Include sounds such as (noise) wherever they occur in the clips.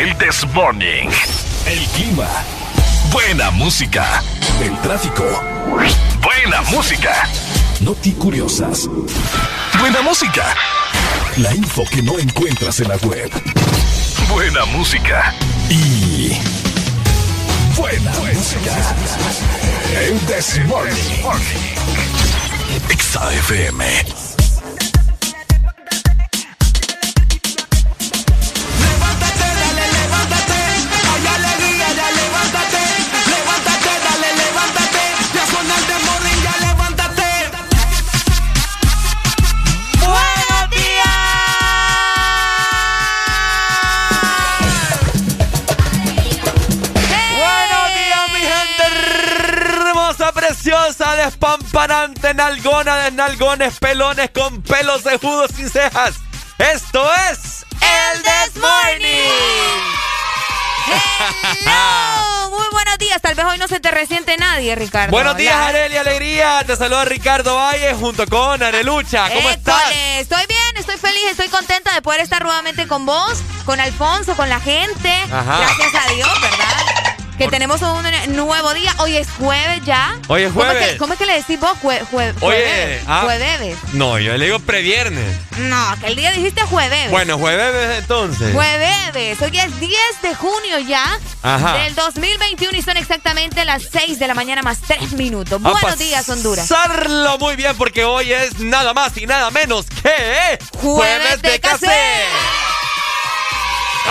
El This Morning. El clima. Buena música. El tráfico. Buena música. Noti curiosas. Buena música. La info que no encuentras en la web. Buena música. Y. Buena, música. El This Morning. XAFM. Despamparante, nalgona de nalgones, pelones con pelos de judos sin cejas. Esto es el This Morning. (laughs) Muy buenos días. Tal vez hoy no se te resiente nadie, Ricardo. Buenos días, Areli Alegría. Te saluda Ricardo Valle junto con Arelucha. ¿Cómo estás? Estoy bien, estoy feliz, estoy contenta de poder estar nuevamente con vos, con Alfonso, con la gente. Gracias a Dios, Que tenemos un nuevo día. Hoy es jueves ya. Hoy es jueves. ¿Cómo es que, le decís vos? Jue, jue, jueves. Ah, no, yo le digo previernes. No, que el día dijiste jueves. Bueno, jueves entonces. Jueves. Hoy es 10 de junio ya. Ajá. Del 2021 y son exactamente las 6 de la mañana más 3 minutos. Buenos días, Honduras. Pasarlo muy bien porque hoy es nada más y nada menos que Jueves, de, de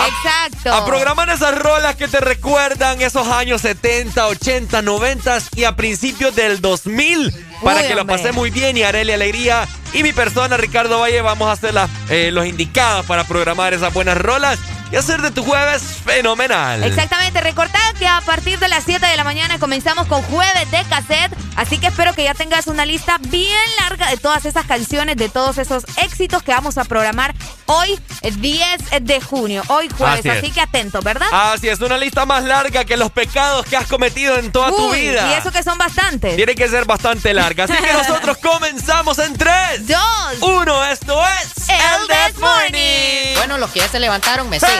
Exacto. A programar esas rolas que te recuerdan esos años 70, 80, 90 y a principios del 2000 para que lo pase muy bien. Y Arely Alegría y mi persona Ricardo Valle vamos a hacer eh, los indicados para programar esas buenas rolas y hacer de tu jueves fenomenal. Exactamente, recordad que a partir de las 7 de la mañana comenzamos con jueves de cassette, así que espero que ya tengas una lista bien larga de todas esas canciones, de todos esos éxitos que vamos a programar hoy, 10 de junio, hoy jueves, así, que atento, ¿verdad? Así es, una lista más larga que los pecados que has cometido en toda tu vida. Y eso que son bastantes. Tiene que ser bastante larga, así que (laughs) nosotros comenzamos en 3, 2, 1, esto es El Death Morning. Bueno, los que ya se levantaron me siguen.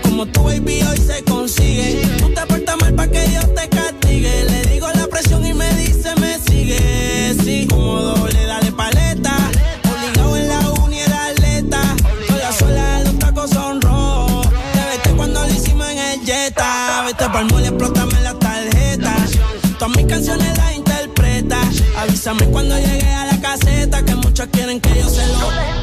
como tu baby hoy se consigue. Tú te portas mal pa' que yo te castigue. Le digo la presión y me dice me sigue. Sí, como doble, dale paleta. Obligado en la uni era atleta. Sola sola, los tacos son rojos. Te vete cuando lo hicimos en el Jetta. Vete pa'l mole, explótame la tarjeta. Todas mis canciones las interpreta. Avísame cuando llegue a la caseta que muchos quieren que yo se lo.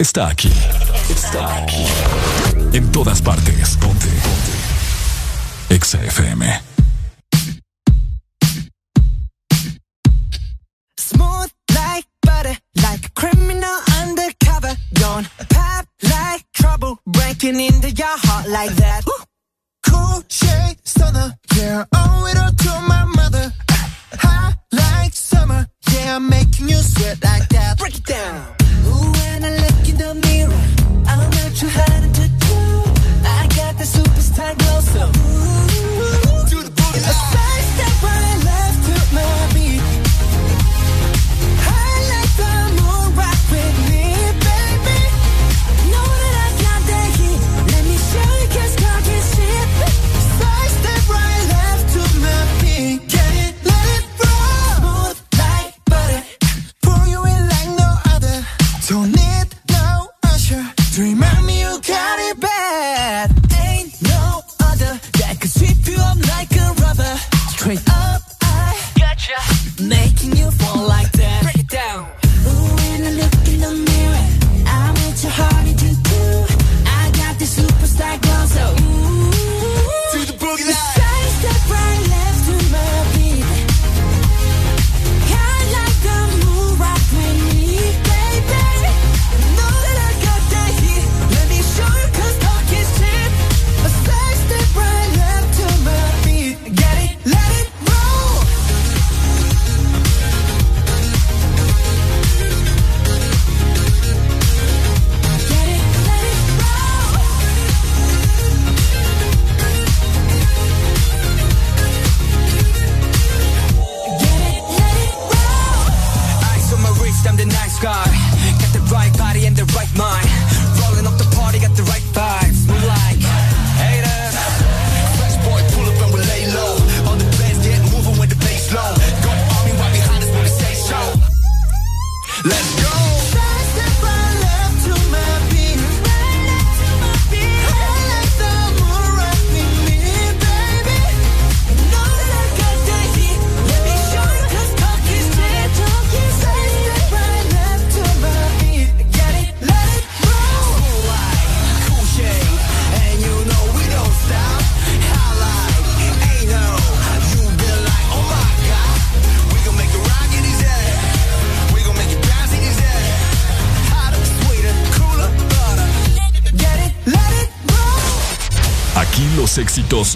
Está aquí. Está aquí. En todas partes. Ponte. Ponte. Exa FM. Smooth like butter, like a criminal undercover. Don't pop like trouble, breaking into your heart like that. Cool shade stunner So.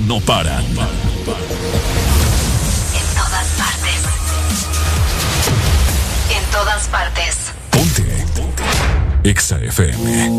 No paran. En todas partes. En todas partes. Ponte. Ponte. Exa FM.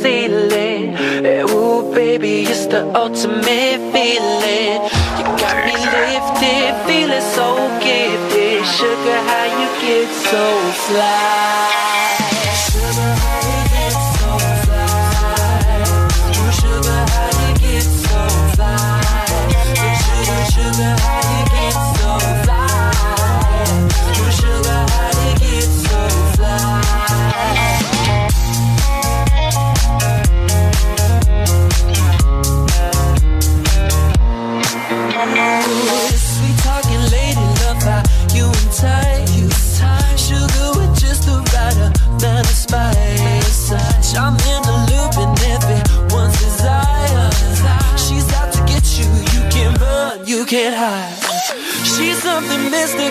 ceiling eh, Ooh, baby, it's the ultimate feeling. You got me lifted, feeling so gifted. Sugar, how you get so fly.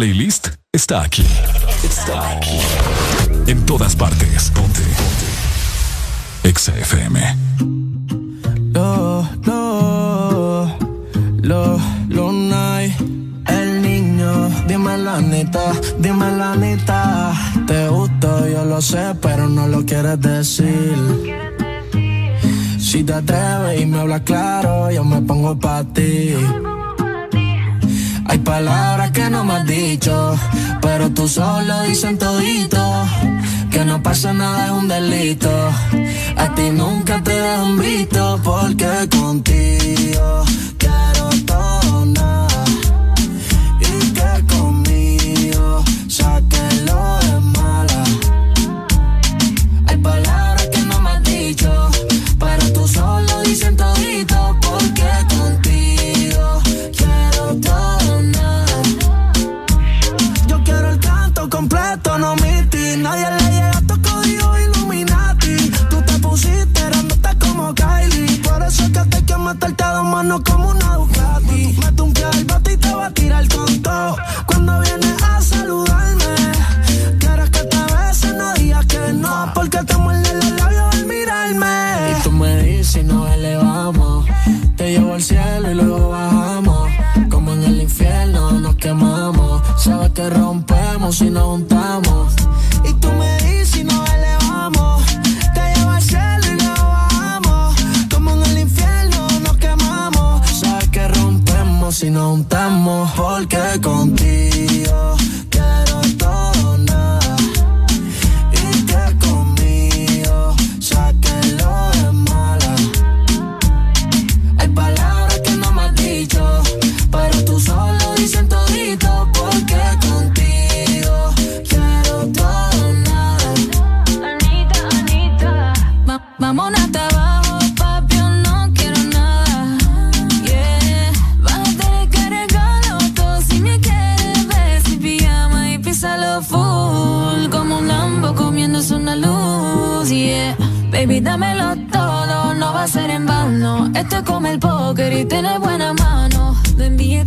Playlist está aquí. Está aquí. En todas partes. Ponte. Ponte. Exa FM. Lo, lo, lo, lo. El niño, dime la neta, dime la neta. Te gusto, yo lo sé, pero no lo quieres decir. Si te atreves y me hablas claro, yo me pongo para ti. Hay palabras que no me has dicho, pero tú solo dicen todito. Que no pasa nada es un delito. A ti nunca te han visto porque contigo va- vámonos hasta abajo, papi, yo no quiero nada. Yeah, bájate que regalo todo si me quieres ver sin pijama y písalo full como un lambo comiéndose una luz. Yeah, baby, dámelo todo, no va a ser en vano. Esto es como el póker y tiene buena mano. No envíes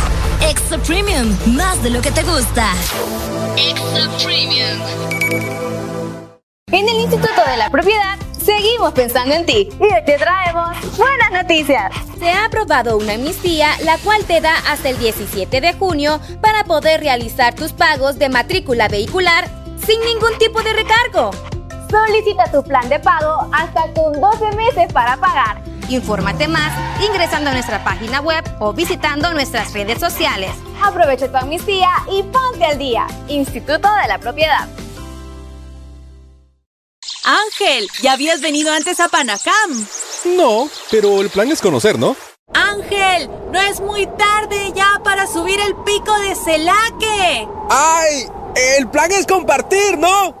Extra Premium, más de lo que te gusta. Extra Premium. En el Instituto de la Propiedad seguimos pensando en ti y hoy te traemos buenas noticias. Se ha aprobado una amnistía la cual te da hasta el 17 de junio para poder realizar tus pagos de matrícula vehicular sin ningún tipo de recargo. Solicita tu plan de pago hasta con 12 meses para pagar. Infórmate más ingresando a nuestra página web o visitando nuestras redes sociales. Aprovecha tu amnistía y ponte al día. Instituto de la Propiedad. Ángel, ¿ya habías venido antes a Panacam? No, pero el plan es conocer, ¿no? Ángel, no es muy tarde ya para subir el pico de Celaque. ¡Ay! El plan es compartir, ¿no?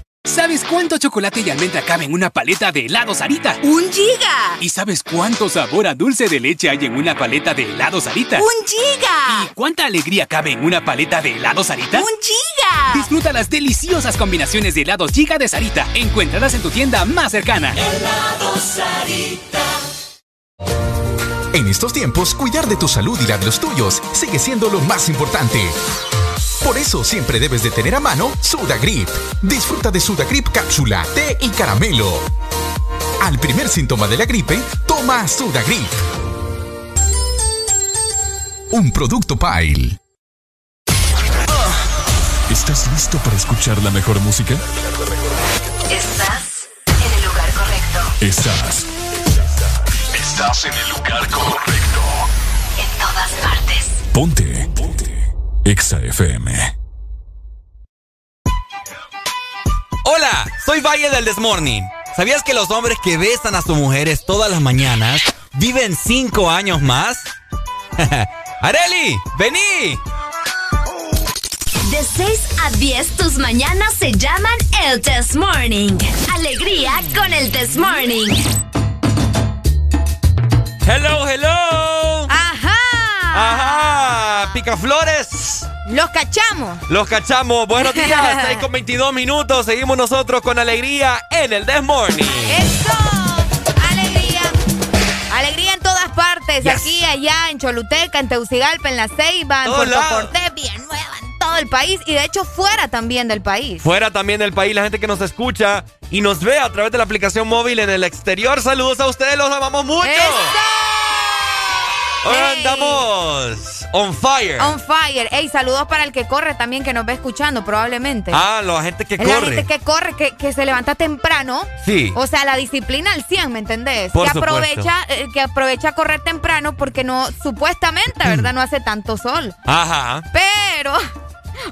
¿Sabes cuánto chocolate y almendra cabe en una paleta de helado Sarita? ¡Un giga! ¿Y sabes cuánto sabor a dulce de leche hay en una paleta de helado Sarita? ¡Un giga! ¿Y cuánta alegría cabe en una paleta de helado Sarita? ¡Un giga! Disfruta las deliciosas combinaciones de helados Giga de Sarita. Encuéntralas en tu tienda más cercana. Helado Sarita. En estos tiempos, cuidar de tu salud y la de los tuyos sigue siendo lo más importante. Por eso siempre debes de tener a mano Sudagrip. Disfruta de Sudagrip cápsula, té y caramelo. Al primer síntoma de la gripe, toma Sudagrip. Un producto Pile. ¿Estás listo para escuchar la mejor música? Estás en el lugar correcto. Estás. Estás en el lugar correcto. En todas partes. Ponte. Ponte. Exa FM. Hola, soy Valle del Desmorning. ¿Sabías que los hombres que besan a sus mujeres todas las mañanas viven cinco años más? (laughs) ¡Areli! ¡Vení! De 6 a 10, tus mañanas se llaman el Test Morning. Alegría con el Test Morning. ¡Hello, hello! ¡Ajá! ¡Picaflores! Los cachamos. Los cachamos. Buenos días, (laughs) 6 con 22 minutos. Seguimos nosotros con alegría en el This Morning. ¡Eso! ¡Alegría! Alegría en todas partes. Yes. Aquí, allá, en Choluteca, en Teucigalpa, en La Ceiba, en Puerto. Cortés, Villanueva, en todo el país. Y de hecho, fuera también del país. Fuera también del país, la gente que nos escucha y nos ve a través de la aplicación móvil en el exterior. Saludos a ustedes, los amamos mucho. Andamos on fire. On fire. Ey, saludos para el que corre también, que nos ve escuchando, probablemente. Ah, la gente que Es la corre. gente que corre, que, que se levanta temprano. Sí. O sea, la disciplina al 100, ¿me entendés? Por que supuesto. aprovecha, eh, que aprovecha a correr temprano porque no, supuestamente, (clears throat) ¿verdad? No hace tanto sol. Ajá. Pero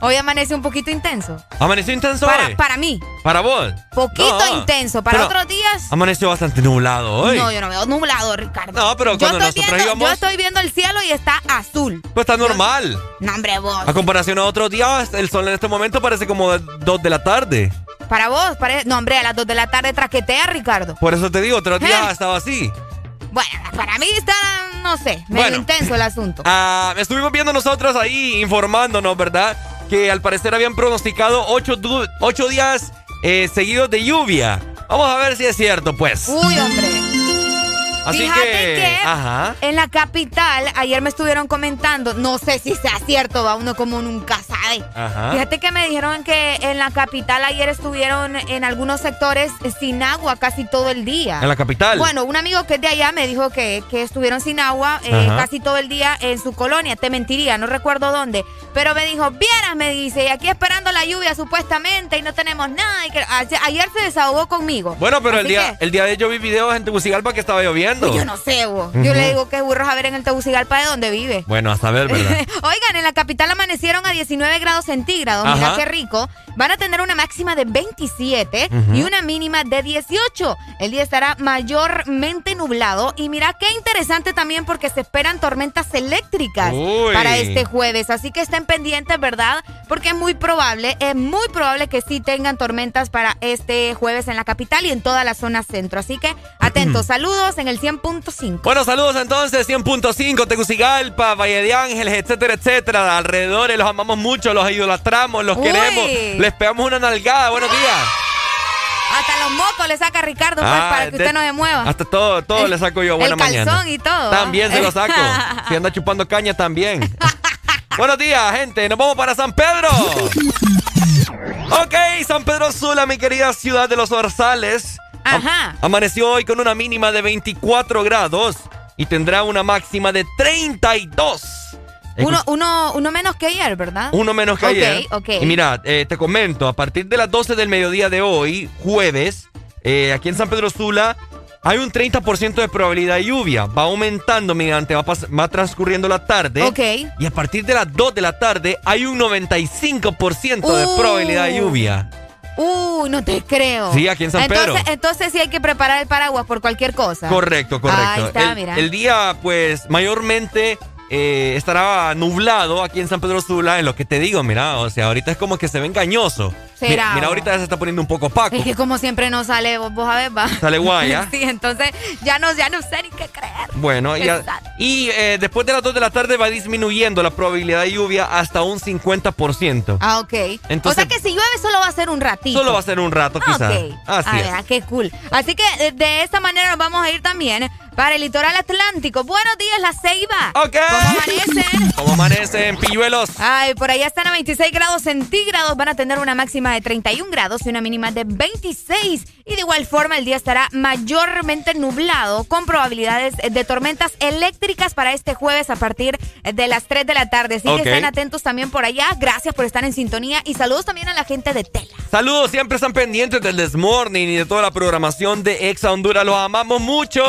hoy amanece un poquito intenso. ¿Amaneció intenso Para, hoy? para mí, ¿Para vos? poquito No. intenso. Para otros días, Amaneció bastante nublado hoy. no, yo no veo nublado, Ricardo. No, pero yo cuando estoy nosotros viendo, íbamos- Yo estoy viendo el cielo y está azul. Pues está normal. No, hombre, vos. A comparación a otros días, el sol en este momento parece como de 2 de la tarde. Para vos, pare- no, hombre, a las 2 de la tarde traquetea, Ricardo. Por eso te digo, otros días ¿Eh? estaba así. Bueno, para mí está, no sé, medio Bueno. intenso el asunto. Ah, estuvimos viendo nosotros ahí informándonos, ¿verdad? Que al parecer habían pronosticado ocho, ocho días eh, seguidos de lluvia. Vamos a ver si es cierto, pues. Uy, hombre. Así Fíjate que, que ajá. en la capital, ayer me estuvieron comentando, no sé si sea cierto, va uno como nunca sabe. Ajá. Fíjate que me dijeron que en la capital ayer estuvieron en algunos sectores sin agua casi todo el día. En la capital. Bueno, un amigo que es de allá me dijo que, que estuvieron sin agua eh, casi todo el día en su colonia. Te mentiría, no recuerdo dónde. Pero me dijo, vieras, me dice, y aquí esperando la lluvia supuestamente y no tenemos nada. Y que, ayer, se desahogó conmigo. Bueno, pero el día, que- el día de yo vi videos en Tegucigalpa que estaba lloviendo. Haciendo? Yo no sé, vos. Yo le digo que burros a ver en el Tegucigalpa de donde vive. Bueno, a saber, ¿verdad? (laughs) Oigan, en la capital amanecieron a 19 grados centígrados. Mira Ajá. qué rico. Van a tener una máxima de 27 Ujú. y una mínima de 18. El día estará mayormente nublado. Y mira qué interesante también porque se esperan tormentas eléctricas Uy. para este jueves. Así que estén pendientes, ¿verdad? Porque es muy probable, es muy probable que sí tengan tormentas para este jueves en la capital y en toda la zona centro. Así que atentos, (clears throat) saludos en el 100.5. Bueno, saludos entonces, 100.5, Tegucigalpa, Valle de Ángeles, etcétera, etcétera. Alrededores los amamos mucho, los idolatramos, los Uy. queremos. Les pegamos una nalgada. Buenos días. Hasta los mocos le saca Ricardo pues, Ah, para que de- usted no se mueva. Hasta todo, todo le saco yo. Buena el calzón mañana. y todo. También se lo saco. (laughs) si anda chupando caña, también. (laughs) Buenos días, gente. Nos vamos para San Pedro. (laughs) Ok, San Pedro Sula, mi querida ciudad de los Orzales. Am- Ajá. Amaneció hoy con una mínima de 24 grados y tendrá una máxima de 32. Uno, uno, uno menos que ayer, ¿verdad? Uno menos que Ok, ayer. ok. Y mira, eh, te comento, a partir de las 12 del mediodía de hoy, jueves, eh, aquí en San Pedro Sula, hay un 30% de probabilidad de lluvia. Va aumentando mediante va, va transcurriendo la tarde. Ok. Y a partir de las 2 de la tarde hay un 95% de Uh. probabilidad de lluvia. Uy, no te creo. Sí, aquí en San entonces, Pedro. Entonces sí hay que preparar el paraguas por cualquier cosa. Correcto, correcto. Ahí está, el, mira. el día, pues, mayormente eh, estará nublado aquí en San Pedro Sula, en lo que te digo, mira, o sea, ahorita es como que se ve engañoso. Será, Mira, ahorita ya se está poniendo un poco opaco. Es que como siempre no sale, vos, vos a ver, va. Sale guay, ¿ah? (laughs) sí, entonces ya no, ya no sé ni qué creer. Bueno, y, a- Exacto. y eh, después de las 2 de la tarde va disminuyendo la probabilidad de lluvia hasta un 50%. Ah, ok. Entonces- o sea que si llueve solo va a ser un ratito. Solo va a ser un rato, Ah, quizás. ok. Así a es. ver, ah, qué cool. Así que eh, de esta manera nos vamos a ir también para el litoral atlántico. Buenos días, La Ceiba. Ok. ¿Cómo amanecen? Como amanece en pilluelos. Ay, por allá están a 26 grados centígrados. Van a tener una máxima de 31 grados y una mínima de 26. Y de igual forma, el día estará mayormente nublado con probabilidades de tormentas eléctricas para este jueves a partir de las 3 de la tarde. Así que estén atentos también por allá. Gracias por estar en sintonía y saludos también a la gente de Tela. Saludos, siempre están pendientes del Desmorning y de toda la programación de Exa Honduras. Los amamos mucho.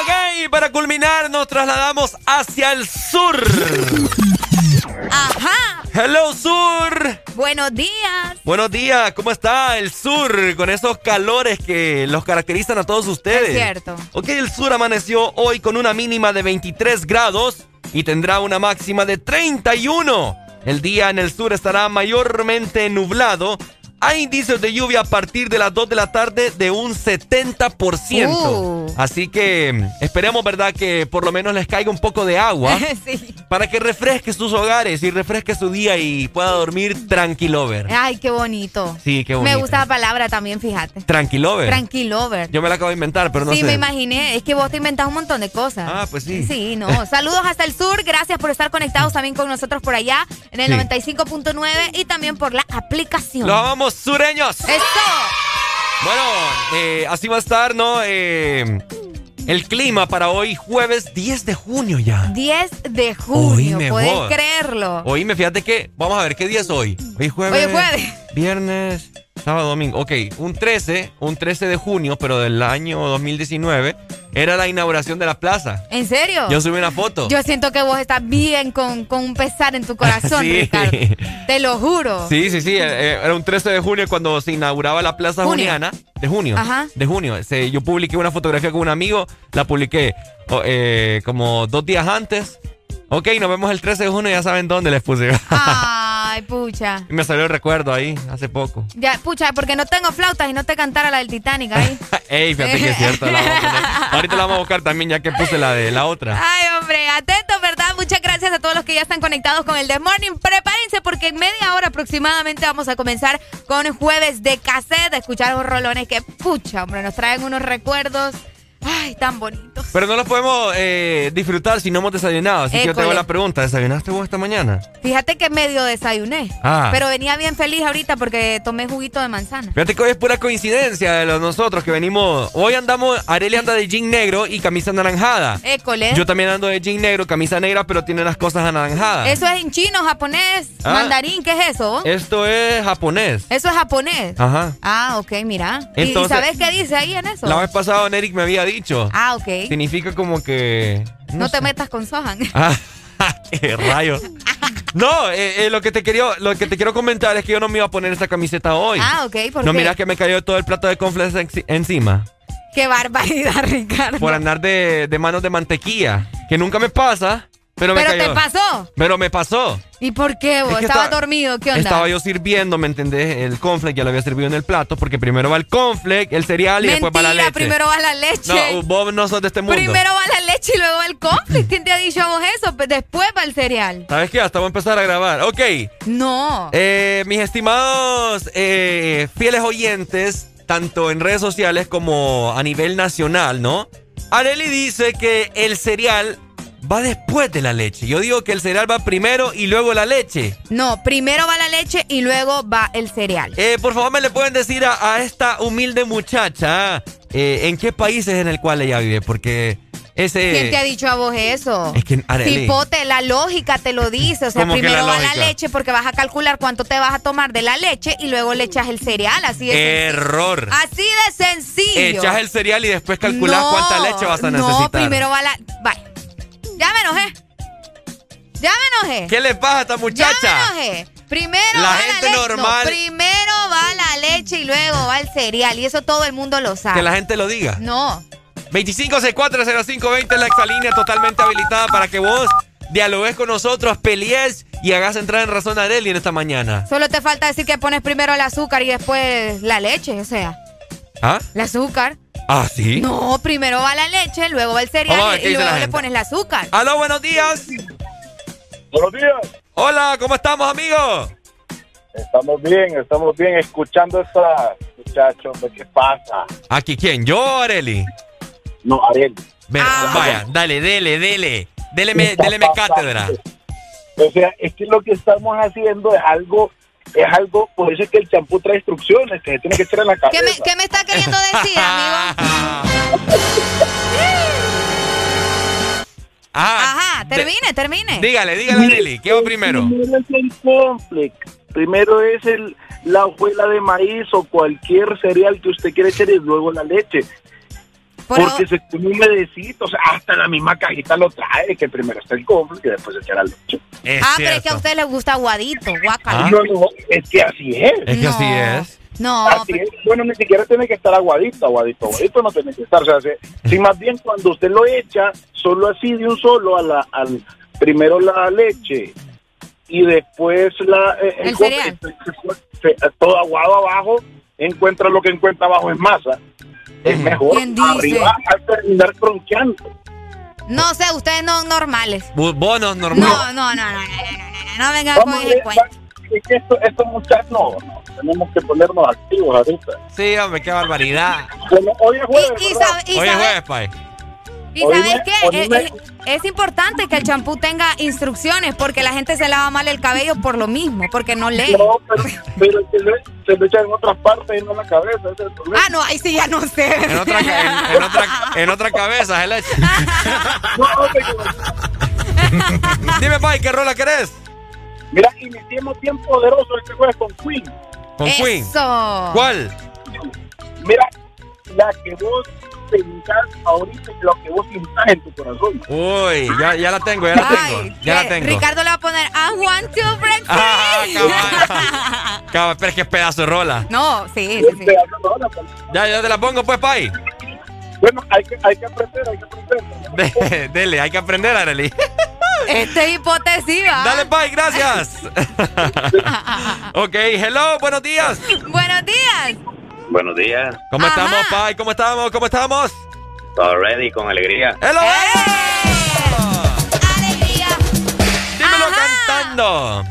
Ok, para culminar nos trasladamos hacia el sur. Ajá. Hello, sur. Buenos días. Buenos días, ¿cómo está el sur con esos calores que los caracterizan a todos ustedes? Es cierto. Ok, el sur amaneció hoy con una mínima de 23 grados y tendrá una máxima de 31. El día en el sur estará mayormente nublado. Hay indicios de lluvia a partir de las 2 de la tarde de un 70%. Uh. Así que mm, esperemos, ¿verdad? Que por lo menos les caiga un poco de agua (laughs) sí. para que refresque sus hogares y refresque su día y pueda dormir tranquilover. Ay, qué bonito. Sí, qué bonito. Me gusta la palabra también, fíjate. Tranquilover. Tranquilover. Yo me la acabo de inventar, pero no sí, sé. me imaginé. Es que vos te inventás un montón de cosas. Ah, pues sí. Sí, no. (laughs) Saludos hasta el sur. Gracias por estar conectados también con nosotros por allá en el Sí. 95.9 y también por la aplicación. Los vamos sureños. ¡Eso! Bueno, eh, así va a estar, ¿no? Eh, el clima para hoy, jueves 10 de junio ya. 10 de junio. Oíme, ¿Puedes vos. creerlo? Oíme, fíjate que, vamos a ver, ¿qué día es hoy? Hoy es jueves. Hoy es jueves. Viernes, sábado, domingo. Ok, un 13, un 13 de junio, pero del año 2019, era la inauguración de la plaza. ¿En serio? Yo subí una foto. Yo siento que vos estás bien con, con un pesar en tu corazón, (laughs) Sí. Ricardo. Te lo juro. Sí, sí, sí. eh, Era un 13 de junio cuando se inauguraba la Plaza Junio. Juniana. De junio. Ajá. De junio. Se- yo publiqué una fotografía con un amigo. La publiqué eh, como dos días antes. Ok, nos vemos el 13 de junio. Ya saben dónde les puse. (laughs) Ay, pucha. y me salió el recuerdo ahí hace poco. Ya, pucha, porque no tengo flautas y no te cantara la del Titanic ahí. (laughs) Ey, fíjate que es cierto. la vamos a poner. (laughs) Ahorita la vamos a buscar también ya que puse la de la otra. Ay, hombre, atentos, ¿verdad? Muchas gracias a todos los que ya están conectados con el The Morning. Prepárense porque en media hora aproximadamente vamos a comenzar con jueves de cassette, a escuchar unos rolones que, pucha, hombre, nos traen unos recuerdos. Ay, tan bonitos. Pero no los podemos eh, disfrutar si no hemos desayunado. Así que yo te hago la pregunta, ¿desayunaste vos esta mañana? Fíjate que medio desayuné. Ah. Pero venía bien feliz ahorita porque tomé juguito de manzana. Fíjate que hoy es pura coincidencia de los nosotros que venimos. Hoy andamos, Areli anda de jean negro y camisa anaranjada. École. Yo también ando de jean negro, camisa negra, pero tiene las cosas anaranjadas. ¿Eso es en chino, japonés, Ah. mandarín? ¿Qué es eso? Esto es japonés. Eso es japonés. Ajá. Ah, ok, mira. ¿Y- ¿Y, Entonces- sabes qué dice ahí en eso? La vez pasada Eric me había dicho. Ah, ok. Significa como que... No, te metas con Sohan. (laughs) Ah, (laughs) qué rayos. No, eh, eh, lo que te quiero, lo que te quiero comentar es que yo no me iba a poner esta camiseta hoy. Ah, ok, ¿por no qué? miras que me cayó todo el plato de conflex enci- encima Qué barbaridad, (laughs) Ricardo. por andar de, de manos de mantequilla, que nunca me pasa, pero me Pero cayó. te pasó. Pero me pasó. ¿Y por qué vos? Es que ¿Estabas estaba- dormido? ¿Qué onda? Estaba yo sirviendo, ¿me entendés? El conflex ya lo había servido en el plato, porque primero va el conflex, el cereal y después va la leche. primero va la leche. No, vos no sos de este mundo. Primero va la leche y luego va el conflict. ¿Quién te ha dicho a vos eso? Pues Después va el cereal. ¿Sabes qué? Hasta voy a empezar a grabar. Ok. No. Eh, mis estimados eh, fieles oyentes, tanto en redes sociales como a nivel nacional, ¿no? Areli dice que el cereal va después de la leche. Yo digo que el cereal va primero y luego la leche. No, primero va la leche y luego va el cereal. Eh, por favor, me le pueden decir a, a esta humilde muchacha eh, en qué países en el cual ella vive, porque ese... ¿Quién te ha dicho a vos eso? Es que, Arely. Cipote, la lógica te lo dice. O sea, ¿Cómo que primero la va la leche porque vas a calcular cuánto te vas a tomar de la leche y luego le echas el cereal. Así de Error. sencillo. Así de sencillo. Echas el cereal y después calculas No, cuánta leche vas a necesitar. No, primero va la. Vaya. Ya me enojé. Ya me enojé. ¿Qué le pasa a esta muchacha? Ya me enojé. Primero La va gente la leche. normal- No, primero va la leche y luego va el cereal. Y eso todo el mundo lo sabe. Que la gente lo diga. No. 25640520 es la exalínea totalmente habilitada para que vos dialogues con nosotros, pelees y hagas entrar en razón a Areli en esta mañana. Solo te falta decir que pones primero el azúcar y después la leche, o sea, ¿Ah? el azúcar. ¿Ah, sí? No, primero va la leche, luego va el cereal y, luego le pones el azúcar. Aló, buenos días. Buenos días. Hola, ¿cómo estamos, amigos? Estamos bien, estamos bien escuchando a esta muchacho. pues, ¿Qué pasa? ¿Aquí quién? ¿Yo o Areli? No, Ariel. Ven, Ah. Vaya, dale, dele, dele. Déleme, déleme cátedra. O sea, es que lo que estamos haciendo es algo, es algo, por eso es que el champú trae instrucciones que se tiene que echar en la cabeza. ¿Qué me, qué me está queriendo decir, amigo? (laughs) Ah, Ajá, termine, termine. dígale, dígale, Areli. ¿Qué va primero? Primero es el complex. Primero es el, la hojuela de maíz o cualquier cereal que usted quiere echar y luego la leche. Pero- Porque se come humedecito, o sea, hasta la misma cajita lo trae, que primero está el complex y después se echa la leche. Es ah, pero es que a cierto. usted le gusta aguadito, guacala. No, no, es que así es. Es que así es. No, Así es. Bueno, ni siquiera tiene que estar aguadito, aguadito, aguadito no tiene que estar. O sea, si, si más bien cuando usted lo echa, solo así de un solo, a la, al primero la leche y después la, eh, El cereal. se- todo aguado abajo, encuentra lo que encuentra abajo es masa. Es mejor ¿Quién dice? arriba al terminar bronqueando. No sé, ustedes no normales. Bonos normales. No, no, no, no, no, no, no, no vengan con ese cuento. Es que estos esto muchachos no, no, tenemos que ponernos activos ahorita. Sí, hombre, qué barbaridad. Bueno, hoy es jueves. Y, y, y hoy es jueves, pay. ¿Y Oíme, sabes qué? oíme. Es, es- es importante que el champú tenga instrucciones porque la gente se lava mal el cabello por lo mismo, porque no lee. No, (laughs) pero, pero se, lo, se lo echan en otras partes y no en la cabeza. Ese es el problema. Ah, no, ahí sí ya no sé. En otra, en, en otra, en otra cabeza, se le echa. Dime, Pai, ¿qué rola querés? Mira, iniciemos bien poderoso este jueves con Queen. Con Queen. Eso. ¿Cuál? Mira, la que vos pensás ahorita lo que vos sintás en tu corazón. Uy, ya, ya la tengo, ya la tengo. Ay, Ya la que tengo. Ricardo le va a poner I want to break Ah, free. cabal. (laughs) Cabal, pero es que es pedazo de rola. No, sí, sí, sí. Ya, ya te la pongo, pues, Pai. Bueno, hay que, hay que aprender, hay que aprender. De- dele, hay que aprender, Arely. Este hipotesiva. Dale, Pai, gracias. (laughs) (laughs) ok, hello, buenos días. Buenos días. Buenos días. ¿Cómo estamos, Pai? ¿Cómo estamos? ¿Cómo estamos? Todo ready, con alegría. ¡Hello! ¡Eh! Dímelo cantando.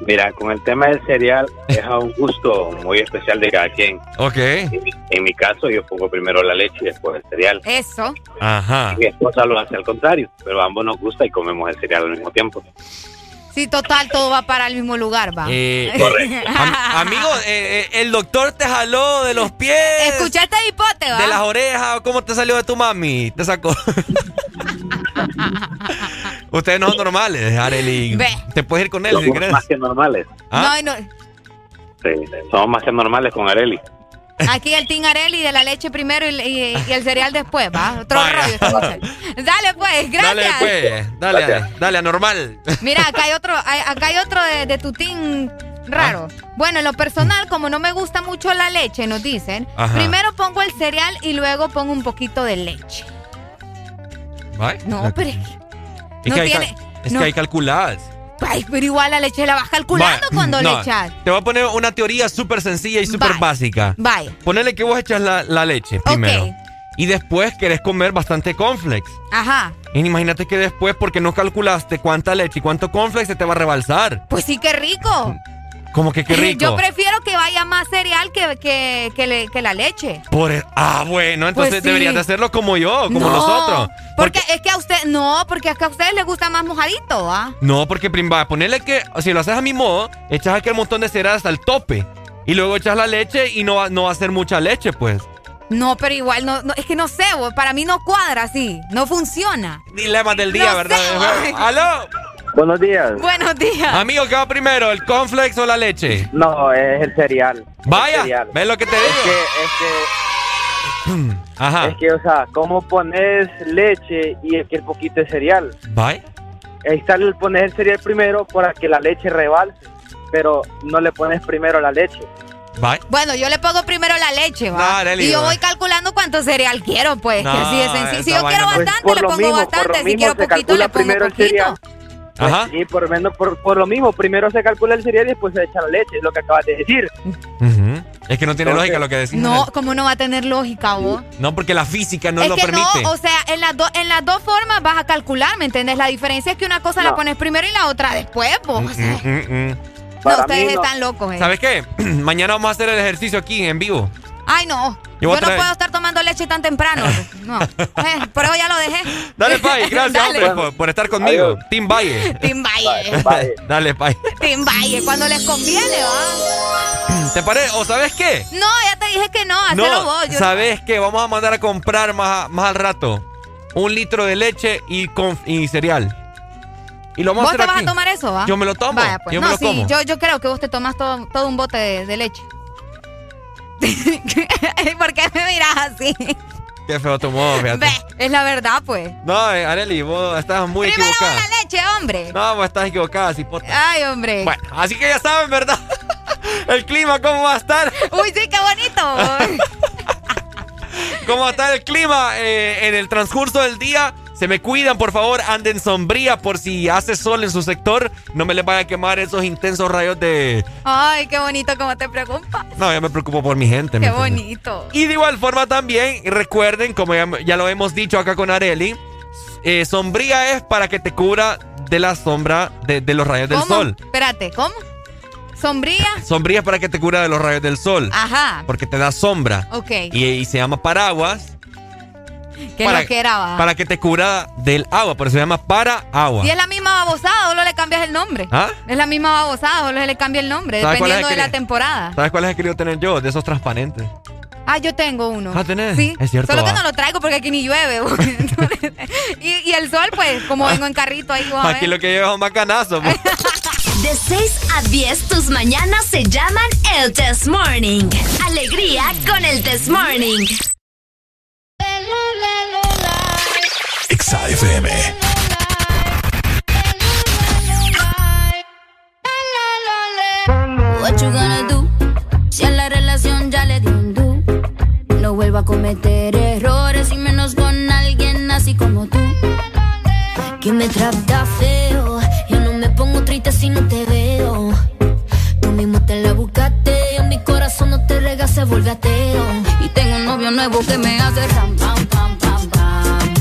Mira, con el tema del cereal es a un gusto muy especial de cada quien. Ok. En mi, en mi caso, yo pongo primero la leche y después el cereal. Eso. Ajá. Mi esposa lo hace al contrario, pero a ambos nos gusta y comemos el cereal al mismo tiempo. Sí, total, todo va para el mismo lugar, va. Eh, Correcto. (laughs) am- amigo, eh, eh, el doctor te jaló de los pies. ¿Escuchaste hipote, va? De las orejas, ¿cómo te salió de tu mami? Te sacó. (laughs) Ustedes no son normales, Arely. Ve. Te puedes ir con él si Somos quieres. más que normales. ¿Ah? No, no. Sí, somos más que normales con Areli. Aquí el Tingarelli de la leche primero y, y- y el cereal después, ¿va? Otro Vaya. rollo. Dale, pues, gracias. Dale, pues. Dale, dale, dale, anormal. Mira, acá hay otro, hay- acá hay otro de, de tu tin raro. Ah. Bueno, en lo personal, como no me gusta mucho la leche, nos dicen, Ajá. primero pongo el cereal y luego pongo un poquito de leche. No, pero Es no que hay, tiene- cal- es no. que hay calculadas. Ay, pero igual la leche la vas calculando cuando no, le echas. Te voy a poner una teoría súper sencilla y súper básica. Vaya. Ponele que vos echas la, la leche primero. Y después querés comer bastante cornflakes. Ajá. Y imagínate que después, porque no calculaste cuánta leche y cuánto cornflakes se te va a rebalsar. Pues sí, qué rico. Como que qué (laughs) rico. Yo prefiero que vaya más cereal que, que, que, le- que la leche. Por e- ah, bueno, entonces Pues sí. deberías de hacerlo como yo, como No, nosotros. Porque, es que a usted, no, porque es que a ustedes les gusta más mojadito, ¿ah? No, porque va, ponerle que, si lo haces a mi modo, echas aquel montón de cereal hasta el tope. Y luego echas la leche y no va, no va a ser mucha leche, pues. No, pero igual, no, no, es que no sé, para mí no cuadra así, no funciona. Dilema del día, No ¿verdad? sé. (laughs) ¡Aló! Buenos días. Buenos días. Amigo, ¿qué va primero, el cornflakes o la leche? No, es el cereal. Vaya, El cereal. ¿ves lo que te Es digo? que, es (clears throat) Ajá. que, es que, o sea, ¿cómo pones leche y aquel poquito de cereal? Bye. Ahí está el poner el cereal primero para que la leche rebalse, pero no le pones primero la leche. Bye. Bueno, yo le pongo primero la leche, ¿va? Y yo voy calculando cuánto cereal quiero, pues, No, que así de sencillo. Si yo quiero bastante, Pues le pongo mismo, por bastante. Si quiero poquito, le pongo primero el poquito. cereal. Pues Ajá. Sí, por, menos- por, por lo mismo, primero se calcula el cereal y después se echa la leche, es lo que acabas de decir. Es que no tiene Entonces- lógica lo que decís. No, como no va a tener lógica, vos? No, porque la física no es lo que permite. no, o sea, en las, dos en las dos formas vas a calcular, ¿me entiendes? La diferencia es que una cosa la pones primero y la otra después, vos. O sea, Mm, mm, mm. no, ustedes están locos, eh. ¿Sabes qué? (clears throat) Mañana vamos a hacer el ejercicio aquí en vivo. Ay, no. Yo no puedo estar tomando leche tan temprano. No. (laughs) Eh, por eso ya lo dejé. Dale, Pai, gracias, (laughs) Dale. hombre, por, por estar conmigo. Team Valle. Team Valle. (laughs) Dale, Pai. Team Valle, cuando les conviene, ¿va? (clears throat) ¿Te parece? ¿O sabes qué? No, ya te dije que no, hacelo No, vos. Yo- ¿sabes qué? Vamos a mandar a comprar más, más al rato un litro de leche y, con, y cereal. Y lo vamos ¿Vos a te vas aquí. a tomar eso, va? Yo me lo tomo. Vaya, pues. Yo no, me lo sí, como. Yo, yo creo que vos te tomas todo, todo un bote de, de leche. (laughs) ¿Por qué me miras así? Qué feo tu modo, fíjate. Ve, es la verdad, pues. No, eh, Arely, vos estás muy Primero equivocada. la leche, hombre. No, vos estás equivocada, cipota. Ay, hombre. Bueno, así que ya saben, ¿verdad? (laughs) El clima, ¿cómo va a estar? Uy, sí, qué bonito. (laughs) ¿Cómo va a estar el clima eh, en el transcurso del día? Se me cuidan, por favor, anden sombría por si hace sol en su sector. No me les vaya a quemar esos intensos rayos de... Ay, qué bonito cómo te preocupas. No, yo me preocupo por mi gente. ¿me Qué entiendes? bonito. Y de igual forma también, recuerden, como ya, ya lo hemos dicho acá con Areli, eh, sombría es para que te cubra de la sombra de, de los rayos del sol. Espérate, ¿cómo? ¿Sombría? Sombría es para que te cubra de los rayos del sol. Ajá. Porque te da sombra. Ok. Y, y se llama paraguas. ¿Qué para, lo que era, va? Para que te cubra del agua. Por eso se llama para agua. Si es la misma babosada, solo le cambias el nombre. ¿Ah? Es la misma babosada, solo le cambia el nombre, ¿Sabes cuál es dependiendo de que- la temporada. ¿Sabes cuáles he querido tener yo? De esos transparentes. Ah, yo tengo uno. Ah, ¿tenés? Sí. Es cierto, Solo que no lo traigo porque aquí ni llueve. (laughs) y, y el sol, pues, como vengo en carrito ahí, a Aquí ver. lo que lleva es un macanazo. pues. (laughs) De 6 a 10, tus mañanas se llaman el Test Morning. Alegría con el Test Morning. Exa FM. What you gonna do? Si a la relación ya le di un do. No vuelvo a cometer errores y menos con alguien así como tú. Que me trata feo. Yo no me pongo triste si no te veo. Tú mismo te la buscaste corazón no te rega, se vuelve ateo. Y tengo un novio nuevo que me hace ram, pam, pam, pam, pam.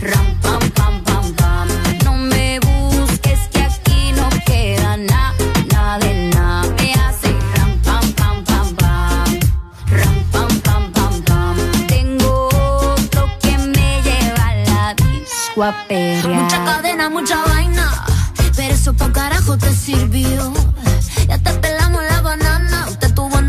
Ram, pam, pam, pam, pam. No me busques que aquí no queda nada, nada de nada. Me hace ram, pam, pam, pam, pam. Ram, pam, pam, pam, pam. Tengo otro que me lleva a la disco a pelear. Mucha cadena, mucha vaina. Pero eso pa' carajo te sirvió. Ya te pelamos la banana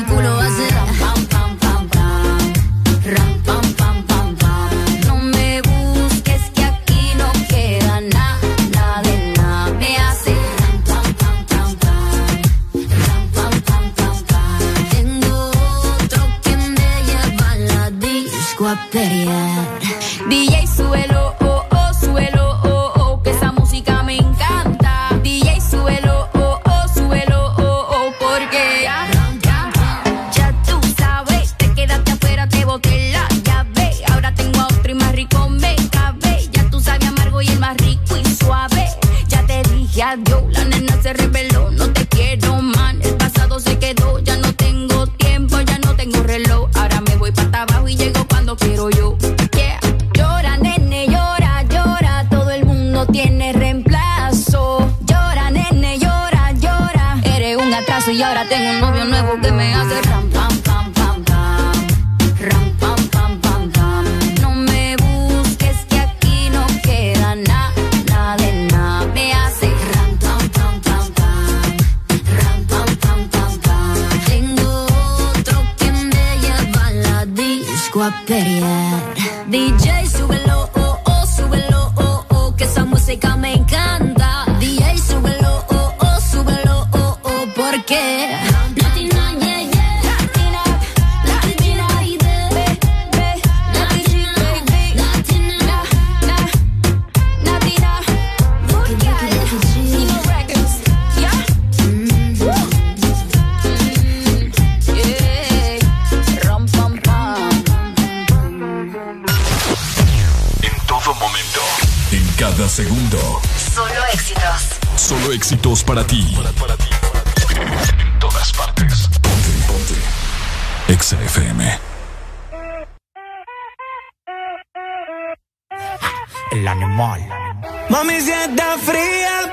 mi culo ser ram, pam, pam, pam, pam. Ram, pam, pam, pam, pam. No me busques que aquí no queda nada, nada de nada. Me hace ram, pam, pam, pam, pam. Ram, pam, pam, pam, pam. Tengo otro que me lleva a la disco a pelear. La nena se reveló, no te quiero man. El pasado se quedó, ya no tengo tiempo, ya no tengo reloj. Ahora me voy para abajo y llego cuando quiero yo. Llora, nene, llora, llora. Todo el mundo tiene reemplazo. Llora, nene, llora, llora. Eres un atraso y ahora tengo un novio nuevo que me hace ram, Solo éxitos. Solo éxitos para ti. En todas partes. Ponte, ponte. Exa FM. El animal. Mami, si está fría,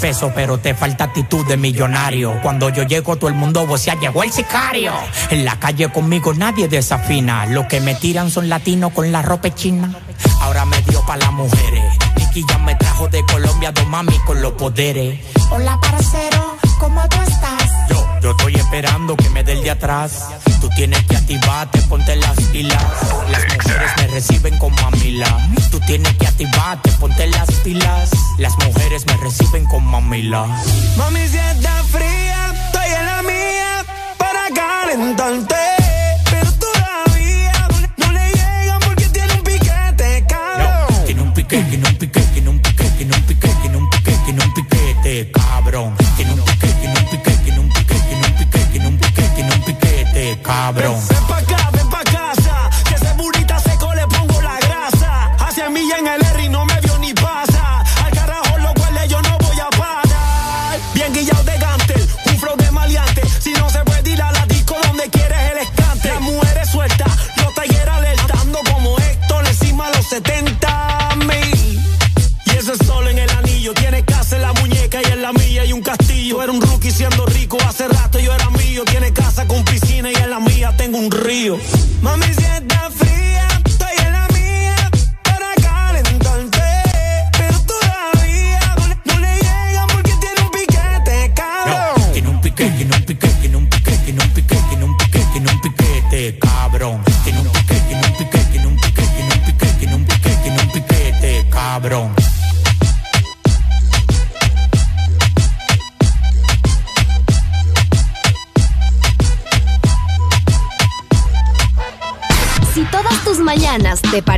pesos, pero te falta actitud de millonario. Cuando yo llego, todo el mundo vocea, llegó el sicario. En la calle conmigo nadie desafina. Los que me tiran son latinos con la ropa china. Ahora me dio pa' las mujeres. Nicky ya me trajo de Colombia dos mami con los poderes. Hola, parcero, ¿cómo tú estás? Yo, yo estoy esperando que me dé el de atrás. Tienes que activarte, ponte las pilas. Las mujeres me reciben con mamila. Tú tienes que activarte, ponte las pilas. Las mujeres me reciben con mamila. Mami, si está fría, estoy en la mía para calentarte. Pero todavía no le llegan porque tiene un piquete, cabrón. Tiene un piquete, tiene un piquete, tiene cabrón.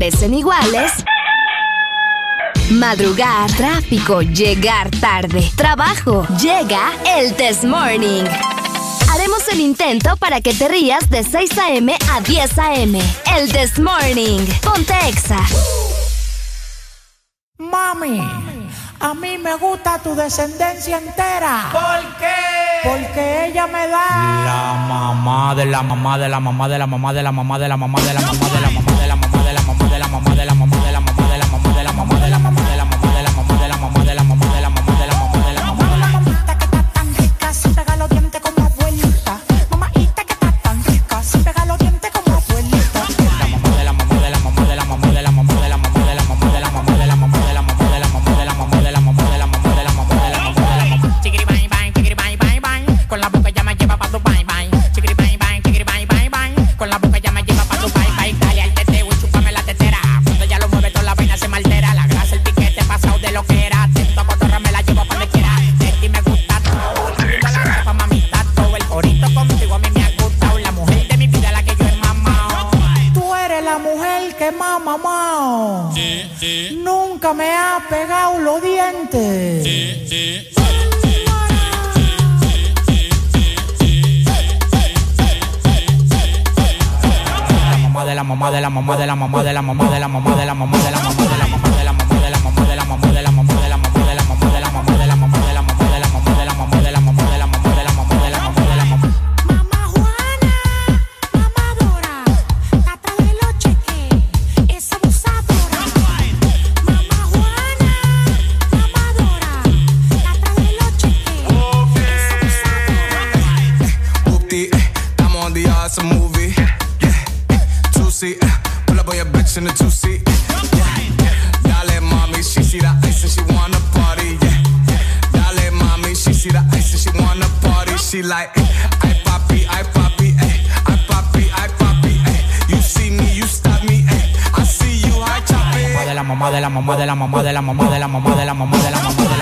Parecen iguales, madrugar, tráfico, llegar tarde, trabajo, llega el Test Morning. Haremos el intento para que te rías de 6 a.m. a 10 a.m. El This Morning. Ponte Exa. Mami, a mí me gusta tu descendencia entera. ¿Por qué? Porque ella me da. La mamá de la mamá de la mamá de la mamá de la mamá de la mamá de la mamá de la mamá de la mamá de la mamá mamá de la mamá de la mamá de la mamá de la mamá de la mamá de la mamá de la mamá She the ice, she wanna party. She like, I poppy, I poppy, I poppy, I poppy. You see me, you stop me. Eh. I see you, I chop it. De la mamá, de la mamá, de la mamá, de la mamá, de la mamá, de la mamá, de la mamá, de la mamá.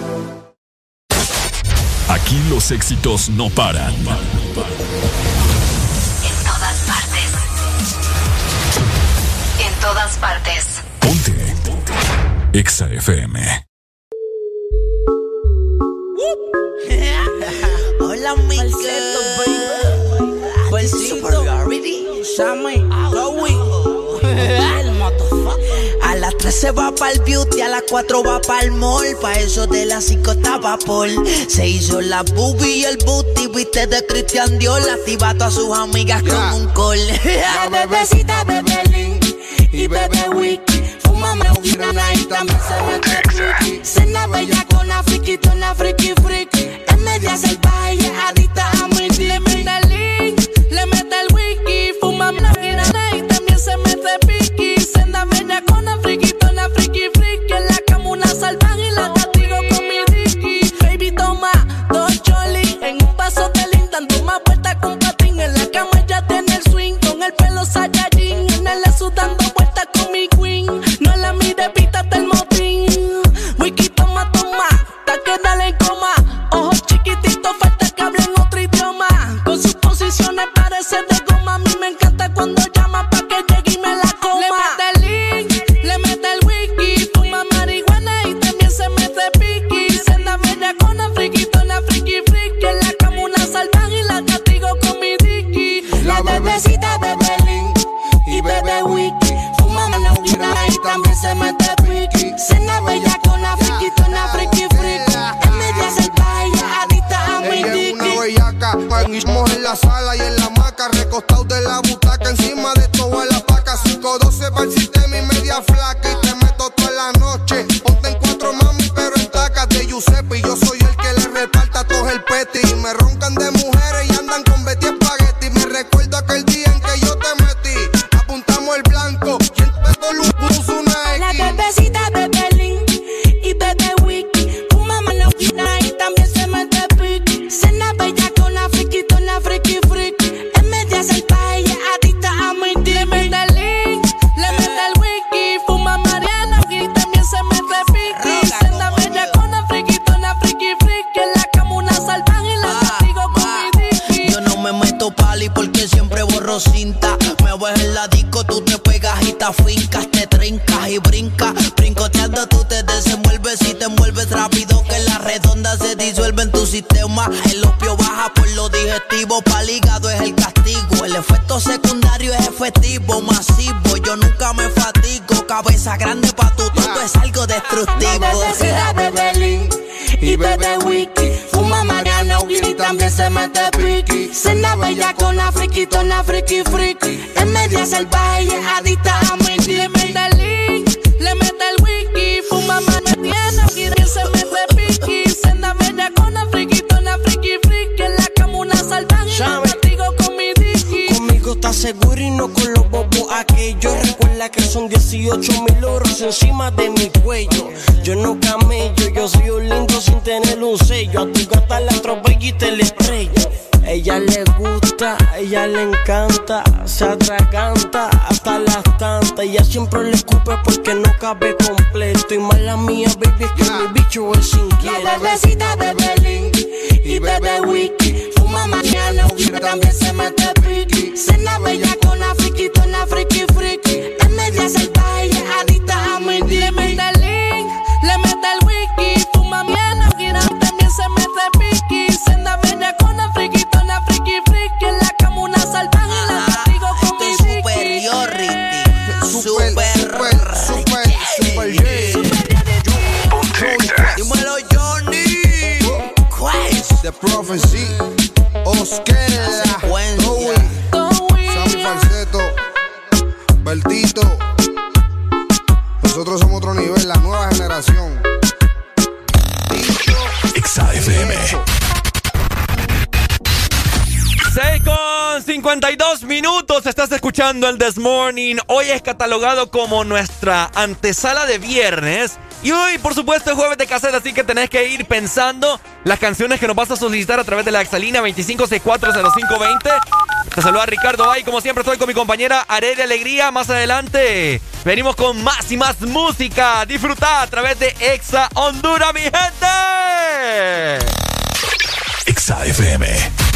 Aquí los éxitos no paran. En todas partes. En todas partes. Ponte. EXA FM. (laughs) Hola, mi. Falsetto. Sammy, Chloe. Se va pa'l beauty, a las 4 va pa'l mall. Pa' eso de las 5 estaba Paul. Se hizo la boobie y el booty, viste de Christian Dior. Activa a sus amigas con un call. La (laughs) bebecita bebe Link y bebe Wiki. Fúmame una y también se mete. Cena friquitona, friki, friki. Es media salvaje y el pelo Saiyajin. En el lesu dando vueltas con mi queen. No la mire, pítate el motín. Wiki, toma, toma. Ta que dale en coma. Ojos chiquititos, falta que hablen otro idioma. Con sus posiciones parece de goma. A mí me encanta cuando mete piqui. Cena bella con la friquitona, friki, friki. Es media salvaje y es adicta a mi Ella es dicky. una bellaca, estamos en la sala y en la maca, recostados de la butaca, encima bebe wiki. Fuma marihuana y también se mete piqui. Cena bella con la friquitona, friki, friki. Es media salvaje y es adicta a mi Le mete el link, le mete el wiki. Fuma Mariana y también se mete piqui. Senda bella con la friquitona, friki, friki. En la cama una salvaje estás seguro y no con los bobos aquellos. Recuerda que son 18 mil euros encima de mi cuello. Yo no camello, yo soy un lindo un sello. A tu gata la atropello y te la estrello. Ella le gusta, ella le encanta, se atraganta hasta las tantas. Ella siempre le escupe porque no cabe completo. Y mala mía, baby, es que mi bicho es inquieto. La bebecita bebe link y bebe wiki. Fuma mañana también se mete piqui. Cena bella con la friquitona, friki, friki. The Prophecy, Oscar, Bowie, Sammy Falseto, Bertito. Nosotros somos otro nivel, la nueva generación. XAFM. 6 con 52 minutos. Estás escuchando el This Morning. Hoy es catalogado como nuestra antesala de viernes. Y hoy, por supuesto, es jueves de cassette, así que tenés que ir pensando las canciones que nos vas a solicitar a través de la Exalina 25640520. Te saluda Ricardo Bay. Como siempre, estoy con mi compañera Arelia Alegría. Más adelante venimos con más y más música. Disfruta a través de Exa Honduras, mi gente. XAFM. And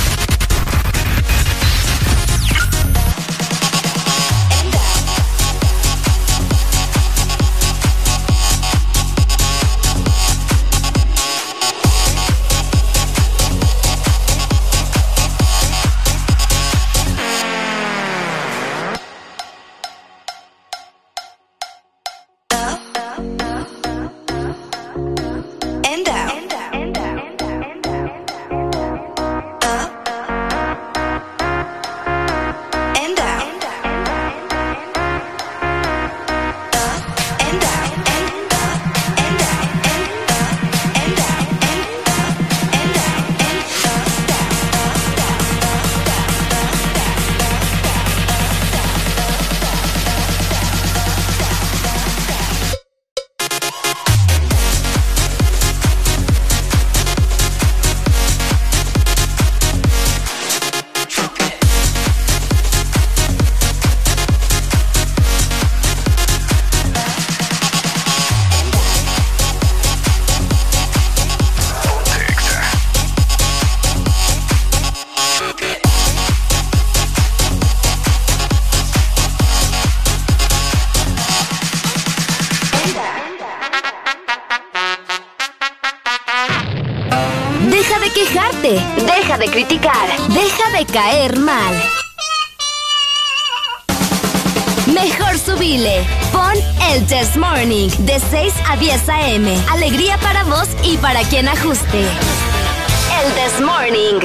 a 10 a.m. Alegría para vos y para quien ajuste. El Test Morning.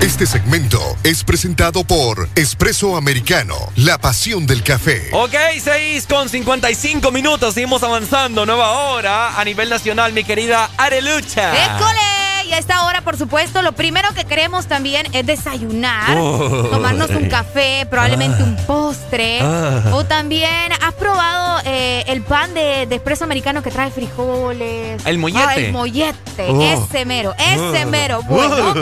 Este segmento es presentado por Espresso Americano, la pasión del café. Ok, 6 con 55 minutos, seguimos avanzando. Nueva hora a nivel nacional, mi querida Arelucha. ¡École! Por supuesto, lo primero que queremos también es desayunar, Oh. tomarnos un café, probablemente un postre. Ah. O también, ¿has probado eh, el pan de, de espresso americano que trae frijoles? El mollete. Ah, el mollete, Oh. ese mero, ese Oh. mero. Bueno,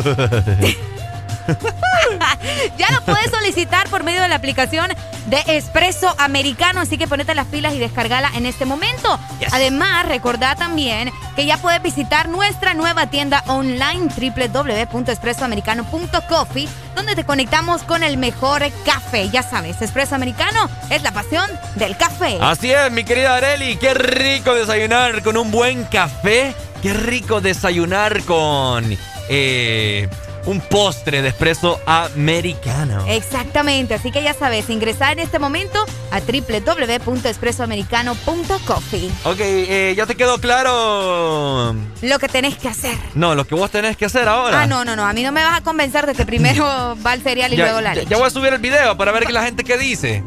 (laughs) ya lo puedes solicitar por medio de la aplicación de Espresso Americano, así que ponete las pilas y descargala en este momento. Además, recordá también que ya puedes visitar nuestra nueva tienda online www.espressoamericano.coffee, donde te conectamos con el mejor café. Ya sabes, Espresso Americano es la pasión del café. Así es, mi querida Areli, qué rico desayunar con un buen café, qué rico desayunar con eh, un postre de espresso americano. Exactamente, así que ya sabes, ingresar en este momento a www.espressoamericano.coffee. Ok, eh, ya te quedó claro. Lo que tenés que hacer. No, lo que vos tenés que hacer ahora. Ah, no, no, no. A mí no me vas a convencer de que primero (laughs) va el cereal y Ya, luego la ya- leche. ya voy a subir el video para ver que la gente qué dice.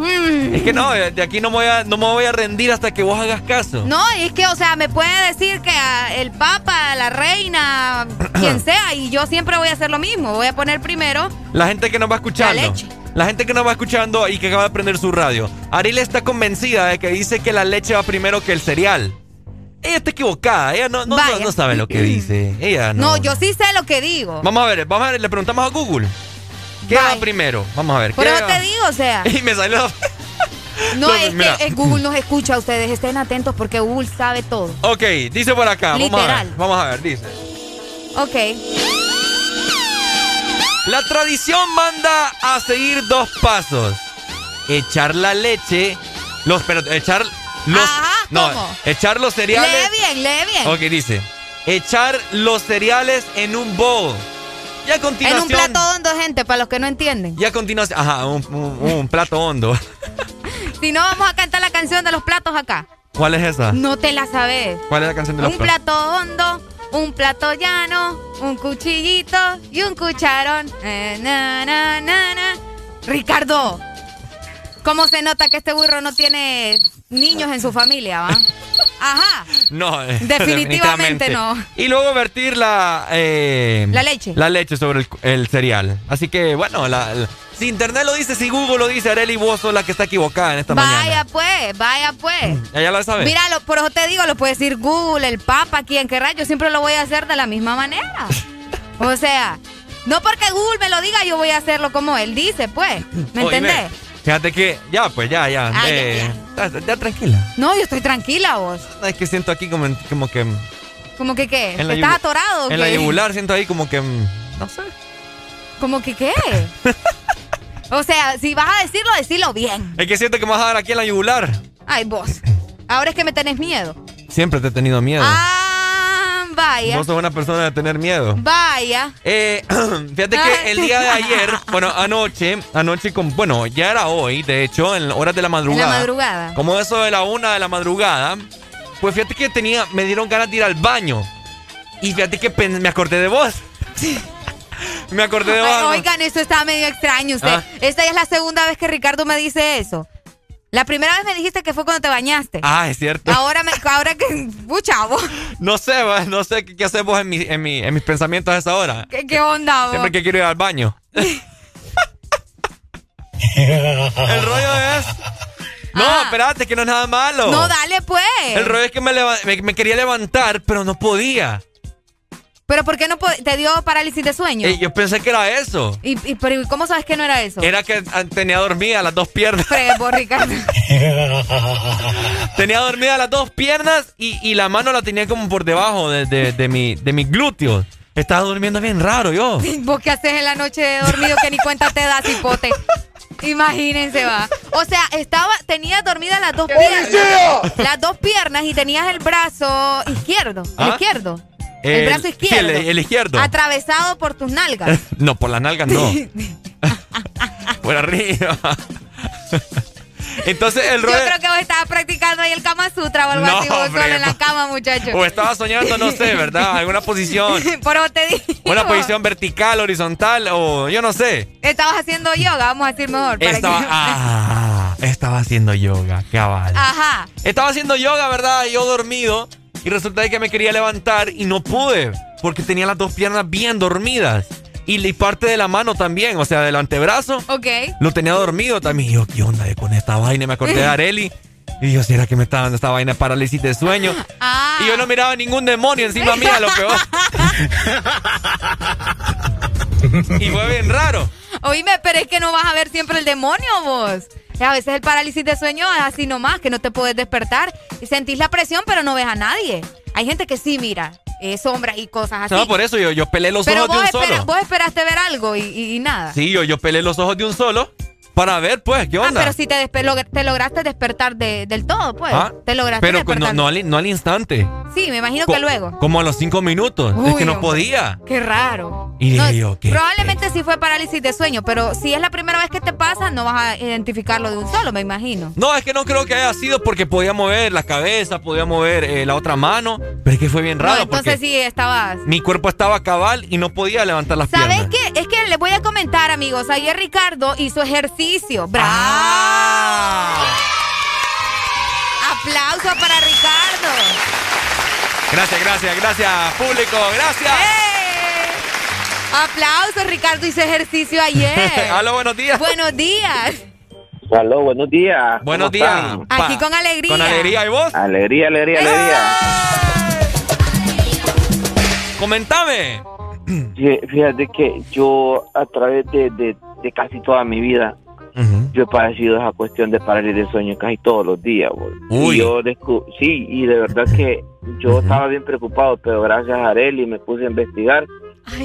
Mm. Es que no, de aquí no me, voy a, no me voy a rendir hasta que vos hagas caso. No, es que, o sea, me puede decir que el papa, la reina, (clears throat) quien sea, y yo siempre voy a hacer lo mismo. Voy a poner primero. La gente que nos va escuchando. La leche. La gente que nos va escuchando y que acaba de prender su radio. Ariel está convencida de que dice que la leche va primero que el cereal. Ella está equivocada. Ella no, no, no, no sabe lo que dice. Ella no. No, yo sí sé lo que digo. Vamos a ver, vamos a ver, le preguntamos a Google. ¿Qué va primero? Vamos a ver. Por ¿qué eso va? te digo, o sea. (laughs) Y me salió. No, No, es mira. que Google nos escucha a ustedes. Estén atentos porque Google sabe todo. Ok, dice por acá. Vamos a ver. Vamos a ver, dice. Ok. La tradición manda a seguir dos pasos. Echar la leche. Los, pero echar los. Ajá, no, ¿cómo? echar los cereales. Lee bien, lee bien. Ok, dice. Echar los cereales en un bowl. Y a En un plato hondo, gente, para los que no entienden. Y a continuación. Ajá, un, un- un plato hondo. (laughs) Si no, vamos a cantar la canción de los platos acá. ¿Cuál es esa? No te la sabes. ¿Cuál es la canción de los Un platos? plato hondo, un plato llano, un cuchillito y un cucharón. Eh, na, na, na, na. Ricardo, ¿cómo se nota que este burro no tiene niños en su familia, va? Ajá. No, eh, (laughs) Definitivamente no. Y luego vertir la... eh, La leche. La leche sobre el, el cereal. Así que, bueno, la- la- si Internet lo dice, si Google lo dice, Arely, vos sos la que está equivocada en esta Vaya mañana. pues, vaya pues. Ella lo sabe. Mira, lo- por eso te digo, lo puede decir Google, el Papa, quien querrá. Yo siempre lo voy a hacer de la misma manera. (laughs) O sea, no porque Google me lo diga, yo voy a hacerlo como él dice, pues. ¿Me entendés? Fíjate que, ya, pues ya, ya. Ah, ya, ya, ya tranquila. No, yo estoy tranquila vos. Es que siento aquí como, como que... Como que qué, En la ¿estás atorado? En la yugular siento ahí como que... mm, No sé. Como que qué. (laughs) o sea, si vas a decirlo, decilo bien. Es que siento que me vas a dar aquí en la yugular. Ay, vos. Ahora es que me tenés miedo. Siempre te he tenido miedo. Ah, vaya. Vos sos una persona de tener miedo. Vaya. Eh, (clears throat) fíjate que el día de ayer, (laughs) bueno, anoche, anoche, con, bueno, ya era hoy, de hecho, en horas de la madrugada. En la madrugada. Como eso de la una de la madrugada, pues fíjate que tenía, me dieron ganas de ir al baño. Y fíjate que me acordé de vos. (laughs) me acordé de vos. Oigan, esto está medio extraño usted. Ah. Esta ya es la segunda vez que Ricardo me dice eso. La primera vez me dijiste que fue cuando te bañaste. Ah, es cierto. Ahora, me, ahora que. (laughs) Pucha, vos. No sé, no sé qué, vos en, mi- en, mi- en mis pensamientos a esa hora. ¿Qué, qué onda, vos? Siempre que quiero ir al baño. (laughs) El rollo es. No, espérate, que no es nada malo. Ah. No, dale, pues. El rollo es que me, leva- me, me quería levantar, pero no podía. Pero ¿por qué no te dio parálisis de sueño? Eh, yo pensé que era eso. ¿Y, y, pero, ¿y ¿Cómo sabes que no era eso? Era que ah, tenía dormida las dos piernas. Ricardo. (laughs) tenía dormida las dos piernas y, y la mano la tenía como por debajo de, de, de mi, de mis glúteos. Estaba durmiendo bien raro yo. (laughs) ¿Vos qué haces en la noche de dormido que ni cuenta te das, hipote? Imagínense, va. O sea, estaba, tenías dormidas las dos piernas. Las dos piernas y tenías el brazo izquierdo. El ¿Ah? izquierdo. El, brazo sí, izquierdo. el, el izquierdo. Atravesado por tus nalgas. (laughs) no, por las nalgas no. (laughs) por arriba. (laughs) Entonces el Yo rol. creo que vos estabas practicando ahí el Kama Sutra o algo No, así, vos hombre, solo en la cama, muchacho. O estaba soñando, no sé, ¿verdad? Alguna posición. Pero te digo. Una posición vertical, horizontal o yo no sé. Estabas haciendo yoga, vamos a decir mejor. para Estaba, que- ah, estaba haciendo yoga, cabal. Ajá. Estaba haciendo yoga, ¿verdad? Yo dormido. Y resulta de que me quería levantar y no pude. Porque tenía las dos piernas bien dormidas. Y parte de la mano también, o sea, del antebrazo. Ok. Lo tenía dormido también. Y yo, ¿qué onda con esta vaina? Me acordé de (laughs) Areli. Y yo, ¿será que me estaba dando esta vaina de parálisis de sueño? (laughs) Ah. Y yo no miraba ningún demonio encima mía, lo peor. (laughs) y fue bien raro. Oíme, pero es que no vas a ver siempre el demonio vos. A veces el parálisis de sueño es así nomás, que no te puedes despertar. Y sentís la presión, pero no ves a nadie. Hay gente que sí mira eh, sombras y cosas así. No, por eso yo, yo pelé los pero ojos de un espera- solo. vos esperaste ver algo y, y- y nada. Sí, yo, yo pelé los ojos de un solo para ver, pues, ¿qué Ah, onda? pero si te, te lograste despertar de- del todo, pues. Ah, Te lograste Pero pues, despertar. no, no, al, no al instante. Sí, me imagino Co- que luego. Como a los cinco minutos. es que no podía. Qué raro. Y No, yo, ¿qué? Probablemente sí fue parálisis de sueño, pero si es la primera vez que te pasa, no vas a identificarlo de un solo, me imagino. No, es que no creo que haya sido porque podía mover la cabeza, podía mover eh, la otra mano. Pero es que fue bien No, raro entonces porque sí estabas. mi cuerpo estaba cabal y no podía levantar las ¿Sabes piernas. qué? Es que les voy a comentar, amigos. Ayer Ricardo hizo ejercicio. ¡Bravo! Ah. Aplauso para Ricardo. Gracias, gracias, gracias, público, gracias. ¡Eh! Aplausos, Ricardo hizo ejercicio ayer. (laughs) Aló, buenos días. Buenos días. Aló, buenos días. Buenos ¿Cómo días. están? Aquí con alegría. Con alegría, ¿y vos? Alegría, alegría, alegría. Comentame. Fí- Fíjate que yo a través de, de- de casi toda mi vida, yo he padecido esa cuestión de parálisis de sueño casi todos los días. güey. Uy. Y yo descu- sí, y de verdad que yo estaba bien preocupado, pero gracias a Areli me puse a investigar.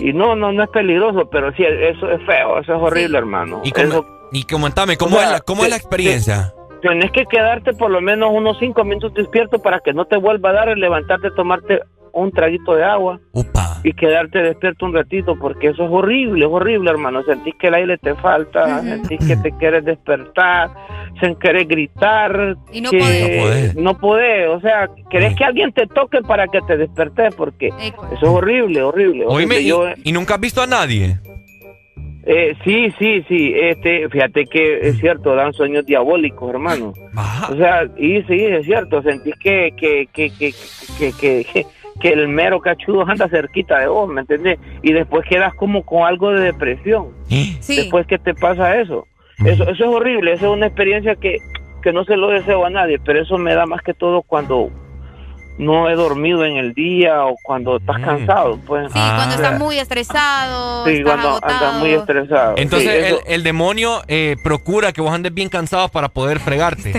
Y no, no, no es peligroso, pero sí, eso es feo, eso es horrible, hermano. Y, com- Eso- y comentame, ¿cómo, O sea, es, la, cómo es la te- experiencia? Tenés que quedarte por lo menos unos cinco minutos despierto para que no te vuelva a dar el levantarte, tomarte un traguito de agua y quedarte despierto un ratito, porque eso es horrible, es horrible, hermano. Sentís que el aire te falta, sentís que te quieres despertar, se querés gritar, Y no que podés. No podés. no podés, o sea, querés que alguien te toque para que te despertes, porque eso es horrible, horrible. Oíme, horrible. y, Yo, y nunca has visto a nadie? eh, sí, sí, sí, este, fíjate que es cierto, dan sueños diabólicos, hermano. O sea, y sí, es cierto, sentís que, que, que, que, que, que, que- que el mero cachudo anda cerquita de vos, ¿me entendés? Y después quedas como con algo de depresión. Después que te pasa eso. Eso, eso es horrible, eso es una experiencia que, que no se lo deseo a nadie, pero eso me da más que todo cuando no he dormido en el día o cuando estás cansado, pues. Sí, cuando estás muy estresado, Sí, estás cuando agotado. andas muy estresado. Entonces Sí, el, el demonio eh, procura que vos andes bien cansado para poder fregarte.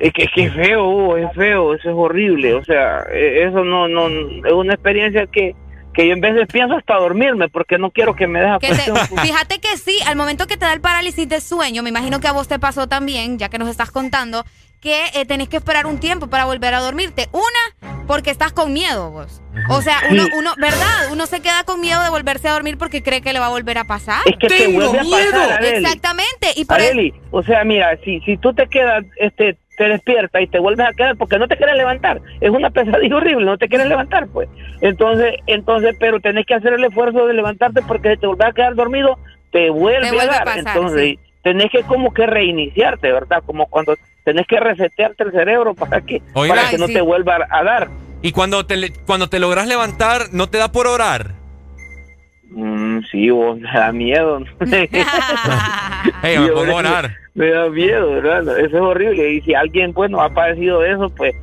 Es que, es que es feo, es feo, eso es horrible. O sea, eh, eso no, no, es una experiencia que, que yo en vez de pienso hasta dormirme porque no quiero que me deje Que te- (laughs) fíjate que sí, al momento que te da el parálisis de sueño, me imagino que a vos te pasó también, ya que nos estás contando, que eh, tenés que esperar un tiempo para volver a dormirte. Una, porque estás con miedo vos. O sea, uno, Sí. uno, ¿verdad? Uno se queda con miedo de volverse a dormir porque cree que le va a volver a pasar. Es que te vuelve a pasar. Exactamente. Y por Areli, o sea, mira, si, si tú te quedas, este, te despiertas y te vuelves a quedar porque no te quieres levantar, es una pesadilla horrible, no te quieres levantar, pues. Entonces, entonces, pero tenés que hacer el esfuerzo de levantarte porque si te vuelves a quedar dormido, te vuelve, Te vuelve a a dar. pasar, entonces, sí. tenés que como que reiniciarte, ¿verdad? Como cuando tenés que resetearte el cerebro para que, Oiga. para que Ay, no sí. te vuelva a dar. Y cuando te, cuando te logras levantar, ¿no te da por orar? Mm, sí, vos, me da miedo. (laughs) (laughs) Hey, me pongo a orar. Me, da miedo, ¿verdad? Eso es horrible. Y si alguien, bueno, ha padecido de eso, pues,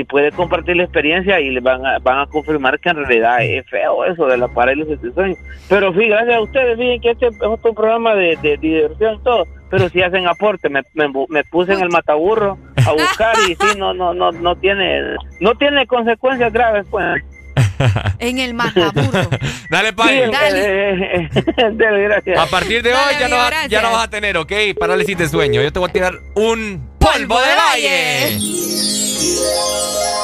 y puede compartir la experiencia y le van a, van a confirmar que en realidad es feo eso de la parálisis de sueño. Pero sí, gracias a ustedes, miren que este es otro programa de, de diversión y todo, pero sí hacen aporte. Me, me, me puse en el mataburro a buscar y sí, no, no, no, no tiene, no tiene consecuencias graves, pues. (laughs) en el mataburro. Dale, Pai. Dale. (laughs) Dale, gracias. A partir de Dale, hoy ya no, amigo, vas- ya no vas a tener, ¿ok? Parálisis de sueño. Yo te voy a tirar un polvo de valle.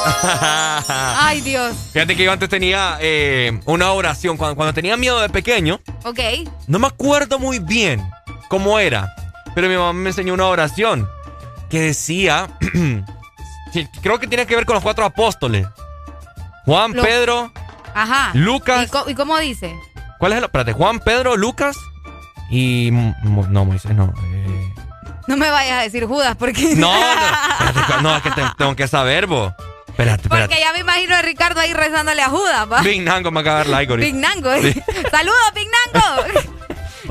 (laughs) Ay, Dios. Fíjate que yo antes tenía eh, una oración. Cuando, cuando tenía miedo de pequeño, Ok. no me acuerdo muy bien cómo era. Pero mi mamá me enseñó una oración que decía. (clears throat) creo que tiene que ver con los cuatro apóstoles: Juan, Lo- Pedro. Ajá. Lucas. ¿Y, cómo dice? ¿Cuál es el? Espérate, Juan, Pedro, Lucas y. No, Moisés, no. eh, No me vayas a decir Judas porque... (laughs) No, (laughs) no, no, es que te- tengo que saber, vos. Espérate, espérate. Porque ya me imagino a Ricardo ahí rezándole a Judas, ¿va? Big Nango me acaba de dar like ahorita. Big Nango. Sí. (laughs) ¡Saludos, Big Nango!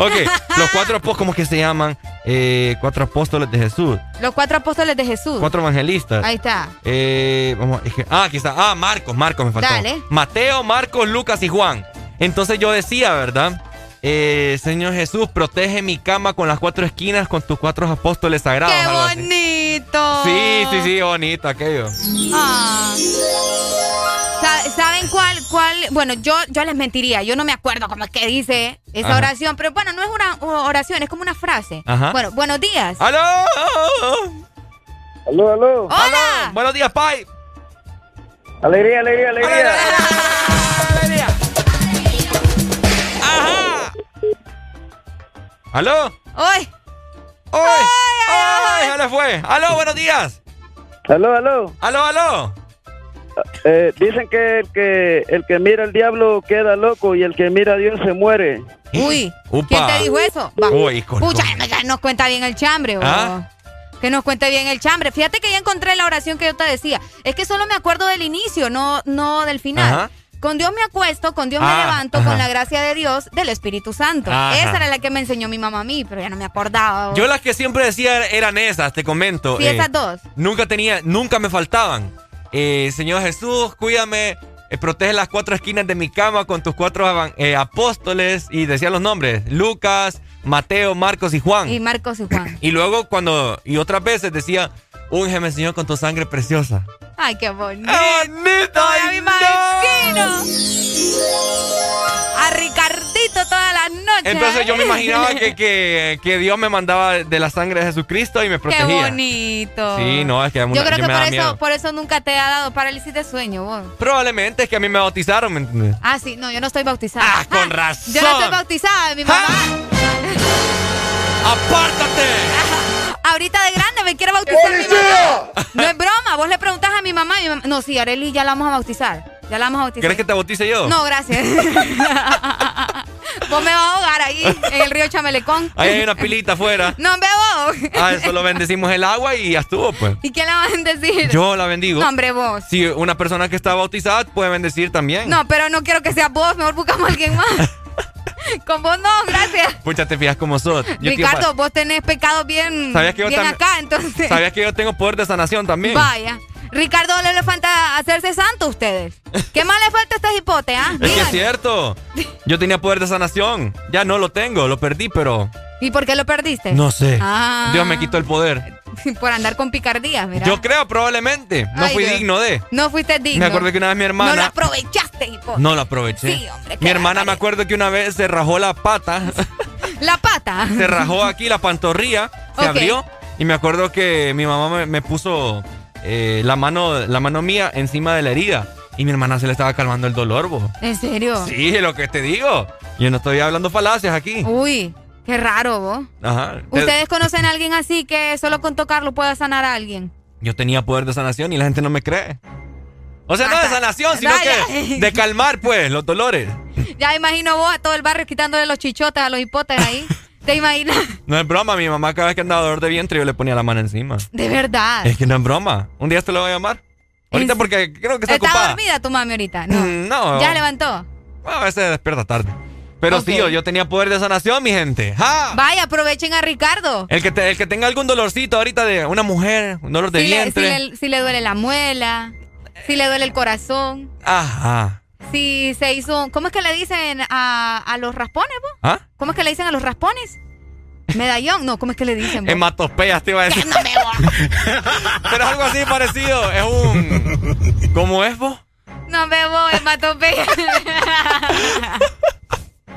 Ok, los cuatro apóstoles, ¿cómo es que se llaman? Eh, cuatro apóstoles de Jesús. Los cuatro apóstoles de Jesús. Cuatro evangelistas. Ahí está. Eh, vamos, es que- ah, aquí está. Ah, Marcos, Marcos me faltó. Dale. Mateo, Marcos, Lucas y Juan. Entonces yo decía, ¿verdad? Eh, Señor Jesús, protege mi cama con las cuatro esquinas con tus cuatro apóstoles sagrados. ¡Qué algo así. bonito! Sí, sí, sí, bonito aquello. Ah. Sa- ¿Saben cuál, cuál? Bueno, yo, yo les mentiría. Yo no me acuerdo cómo es que dice esa Ajá. oración. Pero bueno, no es una oración, es como una frase. Ajá. Bueno, buenos días. ¡Aló! Aló, aló. ¡Hola! Buenos días, Pai. Alegría, alegría, alegría. ¡Ajá! ¿Aló? ¡Hoy! ¡Hoy! ¡Ay! ¡Ya le fue! ¡Aló, buenos días! Aló, aló. ¡Aló, aló! Eh, dicen que el, que el que mira al diablo queda loco y el que mira a Dios se muere. Uy, Upa. ¿quién te dijo eso? Va. Uy, con- Pucha, ya nos cuenta bien el chambre. ¿Ah? Que nos cuente bien el chambre. Fíjate que ya encontré la oración que yo te decía. Es que solo me acuerdo del inicio, no, no del final. Ajá. Con Dios me acuesto, con Dios me Ah, levanto, ajá. con la gracia de Dios, del Espíritu Santo. Ajá. Esa era la que me enseñó mi mamá a mí, pero ya no me acordaba. Yo las que siempre decía eran esas, te comento. Sí, eh, esas dos. Nunca tenía, nunca me faltaban. Eh, Señor Jesús, cuídame, eh, protege las cuatro esquinas de mi cama con tus cuatro eh, apóstoles. Y decía los nombres, Lucas, Mateo, Marcos y Juan. Y Marcos y Juan. (coughs) Y luego cuando, y otras veces decía, úngeme Señor con tu sangre preciosa. Ay, qué bonito. bonito! ¡Ay, me imagino! A Ricardito todas las noches. Entonces yo me imaginaba que, que, que Dios me mandaba de la sangre de Jesucristo y me Qué protegía. bonito. Sí, no, es que, Yo creo que por eso, miedo. por eso nunca te ha dado parálisis de sueño, vos. Probablemente es que a mí me bautizaron, ¿me entiendes? Ah, sí, no, yo no estoy bautizada. Ah, con razón. (laughs) Yo no estoy bautizada, mi mamá. (laughs) ¡Apártate! Ahorita me quiere bautizar mi mamá. No es broma, vos le preguntás a mi mamá y mi mamá- No, sí, Areli ya la vamos a bautizar. Ya la vamos a bautizar. ¿Quieres que te bautice yo? No, gracias. (laughs) vos me vas a ahogar ahí, en el río Chamelecón. Ahí hay una pilita afuera. No, me vos. Ah, solo bendecimos el agua y ya estuvo, pues. ¿Y quién la va a bendecir? Yo la bendigo. No, hombre, vos. Si una persona que está bautizada puede bendecir también. No, pero no quiero que sea vos, mejor buscamos a alguien más. (laughs) (laughs) Con vos no, gracias. Pucha, te fijas cómo sos. Yo Ricardo, vos tenés pecados bien, ¿Sabías que yo bien acá, entonces. ¿Sabías que yo tengo poder de sanación también? Vaya. Ricardo le le falta hacerse santo a ustedes. ¿Qué más le falta a este hipote, ah? Es que es cierto. Yo tenía poder de sanación. Ya no lo tengo, lo perdí, pero ¿Y por qué lo perdiste? no sé. Ah. Dios me quitó el poder. (laughs) Por andar con picardías, mira. Yo creo probablemente. No Ay, fui Dios. digno de. No fuiste digno. Me acuerdo que una vez mi hermana. No lo aprovechaste, hipote. No lo aproveché. Sí, hombre, Mi hermana me acuerdo que una vez se rajó la pata, (laughs) La pata. se rajó aquí la pantorrilla, se abrió y me acuerdo que mi mamá me, me puso eh, la mano la mano mía encima de la herida y mi hermana se le estaba calmando el dolor, bo. ¿En serio? Sí, es lo que te digo. Yo no estoy hablando falacias aquí. Uy, qué raro, vos. Ajá. Te- ¿Ustedes conocen a alguien así que solo con tocarlo pueda sanar a alguien? Yo tenía poder de sanación y la gente no me cree. O sea, no de sanación, sino Vaya. que de calmar, pues, los dolores. (laughs) Ya imagino vos a todo el barrio quitándole los chichotes a los hipotes ahí. ¿Te imaginas? No es broma, mi mamá cada vez que andaba dolor de vientre yo le ponía la mano encima. De verdad. Es que no es broma. Un día te lo voy a llamar. Ahorita ¿En- porque creo que está ¿Está ocupada. dormida tu mami ahorita? No. Mm, no. ¿Ya levantó? Bueno, a veces despierta tarde. Pero Ok. sí, yo, tenía poder de sanación, mi gente. ¡Ja! Vaya, aprovechen a Ricardo. El que, te- el que tenga algún dolorcito ahorita de una mujer, un dolor de si, le, si, vientre. le, si le duele la muela, si le duele el corazón, Ajá. si se hizo... un- ¿Cómo es que le dicen a, a los raspones, vos? ¿Ah? ¿Cómo es que le dicen a los raspones? ¿Medallón? No, ¿cómo es que le dicen? vos? Hematopeas te iba a decir. (laughs) Pero es algo así parecido. Es un. ¿Cómo es vos? No me voy, Matope. (laughs)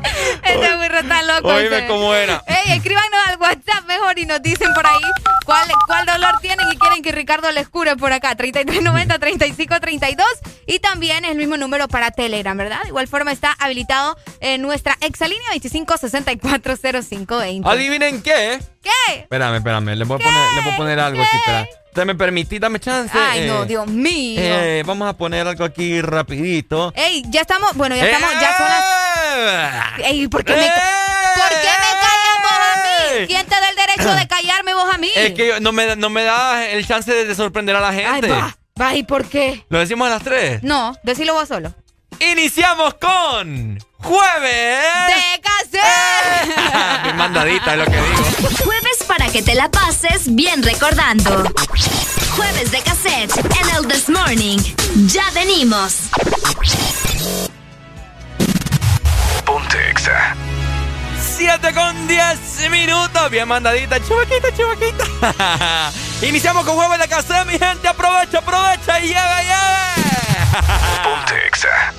(laughs) Este burro está loco. Oíme cómo era. Ey, escríbanos al WhatsApp mejor y nos dicen por ahí cuál, cuál dolor tienen y quieren que Ricardo les cure por acá. 3390-3532. Y también es el mismo número para Telegram, ¿verdad? De igual forma está habilitado en nuestra exalínea 25640520. ¿Adivinen qué? ¿Qué? Espérame, espérame. Le voy, a poner, le voy a poner algo aquí, espera. ¿Te me permití? Dame chance. Ay, no, eh, Dios mío. eh, vamos a poner algo aquí rapidito. Ey, ya estamos, bueno, ya estamos, ya son las... Ey, ¿por qué me, ¿por qué me callas vos a mí? ¿Quién te da el derecho de (clears throat) callarme vos a mí? Es que yo- no me, no me da el chance de, de sorprender a la Ay, gente. va, va, ¿y por qué? ¿Lo decimos a las 3? No, decilo vos solo. Iniciamos con Jueves de Cassette. (laughs) Mi mandadita es lo que digo. Para que te la pases bien recordando. Jueves de cassette en el This Morning. Ya venimos. Ponte Exa. 7 con 10 minutos. Bien mandadita, chubaquita, chubaquita. (laughs) Iniciamos con Jueves de Cassette, mi gente. Aprovecha, aprovecha y llega, llega. Ponte Exa.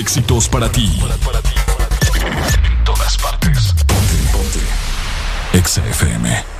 éxitos para ti. En todas partes. Ponte, ponte. Exa FM.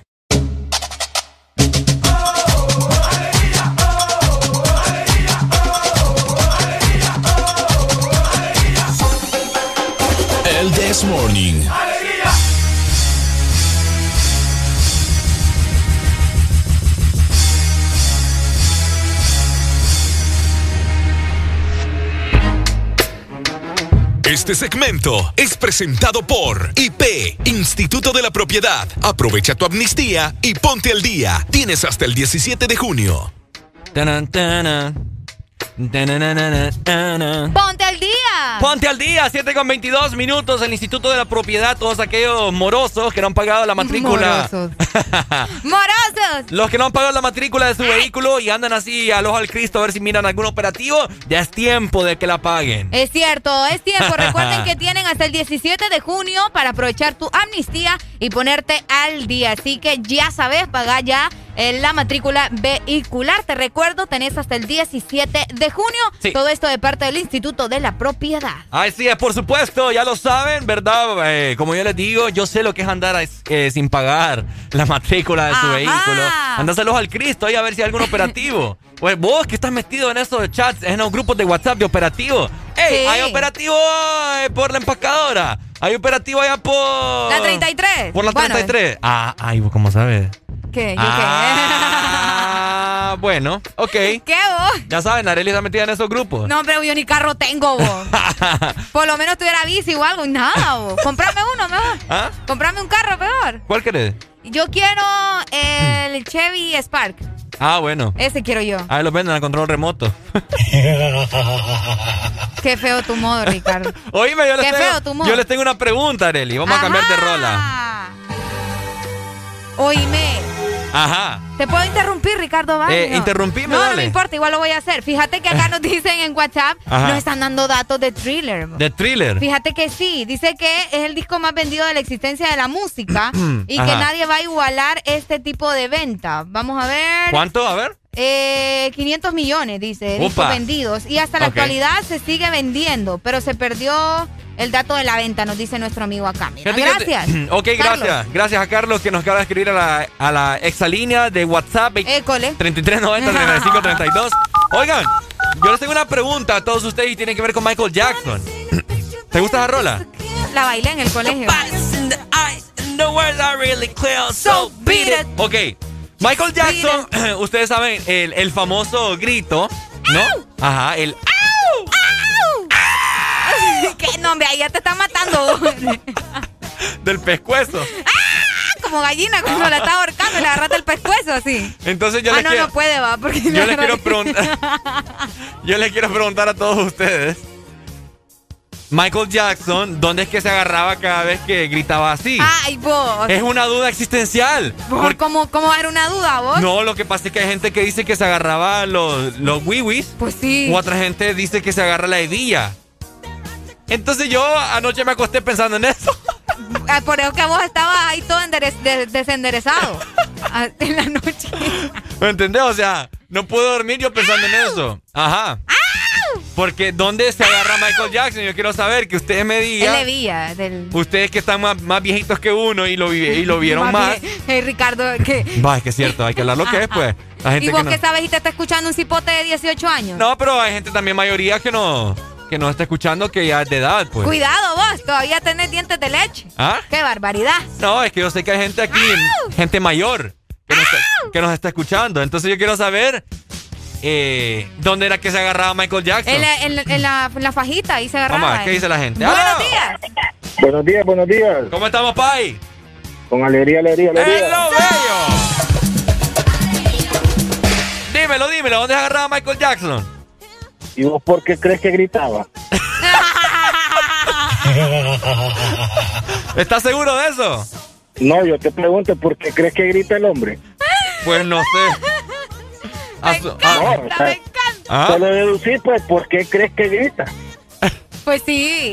Este segmento es presentado por IP, Instituto de la Propiedad. Aprovecha tu amnistía y ponte al día. Tienes hasta el 17 de junio. Tanan, tanan. Tananana. ¡Ponte al día! Ponte al día, 7 con 22 minutos. El Instituto de la Propiedad, todos aquellos morosos que no han pagado la matrícula. Morosos. (laughs) ¡Morosos! Los que no han pagado la matrícula de su vehículo y andan así al ojo al Cristo a ver si miran algún operativo, ya es tiempo de que la paguen. Es cierto, es tiempo. Recuerden que (laughs) tienen hasta el 17 de junio para aprovechar tu amnistía y ponerte al día. Así que ya sabes, paga ya la matrícula vehicular. Te recuerdo, tenés hasta el 17 de junio. Sí. Todo esto de parte del Instituto de la Propiedad. Así es, por supuesto, ya lo saben, ¿verdad? Eh, como yo les digo, yo sé lo que es andar eh, sin pagar la matrícula de su Ajá. vehículo. Andárselos al Cristo ahí a ver si hay algún operativo. (laughs) Pues vos que estás metido en esos chats, en los grupos de WhatsApp de operativo. ¡Ey! Sí. Hay operativo eh, por la empacadora. Hay operativo allá por. La 33. Por la Bueno, 33. Ah, ay, ¿vos ¿cómo sabes? ¿Qué? ¿Yo Ah, (laughs) bueno, ok. qué? ¿Qué vos? Ya saben, Arely está metida en esos grupos. No, pero yo ni carro tengo, vos. (laughs) Por lo menos tuviera bici o algo y nada, vos. Comprame uno mejor. ¿Ah? Comprame un carro peor. ¿Cuál querés? Yo quiero el Chevy Spark. Ah, bueno. Ese quiero yo. Ahí los venden al control remoto. (laughs) Qué feo tu modo, Ricardo. Oíme, yo les, Qué tengo, feo tu modo. yo les tengo una pregunta, Arely. Vamos a cambiar de rola. Oíme. Ajá. ¿Te puedo interrumpir, Ricardo Valle? Eh, No. interrumpime, No, no me importa, igual lo voy a hacer. Fíjate que acá nos dicen en WhatsApp, Ajá. nos están dando datos de thriller. De thriller. Fíjate que sí, dice que es el disco más vendido de la existencia de la música (clears throat) y que nadie va a igualar este tipo de venta. Vamos a ver. ¿Cuánto? A ver. Eh, 500 millones, dice, discos vendidos. Y hasta la actualidad se sigue vendiendo, pero se perdió el dato de la venta, nos dice nuestro amigo acá. Mira, gracias. (clears throat) ok, Carlos. gracias. Gracias a Carlos que nos acaba de escribir a la, a la exalínea de WhatsApp. École. 3390 3532. (laughs) Oigan, yo les tengo una pregunta a todos ustedes y tiene que ver con Michael Jackson. (clears throat) ¿Te gusta esa rola? La bailé en el colegio. Ok, Michael Jackson, (clears throat) ustedes saben, el, el famoso grito, ¿no? Ajá, el... (laughs) ¿Qué nombre? Ahí ya te está matando. (laughs) del pescuezo. Como gallina cuando la está ahorcando le agarraste el pescuezo así. Entonces yo ah, les no, quiero... no puede, va. Porque Yo les quiero preguntar. (laughs) Yo les quiero preguntar a todos ustedes. Michael Jackson, ¿dónde es que se agarraba cada vez que gritaba así? Ay, vos. Es una duda existencial. Vos, ¿Cómo, ¿Cómo era una duda, vos? No, lo que pasa es que hay gente que dice que se agarraba los, los wiwis. Pues sí. O otra gente dice que se agarra la hebilla. Entonces yo anoche me acosté pensando en eso. Ah, Por eso que vos estabas ahí todo de- desenderezado (laughs) ah, en la noche. ¿Me entendés? O sea, no puedo dormir yo pensando en eso. Ajá. Porque ¿dónde se agarra Michael Jackson? Yo quiero saber que ustedes me Él digan. le vía del... Ustedes que están más, más viejitos que uno y lo, y lo vieron más. bien. Eh, Ricardo, que... Va, es que es cierto, hay que hablar lo que es, pues. La gente ¿Y vos que qué no... sabes y te está escuchando un cipote de 18 años? no, pero hay gente también mayoría que no que no está escuchando que ya es de edad, pues. Cuidado vos, todavía tenés dientes de leche. ¿Ah? ¡Qué barbaridad! No, es que yo sé que hay gente aquí, gente mayor, que nos, está, que nos está escuchando. Entonces yo quiero saber eh, dónde era que se agarraba Michael Jackson. En la, en la- en la- en la fajita, ahí se agarraba. Vamos a ver, ¿qué dice la gente? Buenos días. Buenos días, buenos días. ¿Cómo estamos, Pai? Con alegría, alegría, alegría. ¡Hello, bello! Dímelo, dímelo, ¿dónde se agarraba Michael Jackson? ¿Y vos por qué crees que gritaba? ¿Estás seguro de eso? No, yo te pregunto, ¿por qué crees que grita el hombre? Pues no sé. A su- a- No, o sea, ¿Ah? Solo deducir, pues, ¿por qué crees que grita? Pues sí.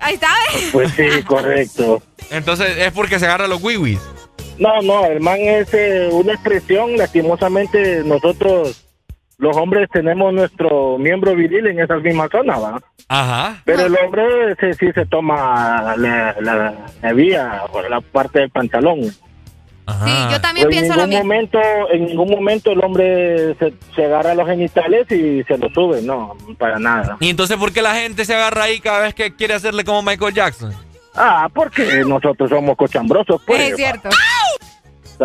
Ahí está. ¿ves? Pues sí, correcto. Entonces es porque se agarra los wiwis. No, no, el man es eh, una expresión, lastimosamente nosotros los hombres tenemos nuestro miembro viril en esa misma zona, ¿va? Ajá. Pero el hombre se, sí se toma la, la, la vía o la parte del pantalón. Sí, yo también Pues en pienso lo ningún mismo. momento, en ningún momento el hombre se, se agarra los genitales y se los sube, no, para nada. ¿Y entonces por qué la gente se agarra ahí cada vez que quiere hacerle como Michael Jackson? Ah, porque nosotros somos cochambrosos, pues. Es cierto.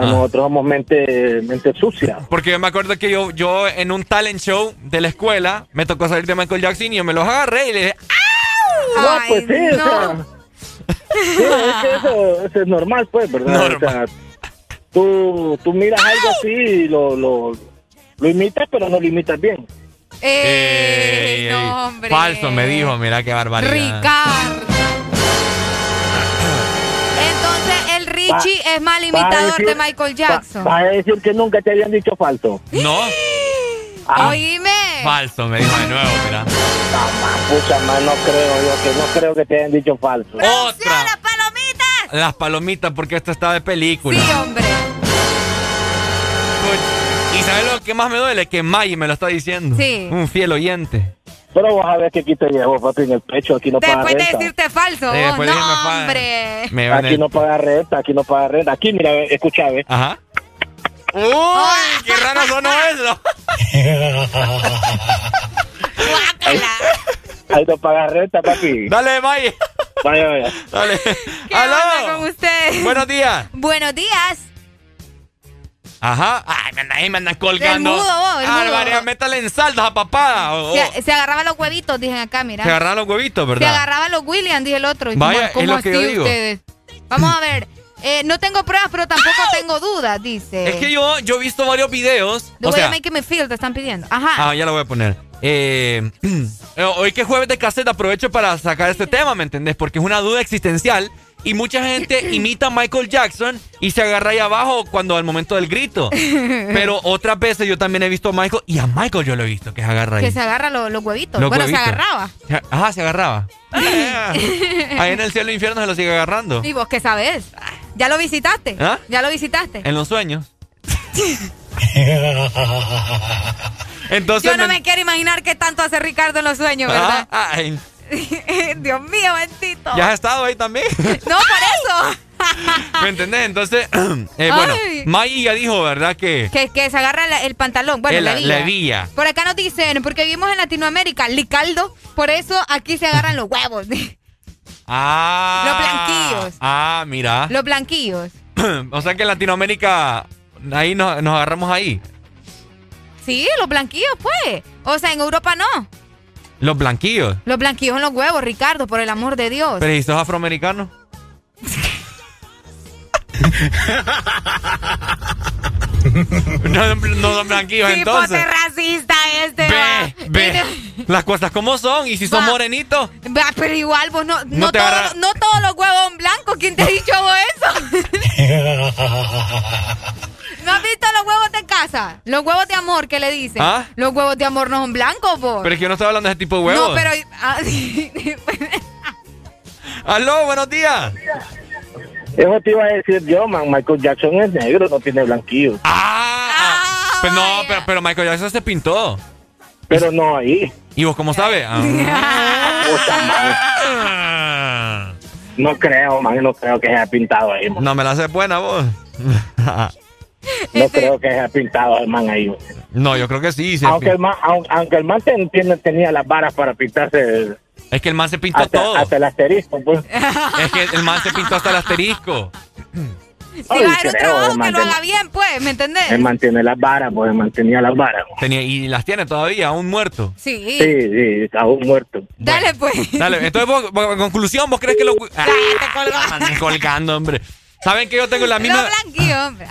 Sea, Nosotros somos mente, mente sucia. Porque yo me acuerdo que yo, yo en un talent show de la escuela me tocó salir de Michael Jackson y yo me los agarré y le dije, No, Ay, pues sí, o no. sea, sí, es que eso, eso es normal, pues, ¿verdad? O sea, tú, tú miras algo así y lo, lo, lo imitas, pero no lo imitas bien. Eh, "Ey, no, hombre. falso, me dijo, mira qué barbaridad. Ricardo. Va- es mal imitador decir- de Michael Jackson. Va, va a decir que nunca te habían dicho falso. No, (gasps) Ah, Oíme. falso, me dijo de nuevo, mira. no, pucha, más no creo yo, que no creo que te hayan dicho falso. Otra. las palomitas! Las palomitas, porque esto está de película. Sí, hombre. Y ¿sabes lo que más me duele? Que Maggie me lo está diciendo. Sí. Un fiel oyente. Pero vas a ver que aquí te llevo, papi, en el pecho, aquí no paga Después de renta. decirte falso. Sí, vos. no, falso. hombre. Me van Aquí a- no paga renta, aquí no paga renta. Aquí, mira, escucha, ve. Ajá. ¡Uy! ¡Qué raro sonó eso! Ahí, ahí no paga renta, papi. Dale, Maggie. Vaya, vaya. Dale. ¿Qué onda ¡Aló! con usted? Buenos días. Buenos días. Ajá. Ay, me andan ahí, me andan colgando. El mudo, vos, el mudo. María, métale en saldas a papá. Se, se agarraba los huevitos, dicen acá, mira. Se agarraron los huevitos, Se ¿verdad? agarraba los Williams, dije el otro. Vaya, ¿cómo- es lo que yo digo. ustedes? Vamos a ver. Eh, no tengo pruebas, pero tampoco tengo dudas, dice. Es que yo, yo he visto varios videos. The o way sea, I make me feel, te están pidiendo. Ajá. Ah, ya lo voy a poner. Eh, (clears throat) eh, hoy que es jueves de cassette aprovecho para sacar este tema, ¿me entendés? Porque es una duda existencial y mucha gente (laughs) imita a Michael Jackson y se agarra ahí abajo cuando al momento del grito. Pero (laughs) otras veces yo también he visto a Michael y a Michael yo lo he visto que se agarra ahí. que se agarra lo- los huevitos. Los bueno, huevitos. se agarraba. Ajá, se agarraba. Ah, (laughs) ahí en el cielo e infierno se lo sigue agarrando. ¿Y vos qué sabes? ¿Ya lo visitaste? ¿Ah? ¿Ya lo visitaste? En los sueños. Entonces Yo no me quiero imaginar qué tanto hace Ricardo en los sueños, ¿verdad? Ah, ay, (laughs) Dios mío, bendito. ¿Ya has estado ahí también? (laughs) No, por eso. (laughs) ¿Me entendés? Entonces, (clears throat) eh, bueno. Maggie ya dijo, ¿verdad? Que Que, que se agarra la- el pantalón. Bueno, el- la. Por acá nos dicen, porque vivimos en Latinoamérica, licaldo, por eso aquí se agarran los huevos. Ah. Los blanquillos. Ah, mira. (clears throat) los blanquillos. o sea que en Latinoamérica, ahí nos, nos agarramos ahí. Sí, los blanquillos, pues. O sea, en Europa no. Los blanquillos. Los blanquillos en los huevos, Ricardo, por el amor de Dios. Pero ¿y sos afroamericano? no, no son blanquillos entonces. Cipote racista este. va. Ve, las cosas como son. Y si son morenitos. Va, pero igual, vos no, no, te todo- agarra- no todos los huevos son blancos. ¿Quién te ha dicho vos eso? (laughs) ¿No has visto los huevos de casa? Los huevos de amor que le dicen. ¿Ah? Los huevos de amor no son blancos, vos. Pero es que yo no estoy hablando de ese tipo de huevos. No, pero. ah, (laughs) Aló, buenos días. Eso te iba a decir yo, man. Michael Jackson es negro, no tiene blanquillo. Ah, Pues no, pero, pero Michael Jackson se pintó. Pero no ahí. ¿Y vos cómo sabes? Ah. (laughs) No creo, man. No creo que se haya pintado ahí, man. No me la haces buena vos. (laughs) No (laughs) creo que se haya pintado el man ahí. no, yo creo que sí. se Aunque el man, aun- aunque el man ten- tiene- tenía las varas para pintarse Es que el man se pintó hasta, todo. hasta el asterisco, pues. (laughs) Es que el man se pintó hasta el asterisco. (clears throat) si Ay, va a hacer un trabajo que lo ten- haga bien, pues, ¿me entendés? Él mantiene las varas, pues él mantenía las varas. Tenía, y las tiene todavía, aún muerto. Sí. Sí, sí, aún muerto. Dale, pues. Dale, entonces vos, vos, en conclusión, ¿vos crees que lo... Ah, te colgando, hombre. ¿Saben que yo tengo la misma...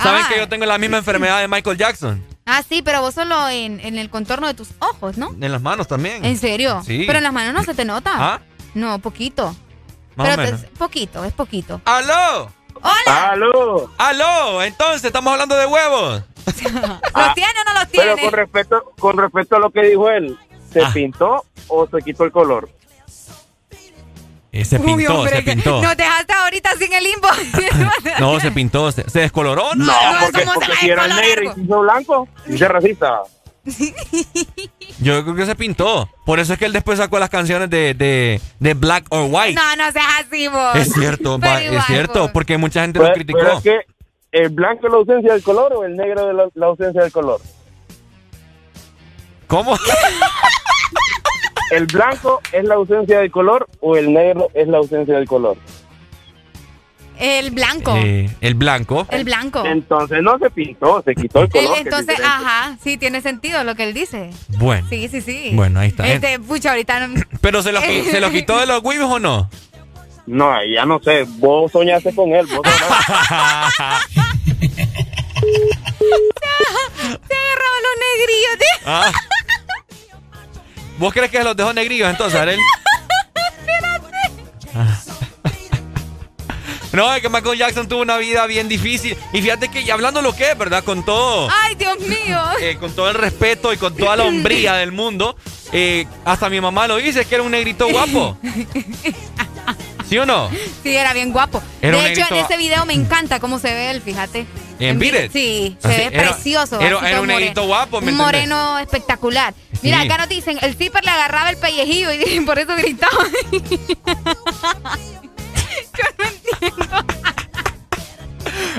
¿Saben Ajá. que yo tengo la misma enfermedad de Michael Jackson? Ah, sí, pero vos solo en, en el contorno de tus ojos, ¿no? En las manos también. ¿En serio? Sí. Pero en las manos no se te nota. ¿Ah? No, poquito. Más pero o menos. te- poquito, es poquito. ¡Aló! ¡Hola! ¡Aló! ¡Aló! Entonces, estamos hablando de huevos. (laughs) ¿Los tiene o no los tiene? Pero con respecto, con respecto a lo que dijo él, ¿se Ah. pintó o se quitó el color? Eh, se Uy, pintó, hombre, se pintó. Nos dejaste ahorita sin el limbo. (laughs) No, se pintó. ¿Se, se descoloró? No, No, porque, ¿cómo se porque si era negro y se hizo blanco, dice racista. Yo creo que se pintó. Por eso es que él después sacó las canciones de, de, de Black or White. No, no seas así, vos. Es cierto, Pero va, igual, es cierto, vos. porque mucha gente Pero, lo criticó. pero es que el blanco es la ausencia del color o el negro es la, la ausencia del color. ¿Cómo? (laughs) ¿El blanco es la ausencia del color o el negro es la ausencia del color? El blanco. Eh, el blanco. El blanco. Entonces no se pintó, se quitó el Él, color. entonces, ajá, sí, tiene sentido lo que él dice. Bueno. Sí, sí, sí. Bueno, ahí está. Este, pucha, ahorita no... (laughs) ¿Pero se lo, se lo quitó de los huevos o no? No, ya no sé, vos soñaste con él. Vos soñaste. (laughs) Se agarraba los negrillos, tío. Ah. ¿Vos crees que los dejó negrillos entonces, Arel? Ah. No, es que Michael Jackson tuvo una vida bien difícil. Y fíjate que, y hablando lo que es, ¿verdad? Con todo, Ay, Dios mío. eh, con todo el respeto y con toda la hombría del mundo, eh, hasta mi mamá lo dice, es que era un negrito guapo. (laughs) ¿Sí o no? Sí, era bien guapo. Era de hecho, en ese video me encanta cómo se ve él, fíjate. ¿En It? Sí, se Así, ve era- precioso. era- un negrito guapo, ¿me Un moreno espectacular. Mira, acá nos dicen, el zipper le agarraba el pellejillo y (laughs) por eso gritaba. (laughs)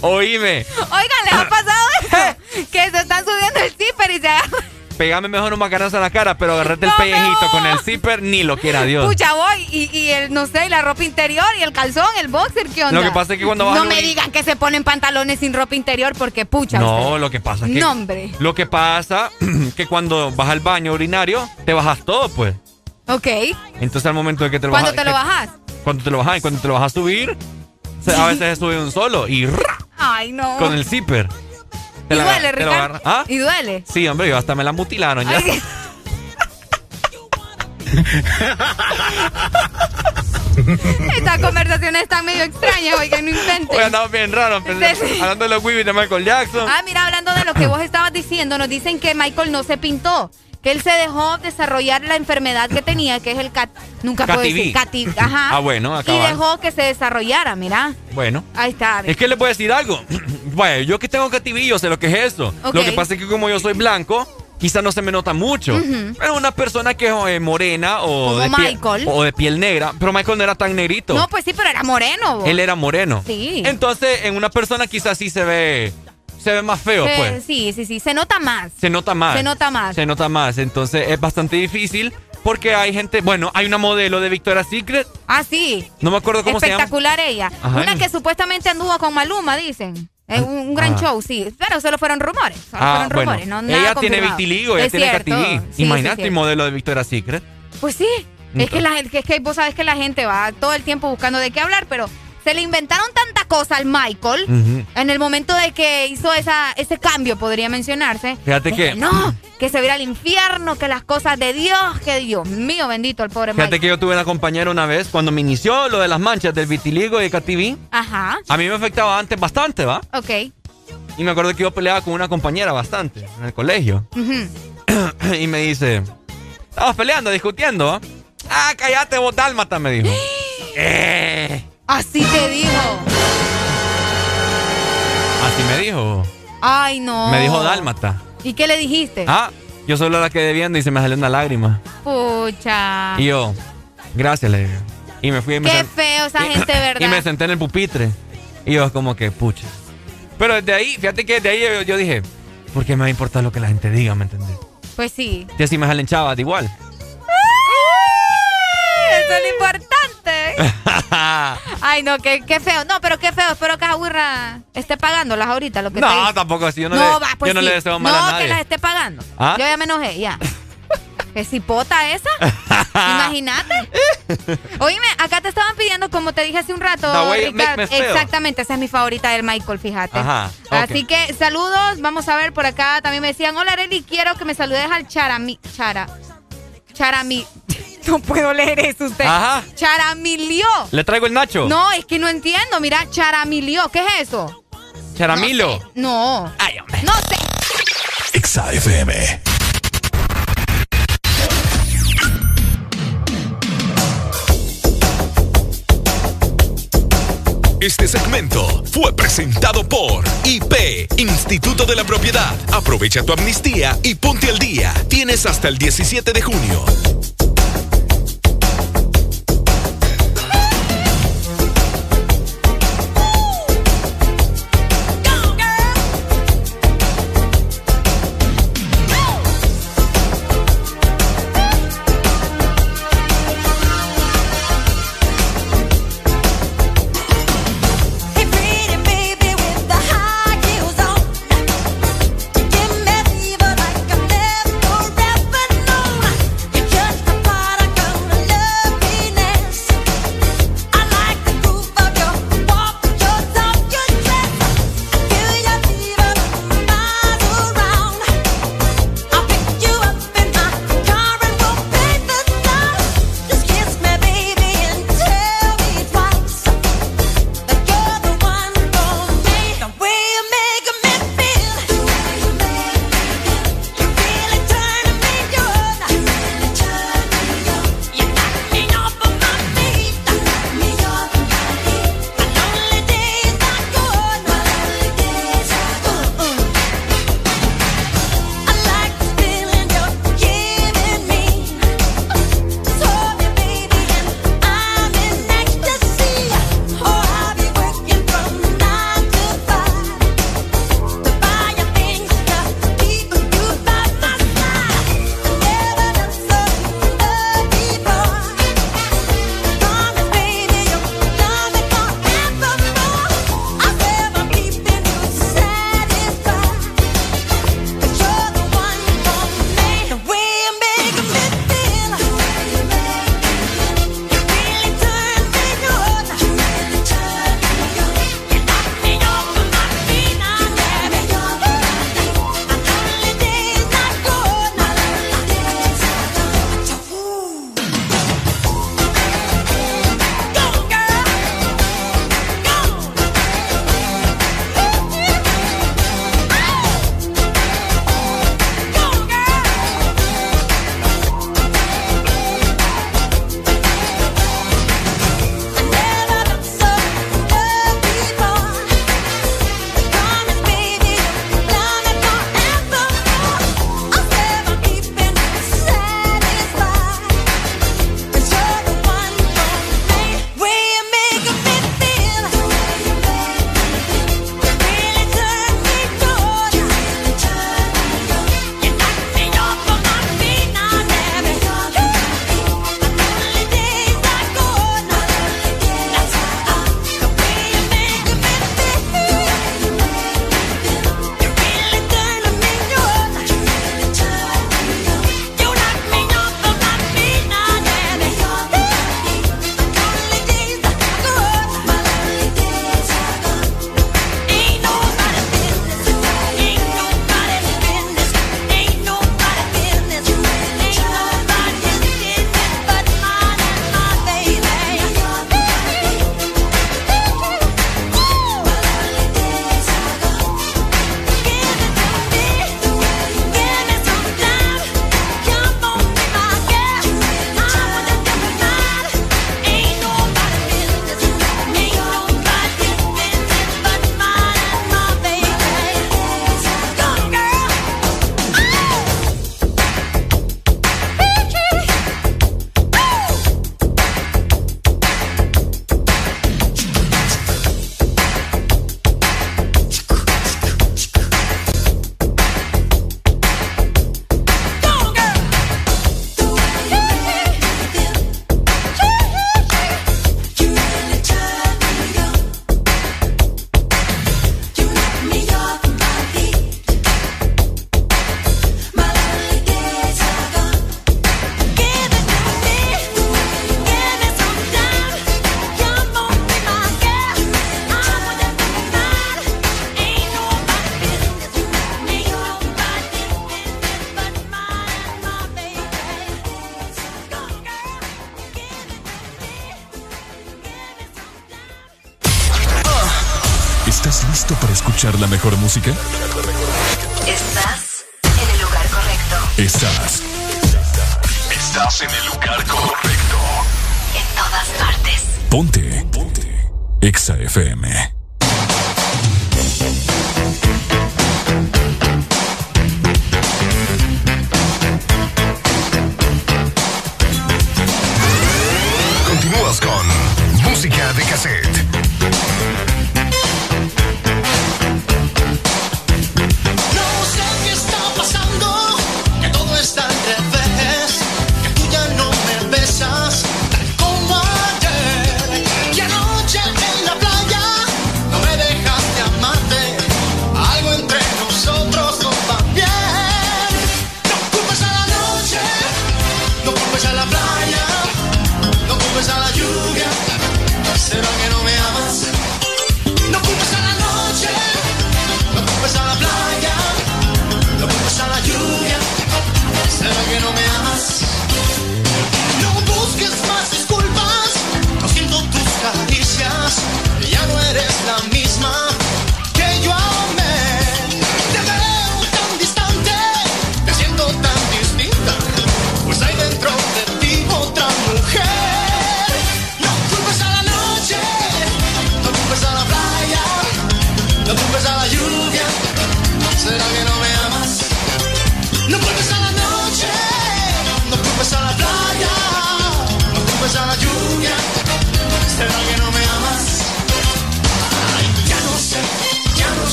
Oíme, Oigan, ¿les ha pasado eso? (laughs) que se están subiendo el zipper y se agarran. Pegame mejor un macanazo en la cara, pero agarrate el pellejito no. con el zipper, ni lo quiera Dios. Pucha, voy. Y, y el, no sé, y la ropa interior y el calzón, el boxer, ¿qué onda? Lo que pasa es que cuando vas No me digan que se ponen pantalones sin ropa interior porque, pucha. No, usted. lo que pasa es que. No, hombre. Lo que pasa (clears throat) que cuando vas al baño urinario, te bajas todo, pues. Ok. Entonces al momento de que te lo ¿Cuándo bajas. te lo bajas? Cuando te lo bajas y cuando te lo vas a subir, a veces se sube un solo y ¡ra! Ay, no. con el zipper. Te y la- duele, te Ricardo. ¿Ah? Y duele. Sí, hombre, yo hasta me la mutilaron ya. Ay, (laughs) Estas conversaciones están medio extrañas, oigan, no inventen. Hoy andamos bien raros, Sí, hablando de los Weebies de Michael Jackson. Ah, mira, hablando de lo que (laughs) vos estabas diciendo, nos dicen que Michael no se pintó, que él se dejó desarrollar la enfermedad que tenía, que es el cat, nunca puedo decir cati, ajá. Ah, bueno, y acaba. dejó que se desarrollara, mira. Bueno. Ahí está. Es que le puedo decir algo. (clears throat) Bueno, yo que tengo cativillo sé lo que es eso. Ok. Lo que pasa es que como yo soy blanco, quizá no se me nota mucho. Pero una persona que es eh, morena o Como de, piel, Michael. o de piel negra, pero Michael no era tan negrito. No, pues sí, pero era moreno. Él era moreno. Sí. Entonces, en una persona quizás sí se ve se ve más feo, Eh, pues. Sí, sí, sí, se nota más. Se nota más. Se nota más. Se nota más. Entonces, es bastante difícil porque hay gente, bueno, hay una modelo de Victoria's Secret, Ah, sí. no me acuerdo cómo se llama. Espectacular ella. Ajá. Una que supuestamente anduvo con Maluma, dicen. Es un, un gran Ah. show, sí. Pero solo fueron rumores. Solo Ah, fueron bueno. rumores. No, nada ella tiene vitiligo, ella Es tiene cierto. Sí, Imagínate sí. el modelo de Victoria's Secret. Pues sí. Es que, la, gente- es que vos sabes que la gente va todo el tiempo buscando de qué hablar, pero se le inventaron tanta cosa al Michael en el momento de que hizo esa, ese cambio, podría mencionarse. Fíjate que- No, que se viera al infierno, que las cosas de Dios, que Dios mío, bendito el pobre Fíjate Michael. que yo tuve una compañera una vez cuando me inició lo de las manchas del vitiligo y cativí. Ajá, A mí me afectaba antes bastante, ¿va? ok. Y me acuerdo que yo peleaba con una compañera bastante en el colegio. Ujú. (clears throat) y me dice, estabas peleando, discutiendo. Ah, cállate, vos dálmata, me dijo. (gasps) eh, Así te dijo. así me dijo. Ay, no. Me dijo dálmata. ¿Y qué le dijiste? Ah, yo solo la quedé viendo y se me salió una lágrima. Pucha. Y yo, gracias, le digo. Y me fui y me, Qué feo esa y- (clears throat) gente, ¿verdad? y me senté en el pupitre. Y yo como que, pucha. Pero desde ahí, fíjate que desde ahí yo, yo dije, ¿por qué me va a importar lo que la gente diga, me entendés? Pues sí. Y así me salen chavas de igual. Eso es lo importante. (laughs) Ay, no, qué, qué feo. No, pero qué feo. Espero que Agüirra esté pagándolas ahorita, lo que te no, dice. tampoco. Yo no, No, le, va, pues yo no sí. le deseo mal a No, nadie. que las esté pagando. ¿Ah? Yo ya me enojé, ya. (laughs) ¿Qué cipota esa? (laughs) Imagínate. Oíme, acá te estaban pidiendo, como te dije hace un rato, Ricardo. Exactamente, esa es mi favorita del Michael, fíjate. Ajá. Así que saludos, vamos a ver por acá. También me decían, hola Arely, quiero que me saludes al Charami. Chara. Charami. (laughs) No puedo leer eso usted. Ajá. Charamilio. ¿Le traigo el Nacho? No, es que no entiendo. Mira, Charamilio. ¿Qué es eso? Charamilo. No. Ay, hombre. No sé. Exa FM. Este segmento fue presentado por IP, Instituto de la Propiedad. Aprovecha tu amnistía y ponte al día. Tienes hasta el 17 de junio. música.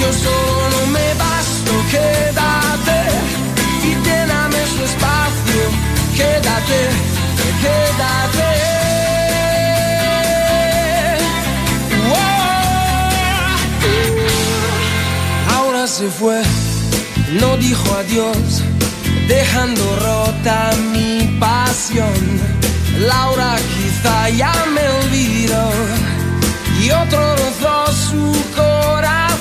Yo solo me basto, quédate y lléname su espacio, quédate, quédate. Wow. Ahora se fue, no dijo adiós, dejando rota mi pasión. Laura quizá ya me olvidó y otro rozó su corazón.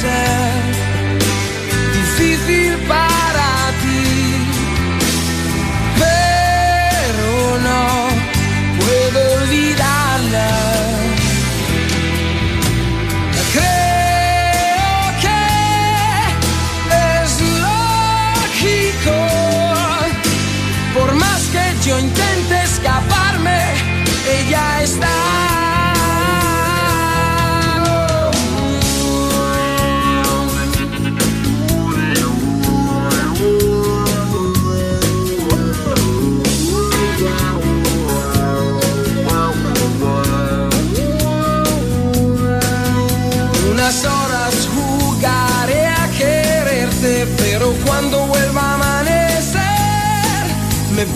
Puede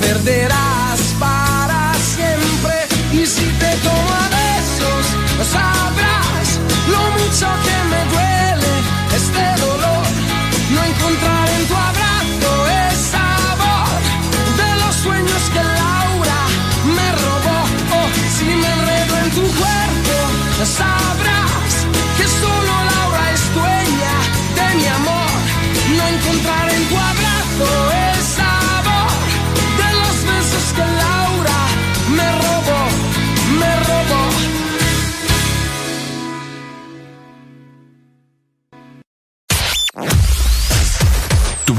perderás para siempre. Y si te tomo a besos, sabrás lo mucho que me duele este dolor. No encontrar en tu abrazo el sabor de los sueños que Laura me robó. Oh, si me enredo en tu cuerpo, sabrás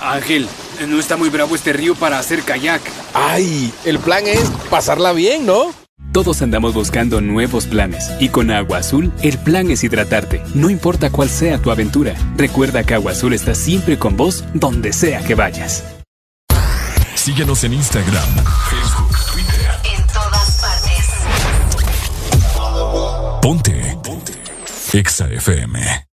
Ángel, no está muy bravo este río para hacer kayak. ¡Ay! El plan es pasarla bien, ¿no? Todos andamos buscando nuevos planes y con Agua Azul el plan es hidratarte, no importa cuál sea tu aventura. Recuerda que Agua Azul está siempre con vos donde sea que vayas. Síguenos en Instagram, Facebook, Twitter. En todas partes. Ponte. Ponte. Exa FM.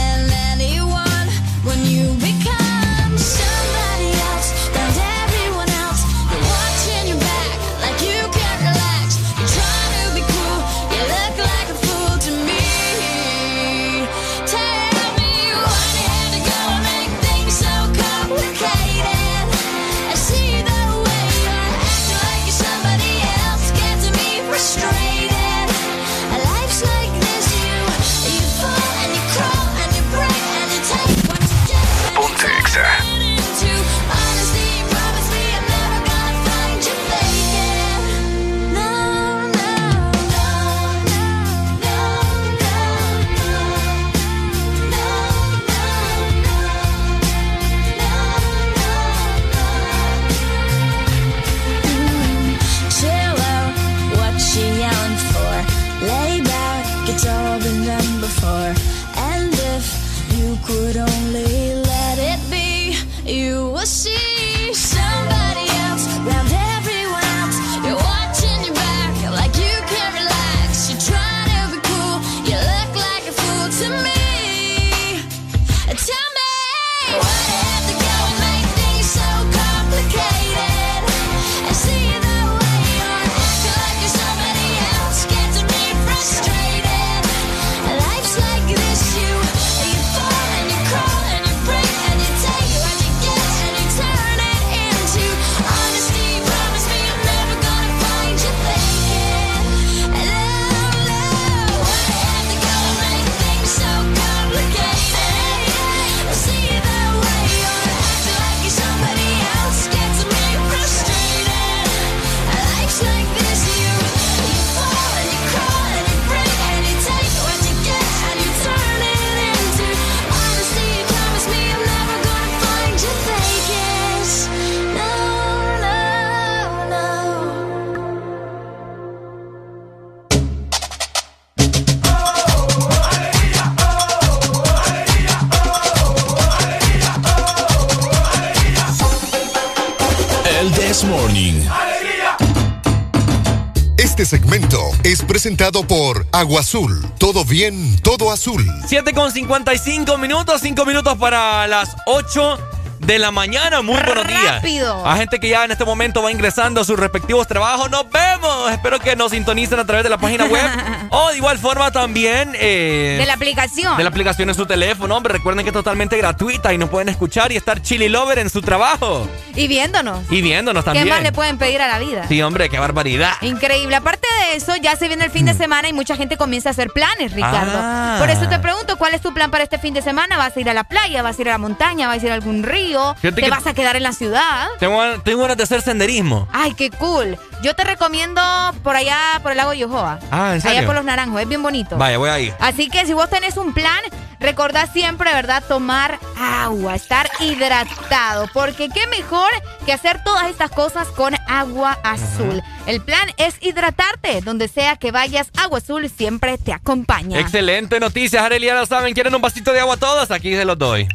presentado por Agua Azul. Todo bien, todo azul. 7 con 55 minutos, 5 minutos para las 8 de la mañana. Muy buenos días. Rápido. A gente que ya en este momento va ingresando a sus respectivos trabajos. Nos vemos. Espero que nos sintonicen a través de la página web. (laughs) o de igual forma también. eh, De la aplicación. de la aplicación en su teléfono, hombre. Recuerden que es totalmente gratuita y nos pueden escuchar y estar chili lover en su trabajo. Y viéndonos. Y viéndonos ¿Qué también. más le pueden pedir a la vida? Sí, hombre, qué barbaridad. Increíble. Aparte de eso, ya se viene el fin de semana y mucha gente comienza a hacer planes, Ricardo. Mm. Ah. Por eso te pregunto, ¿cuál es tu plan para este fin de semana? ¿Vas a ir a la playa? ¿Vas a ir a la montaña? ¿Vas a ir a algún río? Fíjate ¿Te vas a quedar en la ciudad? Tengo, tengo ganas de hacer senderismo. Ay, qué cool. Yo te recomiendo por allá, por el lago Yohoa. Ah, ¿en serio? Allá por los naranjos, es bien bonito. Vaya, voy a ir. Así que si vos tenés un plan, recordá siempre, ¿verdad? Tomar agua, estar hidratado. Porque qué mejor que hacer todas estas cosas con agua azul. El plan es hidratarte. Donde sea que vayas, agua azul siempre te acompaña. Excelente noticias, Arelia, lo saben. ¿Quieren un vasito de agua todos? Aquí se los doy.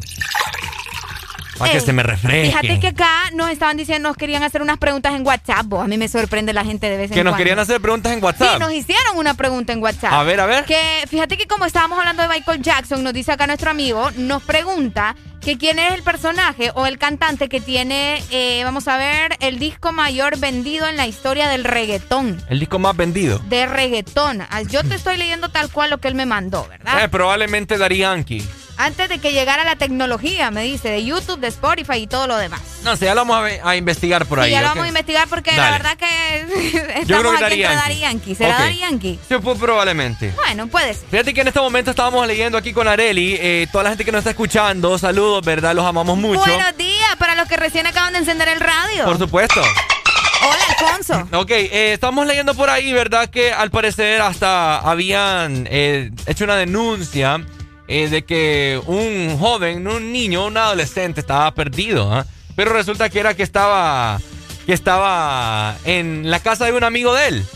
Para que se me refresque. Fíjate que acá nos estaban diciendo, nos querían hacer unas preguntas en WhatsApp. vos. A mí me sorprende la gente de vez en Que cuando. nos querían hacer preguntas en WhatsApp. Sí, nos hicieron una pregunta en WhatsApp. A ver, a ver. Que fíjate que como estábamos hablando de Michael Jackson, nos dice acá nuestro amigo, nos pregunta que quién es el personaje o el cantante que tiene, eh, vamos a ver, el disco mayor vendido en la historia del reggaetón. El disco más vendido. De reggaetón. Ah, Yo te estoy leyendo tal cual lo que él me mandó, ¿verdad? Eh, probablemente Daddy Yankee. Antes de que llegara la tecnología, me dice, de YouTube, de Spotify y todo lo demás. No sé, ya lo vamos a, ve- a investigar por Sí, ahí. ya lo vamos a investigar porque la verdad que estamos (laughs) Yo creo que aquí entre. Daddy Yankee. ¿Será Ok. Daddy Yankee? Sí, pues probablemente. Bueno, puede ser. Fíjate que en este momento estábamos leyendo aquí con Areli, eh, toda la gente que nos está escuchando, saludos, ¿verdad? Los amamos mucho. Buenos días para los que recién acaban de encender el radio. Por supuesto. Hola, Alfonso. Ok, eh, estamos leyendo por ahí, ¿verdad? Que al parecer hasta habían eh, hecho una denuncia eh, de que un joven, un niño, un adolescente estaba perdido, ¿ah? Pero resulta que era que estaba, que estaba en la casa de un amigo de él.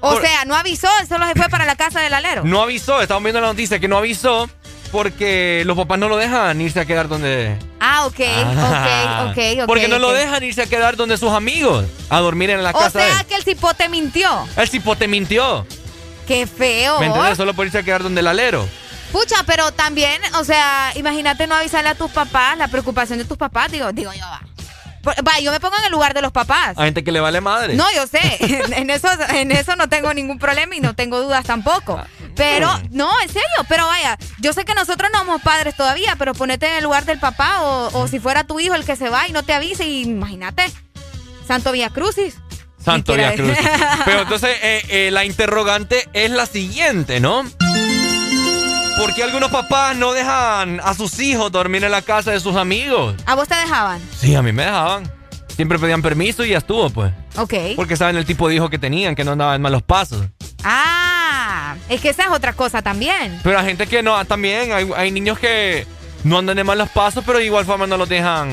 O Por- sea, no avisó, solo se fue para la casa del alero. No avisó, estamos viendo la noticia que no avisó porque los papás no lo dejan irse a quedar donde... Ah, ok, Ah, ok, ok, ok. Porque no lo dejan irse a quedar donde sus amigos, a dormir en la O casa de sea que el cipote mintió. El cipote mintió. Qué feo. ¿Me entiendes? Solo por irse a quedar donde el alero. Pucha, pero también, o sea, imagínate no avisarle a tus papás, la preocupación de tus papás, digo, digo yo, va. Va, yo me pongo en el lugar de los papás. Hay gente que le vale madre. No, yo sé, (laughs) en eso, en eso no tengo ningún problema y no tengo dudas tampoco. Pero, no, en serio, pero vaya, yo sé que nosotros no somos padres todavía, pero ponete en el lugar del papá o, o si fuera tu hijo el que se va y no te avise, y imagínate, Santo Vía Crucis. Santo Vía decir. (laughs) Pero entonces eh, eh, la interrogante es la siguiente, ¿no? ¿Por qué algunos papás no dejan a sus hijos dormir en la casa de sus amigos? ¿A vos te dejaban? Sí, a mí me dejaban. Siempre pedían permiso y ya estuvo, pues. Ok. Porque saben el tipo de hijo que tenían, que no andaban en malos pasos. Ah, es que esa es otra cosa también. Pero hay gente que no, también hay, hay niños que no andan en malos pasos, pero de igual forma no los dejan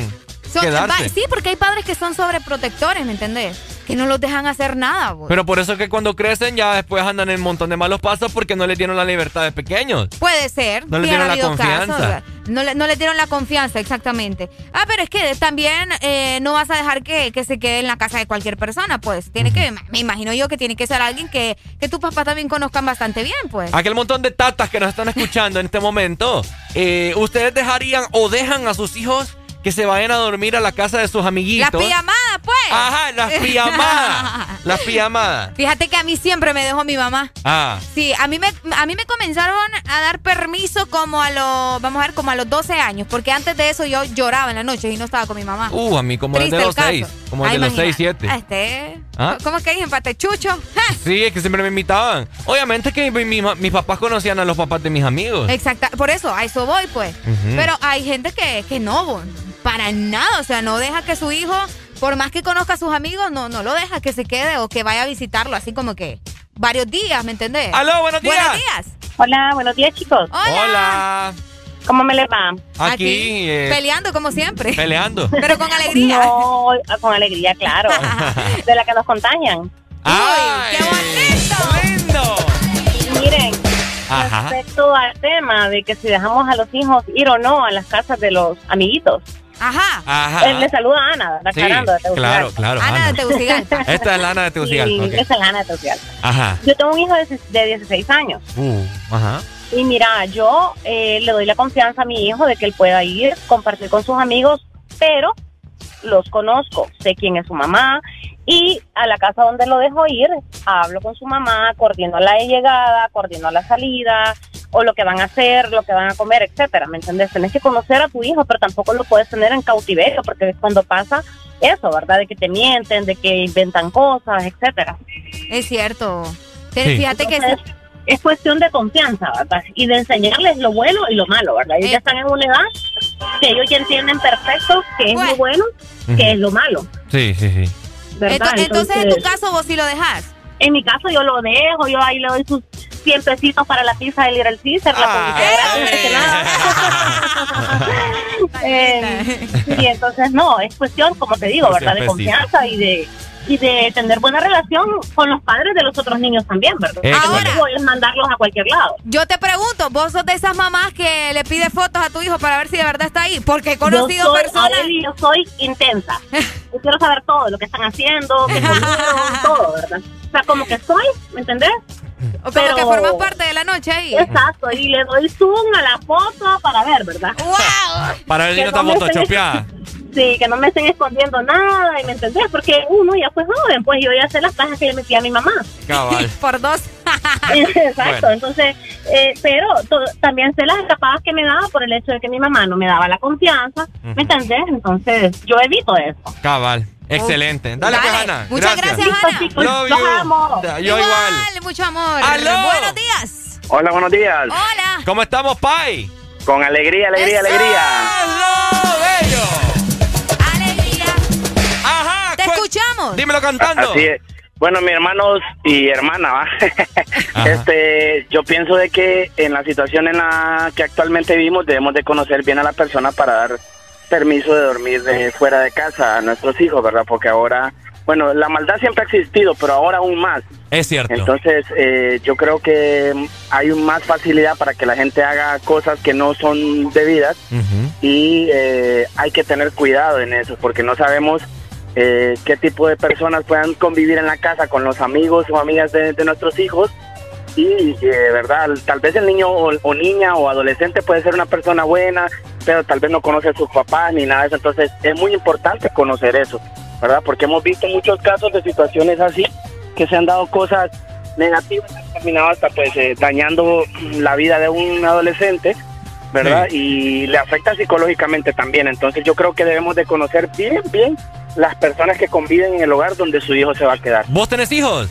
Son- quedarse. va- sí, porque hay padres que son sobreprotectores, ¿me entendés? Que no los dejan hacer nada, vos. Pero por eso es que cuando crecen ya después andan en un montón de malos pasos porque no les dieron la libertad de pequeños. Puede ser. No le sí dieron la confianza. casos, no, le, no le dieron la confianza, exactamente. Ah, pero es que también eh, no vas a dejar que, que se quede en la casa de cualquier persona, pues. Tiene que, me imagino yo que tiene que ser alguien que, que tus papás también conozcan bastante bien, pues. Aquel montón de tatas que nos están escuchando en este momento, eh, ¿ustedes dejarían o dejan a sus hijos que se vayan a dormir a la casa de sus amiguitos? Pijamadas, pues. Ajá, las pijamadas. (laughs) las pijamadas. Fíjate que a mí siempre me dejó mi mamá. Ah, Sí, a mí me a mí me comenzaron a dar permiso como a los, vamos a ver, como a los 12 años, porque antes de eso yo lloraba en la noche y no estaba con mi mamá. uh, a mí como desde los el caso. seis. Como desde los imagina. seis, siete. Ah, Este, ¿Ah? ¿Cómo es que dicen? Patechucho. (laughs) Sí, es que siempre me invitaban. Obviamente que mi- mi- mis papás conocían a los papás de mis amigos. Exacta, por eso, a eso voy, pues. Pero hay gente que, que no, para nada, o sea, no deja que su hijo, por más que conozca a sus amigos, no, no lo deja que se quede o que vaya a visitarlo, así como que varios días, ¿me entendés? ¡Aló, buenos días! Buenos días. Hola, buenos días, chicos. Hola. ¿Cómo me les va? Aquí, eh, Peleando como siempre. peleando. (laughs) Pero con alegría. No, con alegría, claro. (laughs) de la que nos contagian. ¡Ay! ¡Qué bonito! ¡Lindo! Miren, Ajá. respecto al tema de que si dejamos a los hijos ir o no a las casas de los amiguitos. Ajá. Ajá. Eh, le saluda a Ana, Sí, aclarando de Tegucigalpa. claro, claro. Ana de Tegucigalpa. (laughs) Esta es la Ana de Tegucigalpa. Sí, esa es la Ana de Tegucigalpa. Ajá. Yo tengo un hijo de, de 16 años. Uh, ajá. Y mira, yo eh, le doy la confianza a mi hijo de que él pueda ir, compartir con sus amigos, pero los conozco, sé quién es su mamá y a la casa donde lo dejo ir, hablo con su mamá, coordino la llegada, coordino la salida o lo que van a hacer, lo que van a comer, etcétera, ¿me entiendes? Tenés que conocer a tu hijo, pero tampoco lo puedes tener en cautiverio porque es cuando pasa eso, ¿verdad? De que te mienten, de que inventan cosas, etcétera. Es cierto. Te- Sí. Fíjate que Entonces, es cuestión de confianza, ¿verdad? Y de enseñarles lo bueno y lo malo, ¿verdad? Ellos ya están en una edad que ellos ya entienden perfecto qué es lo bueno, qué es lo malo, Sí, sí, sí. ¿verdad? Ento- entonces, en tu caso, vos sí lo dejas. En mi caso, yo lo dejo, yo ahí le doy sus 100 pesitos para la pizza del Little Caesar, la que nada. Eh, y (laughs) entonces, no, es cuestión, como te digo, Los ¿verdad? De 100 pesitos. confianza y de, y de tener buena relación con los padres de los otros niños también, ¿verdad? Ahora es mandarlos a cualquier lado. Yo te pregunto, ¿vos sos de esas mamás que le pide fotos a tu hijo para ver si de verdad está ahí? Porque he conocido yo soy, personas... Yo soy intensa. (laughs) Yo quiero saber todo, lo que están haciendo, qué (laughs) comieron, todo, ¿verdad? Sea, como que soy, ¿me entendés? O como que formas parte de la noche ahí. Exacto, y le doy zoom a la foto para ver, ¿verdad? (laughs) ¡Wow! Para ver si no está photoshopeada. (laughs) Sí, que no me estén escondiendo nada, ¿y me entendés? Porque uno ya fue joven, pues yo ya sé las cajas que le metí a mi mamá. Cabal. (laughs) Por dos. Exacto, Bueno. entonces, eh, pero to- también sé las escapadas que me daba por el hecho de que mi mamá no me daba la confianza, ¿me entendés? Entonces, yo evito eso. Cabal. Excelente. Dale, pues, Dale. Ana. Muchas gracias, Ana. Love you. amo. Yo igual. mucho amor. ¡Aló! Buenos días. Hola, buenos días. Hola. ¿Cómo estamos, Pai? Con alegría, alegría, Eso. alegría. ¡Aló, bello! Alegría. Ajá. Te escuchamos. Dímelo cantando. Así es. Bueno, mis hermanos y hermana, ¿va? (laughs) este, yo pienso de que en la situación en la que actualmente vivimos debemos de conocer bien a la persona para dar permiso de dormir de fuera de casa a nuestros hijos, ¿verdad? Porque ahora, bueno, la maldad siempre ha existido, pero ahora aún más. Es cierto. Entonces, eh, yo creo que hay más facilidad para que la gente haga cosas que no son debidas y eh, hay que tener cuidado en eso porque no sabemos eh, qué tipo de personas puedan convivir en la casa con los amigos o amigas de, de nuestros hijos y eh, verdad tal vez el niño o, o niña o adolescente puede ser una persona buena pero tal vez no conoce a sus papás ni nada de eso entonces es muy importante conocer eso verdad porque hemos visto muchos casos de situaciones así que se han dado cosas negativas han terminado hasta pues eh, dañando la vida de un adolescente ¿verdad? Y le afecta psicológicamente también. Entonces yo creo que debemos de conocer bien, bien las personas que conviven en el hogar donde su hijo se va a quedar. ¿Vos tenés hijos?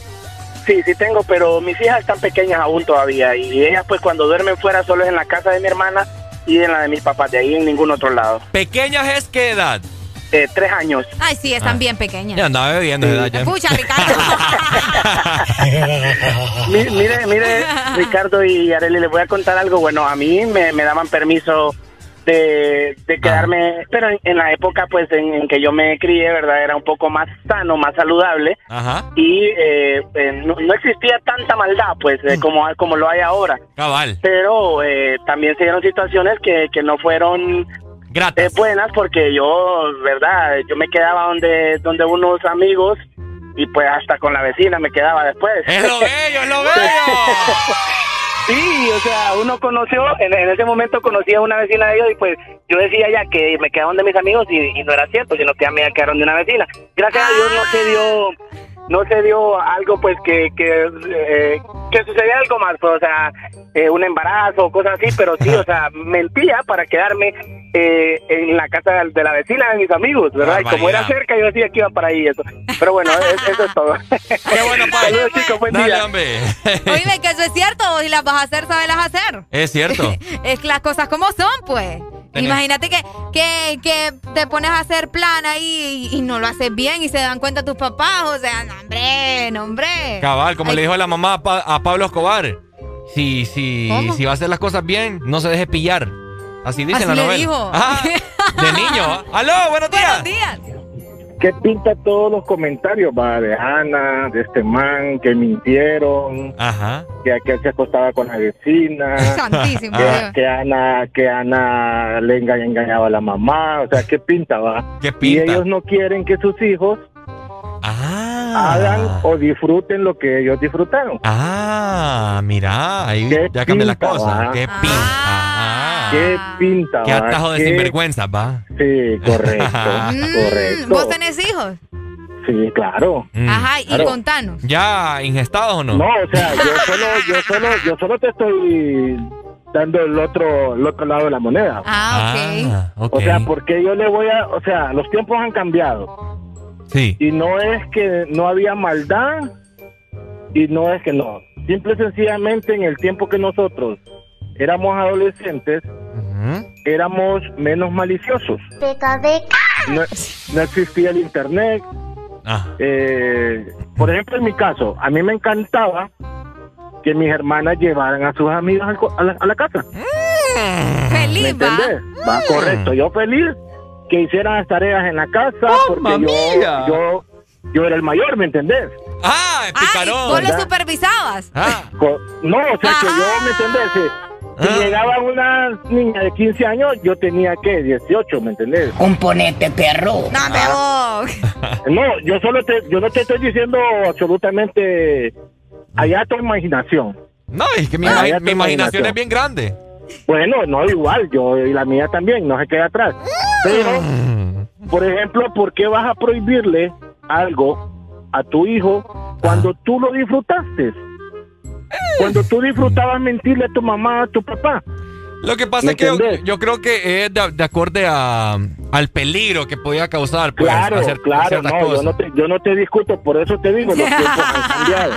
Sí, sí tengo, pero mis hijas están pequeñas aún todavía y ellas pues cuando duermen fuera solo es en la casa de mi hermana y en la de mis papás, de ahí en ningún otro lado. ¿Pequeñas es qué edad? Eh, tres años. Ay, sí, están Ah. bien pequeñas. Ya andaba bebiendo de edad ya. Escucha, Ricardo. (laughs) Mi- mire, mire, Ricardo y Areli, les voy a contar algo. Bueno, a mí me, me daban permiso de, de quedarme, pero en, en la época pues en, en que yo me crié, ¿verdad? Era un poco más sano, más saludable Ajá. y eh, eh, no, no existía tanta maldad pues eh, como, como lo hay ahora. Cabal. Pero eh, también se dieron situaciones que, que no fueron eh, buenas porque yo, ¿verdad? Yo me quedaba donde, donde unos amigos y pues hasta con la vecina me quedaba después. Es lo (laughs) bello, es lo bello. (laughs) Sí, o sea, uno conoció, en, en ese momento conocí a una vecina de ellos y pues yo decía ya que me quedaban de mis amigos y, no era cierto, sino que ya me quedaron de una vecina. Gracias a Dios no se dio no se dio algo pues que que, eh, que sucedía algo más, pues, o sea, eh, un embarazo o cosas así, pero sí, o sea, mentía para quedarme eh, en la casa de la vecina de mis amigos, ¿verdad? Y como era cerca, yo decía que iba para ahí eso. Pero bueno, es- eso es todo. (laughs) Qué bueno, Pai. Saludos, chicos, buen Dale, día. hombre. (laughs) Oíme, que eso es cierto. Y las vas a hacer, sabes hacer. Es cierto. (laughs) Es que las cosas como son, pues. Tenés- Imagínate que, que, que te pones a hacer plan ahí y, y no lo haces bien y se dan cuenta tus papás. O sea, no, hombre, no, hombre. Cabal, como le dijo la mamá a, Pa- a Pablo Escobar. Si, si, ¿Cómo? si va a hacer las cosas bien, no se deje pillar. Así dice Así la le novela. dijo. Ajá, de niño. ¿ah? (laughs) ¡Aló, buenos días! Buenos días. ¿Qué pinta todos los comentarios, va? De Ana, de este man, que mintieron, Ajá. que aquel se acostaba con la vecina, (laughs) Santísimo. que, Dios. que Ana, que Ana le enga- engañaba a la mamá, o sea, ¿qué pinta, va? ¿Qué Y pinta? ellos no quieren que sus hijos Ah. hagan o disfruten lo que ellos disfrutaron. Ah, mira, ahí ¿Qué ya cambia la cosa. Qué pinta. Ah. ¿Qué pinta, Qué va? atajo de ¿Qué- sinvergüenza, va. Sí, correcto, (laughs) Mm, correcto. ¿Vos tenés hijos? Sí, claro. Mm. Ajá, y Claro. contanos. ¿Ya ingestados o no? No, o sea, yo solo, yo solo, yo solo te estoy dando el otro, el otro lado de la moneda. Ah, ok. Ah, ok. O sea, porque yo le voy a, o sea, los tiempos han cambiado Sí. y no es que no había maldad y no es que no. Simple y sencillamente en el tiempo que nosotros éramos adolescentes, Éramos menos maliciosos. No, no existía el internet. Ah. Eh, por ejemplo, en mi caso, a mí me encantaba que mis hermanas llevaran a sus amigas al co- a la, a la casa. ¿Me Feliz, va. entendés? Va, correcto. Yo feliz que hicieran las tareas en la casa porque yo, yo yo era el mayor, ¿me entendés? Ah, Ah, ¿y vos lo supervisabas? Co- No, o sea que yo, ¿me entendés? Si Ah. llegaba una niña de 15 años, yo tenía, ¿qué? 18, ¿me entendés? Componente perro. No, vos. (laughs) No, yo solo te, yo no te estoy diciendo absolutamente allá tu imaginación. No, es que mi, Ah, mi tu imaginación es bien grande. Bueno, no igual, yo y la mía también, no se queda atrás. Pero, por ejemplo, ¿por qué vas a prohibirle algo a tu hijo cuando tú lo disfrutaste? Cuando tú disfrutabas mentirle a tu mamá, a tu papá. Lo que pasa ¿Me es que yo, creo que es de, de acorde a, al peligro que podía causar. Pues, Claro, hacer claro, no, yo no, te, yo no te discuto, por eso te digo, los tiempos han (laughs) cambiado.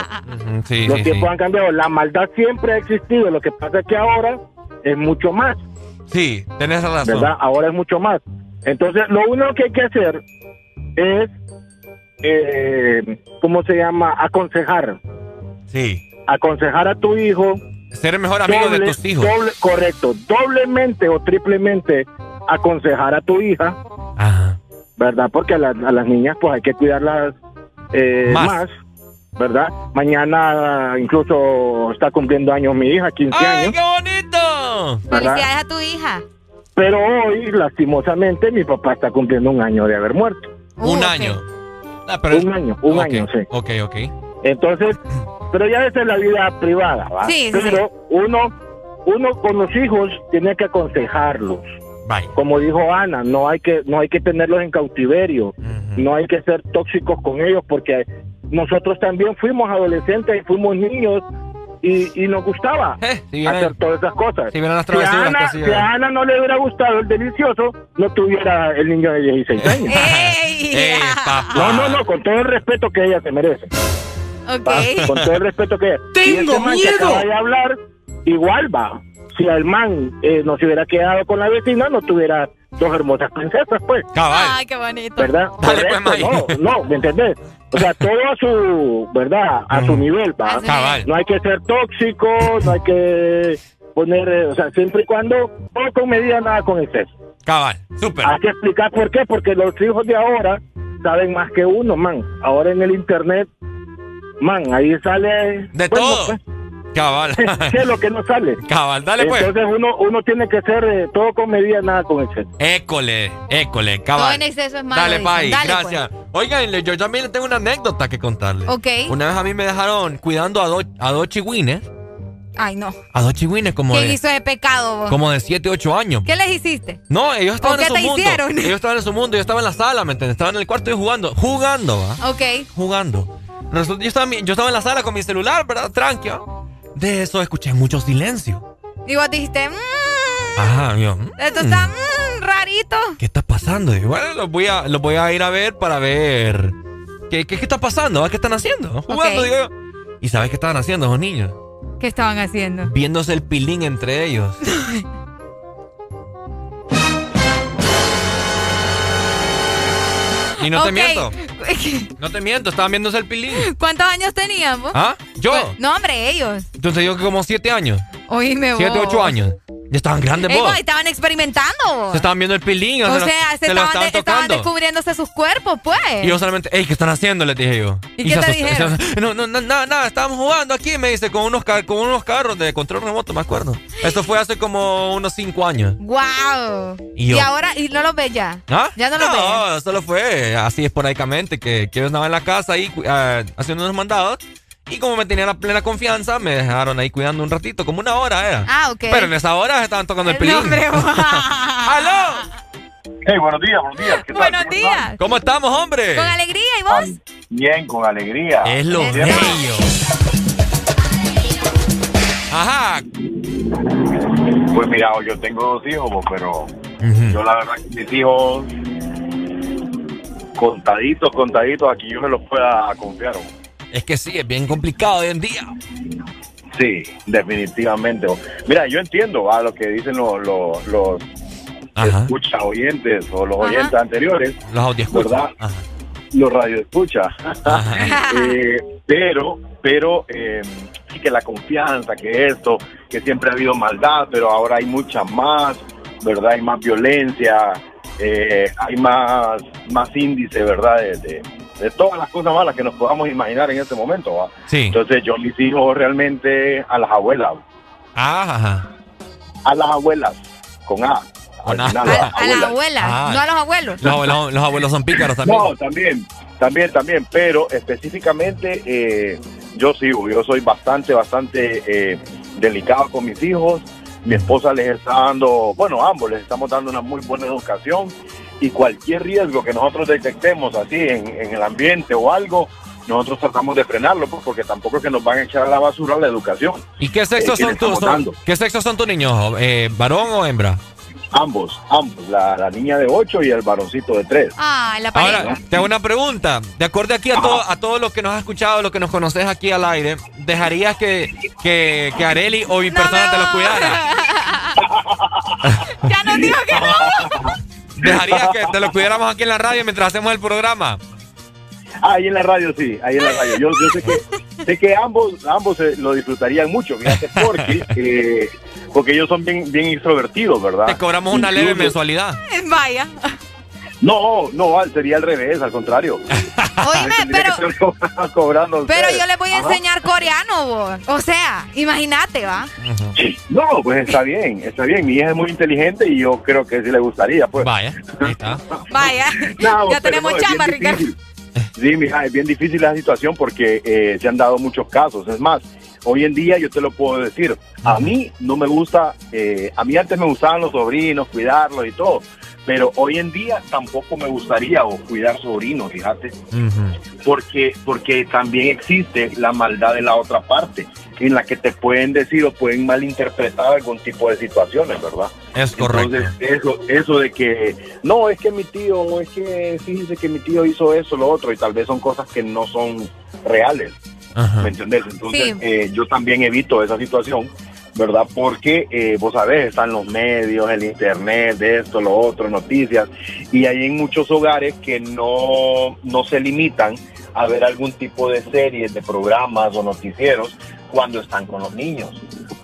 Sí, los sí, tiempos sí. han cambiado, la maldad siempre ha existido, lo que pasa es que ahora es mucho más. Sí, tenés razón. ¿verdad? Ahora es mucho más. Entonces, lo único que hay que hacer es, eh, ¿cómo se llama? Aconsejar. Sí. Aconsejar a tu hijo. Ser el mejor amigo de tus hijos. doble- correcto. Doblemente o triplemente aconsejar a tu hija. ¿Verdad? Porque a, la- a las niñas, pues hay que cuidarlas eh, Más. más. ¿Verdad? Mañana incluso está cumpliendo años mi hija, 15 ¡Ay, años. qué bonito! ¿verdad? Felicidades a tu hija. Pero hoy, lastimosamente, mi papá está cumpliendo un año de haber muerto. Un año. Ah, pero un año, un año, sí. Ok, ok. Entonces, pero ya esa es la vida privada, ¿va? Sí, sí, pero uno, uno con los hijos tiene que aconsejarlos. Como dijo Ana, no hay que, no hay que tenerlos en cautiverio, no hay que ser tóxicos con ellos porque nosotros también fuimos adolescentes y fuimos niños y, y nos gustaba si vienen- hacer todas esas cosas. si vienen las si, a Ana, que hacía. si a Ana no le hubiera gustado el delicioso, no tuviera el niño de 16 años. (laughs) ¡Ey, (laughs) papá! No, no, no, con todo el respeto que ella se merece. Ok. Con todo el respeto que. ¡Tengo que miedo! acaba de hablar, igual va. Si el man eh, no se hubiera quedado con la vecina, no tuviera dos hermosas princesas, pues. Ay, qué bonito. ¿Verdad? Dale, pues, no, no, ¿me entendés? O sea, todo a su, ¿verdad? A su nivel, va. Cabal. No hay que ser tóxico, no hay que poner, eh, o sea, siempre y cuando, todo con medida, nada con exceso. Cabal, súper. Hay que explicar por qué, porque los hijos de ahora saben más que uno, man. Ahora en el internet, man, ahí sale... De bueno, todo. pues, Cabal. (laughs) ¿Qué es lo que no sale? Cabal, dale pues. Entonces uno, uno tiene que ser eh, todo con medida, nada con exceso. École, école, cabal. Todo en exceso es malo, Dale. Pai, Dale, gracias. Oigan, le- yo también le tengo una anécdota que contarles. Ok. Una vez a mí me dejaron cuidando a, dos a dos chigüines, Ay, no. a dos chigüines como ¿Quién de, hizo ese pecado vos? como de 7, 8 años. ¿Qué les hiciste? No, ellos estaban ¿O en qué su te mundo. hicieron? Ellos estaban en su mundo, yo estaba en la sala, ¿me entiendes? Estaba en el cuarto y jugando, jugando, ¿va? Ok. Jugando. Resulta- yo, estaba, yo estaba en la sala con mi celular, ¿verdad? Tranqui. ¿va? De eso escuché mucho silencio. Y vos dijiste, mmm, Ajá, yo, ¿mm? esto está mm, rarito. ¿qué está pasando? Y bueno, los voy a, los voy a ir a ver para ver qué, qué, qué está pasando, ¿va? ¿qué están haciendo? Jugando, Ok. digo yo. ¿Y sabes qué estaban haciendo esos niños? ¿Qué estaban haciendo? Viéndose el pilín entre ellos. (laughs) y no te miento, (laughs) no te miento, estaban viéndose el pilín. ¿Cuántos años tenían vos? ¿Ah? ¿Yo? No, hombre, ellos. Entonces yo como siete años, Oíme vos. siete, ocho años. Ya estaban grandes Ey, vos. estaban experimentando. Se estaban viendo el pilín. O lo- sea, se se estaban, estaban de- estaban descubriéndose sus cuerpos, pues. Y yo solamente, ey, ¿qué están haciendo? Les dije yo. ¿Y qué se te dijeron? no, no, no, nada, nada, estábamos jugando aquí, me dice, con unos, con unos carros de control remoto, me acuerdo. Esto fue hace como unos cinco años. Wow. Y yo- ahora, y no los ves ya. ¿Ah? Ya no los ves. No, solo fue así esporádicamente, que, que yo estaba en la casa ahí ah, haciendo unos mandados. Y como me tenían la plena confianza, me dejaron ahí cuidando un ratito, como una hora era. Ah, ok. Pero en esa hora se estaban tocando el pilín. No, hombre, (laughs) ¡Aló! Hey, buenos días, buenos días. Buenos ¿Cómo días. ¿Cómo estamos, hombre? Con alegría, ¿y vos? Bien, con alegría. Es lo bello. Ajá. Pues mira, yo tengo dos hijos, pero yo la verdad que mis hijos contaditos, contaditos, aquí yo se los pueda confiar. Es que sí, es bien complicado hoy en día. Sí, definitivamente. Mira, yo entiendo a lo que dicen los, los, los escucha oyentes o los Ajá. oyentes anteriores. Los audioscuchas. ¿verdad? Ajá. Los radioescuchas. (laughs) Eh, pero, pero, eh, sí que la confianza, que esto, que siempre ha habido maldad, pero ahora hay mucha más, ¿verdad? Hay más violencia, eh, hay más, más índice, ¿verdad? De, de, de todas las cosas malas que nos podamos imaginar en este momento. ¿va? Sí. Entonces yo mis hijos realmente a las abuelas, Ajá. a las abuelas, con A. Con al A. final, A las abuelas, Ah. no a los abuelos. Los, abuelos- los abuelos son pícaros también. No, también, también, también, pero específicamente eh, yo sigo, yo soy bastante, bastante eh, delicado con mis hijos. Mi esposa les está dando, bueno, ambos les estamos dando una muy buena educación y cualquier riesgo que nosotros detectemos así en, en el ambiente o algo, nosotros tratamos de frenarlo pues, porque tampoco es que nos van a echar a la basura la educación. ¿Y qué sexo eh, son tus qué sexo son tus niños? Eh, ¿Varón o hembra? Ambos, ambos, la, la niña de 8 y el varoncito de 3. Ah, la pareja. Ahora, te hago una pregunta. De acuerdo aquí a todo, a todos los que nos has escuchado, los que nos conoces aquí al aire, ¿dejarías que, que, que Areli o mi persona te los cuidara? (laughs) ya nos dijo que no. (laughs) ¿Dejarías que te los cuidáramos aquí en la radio mientras hacemos el programa? Ah, ahí en la radio sí, ahí en la radio. Yo, yo sé que sé que ambos ambos eh, lo disfrutarían mucho, fíjate, porque (laughs) eh, porque ellos son bien bien extrovertidos, ¿verdad? Te cobramos una leve mensualidad. Vaya. No, no, al- sería al revés, al contrario. (laughs) Oíme, pero, co- (laughs) cobrando. pero yo les voy a Ajá. enseñar coreano, vos. O sea, imagínate, ¿va? No, pues está bien, está bien. Mi hija es muy inteligente y yo creo que sí le gustaría, pues. Vaya, ahí está. (laughs) Vaya. No, ya pero tenemos no, es chamba, bien Ricardo. difícil. Sí, mija, es bien difícil la situación porque eh, se han dado muchos casos. Es más, hoy en día yo te lo puedo decir, a mí no me gusta, eh, a mí antes me gustaban los sobrinos, cuidarlos y todo, pero hoy en día tampoco me gustaría o cuidar sobrinos, fíjate, porque, porque también existe la maldad de la otra parte, en la que te pueden decir o pueden malinterpretar algún tipo de situaciones, ¿verdad? Es correcto. Entonces, eso, eso de que, no, es que mi tío, o es que fíjese que mi tío hizo eso, lo otro, y tal vez son cosas que no son reales, ¿me entendés? Entonces, Sí. eh, yo también evito esa situación, ¿verdad? Porque, eh, vos sabés, están los medios, el internet, de esto, lo otro, noticias, y hay en muchos hogares que no, no se limitan a ver algún tipo de series, de programas o noticieros cuando están con los niños.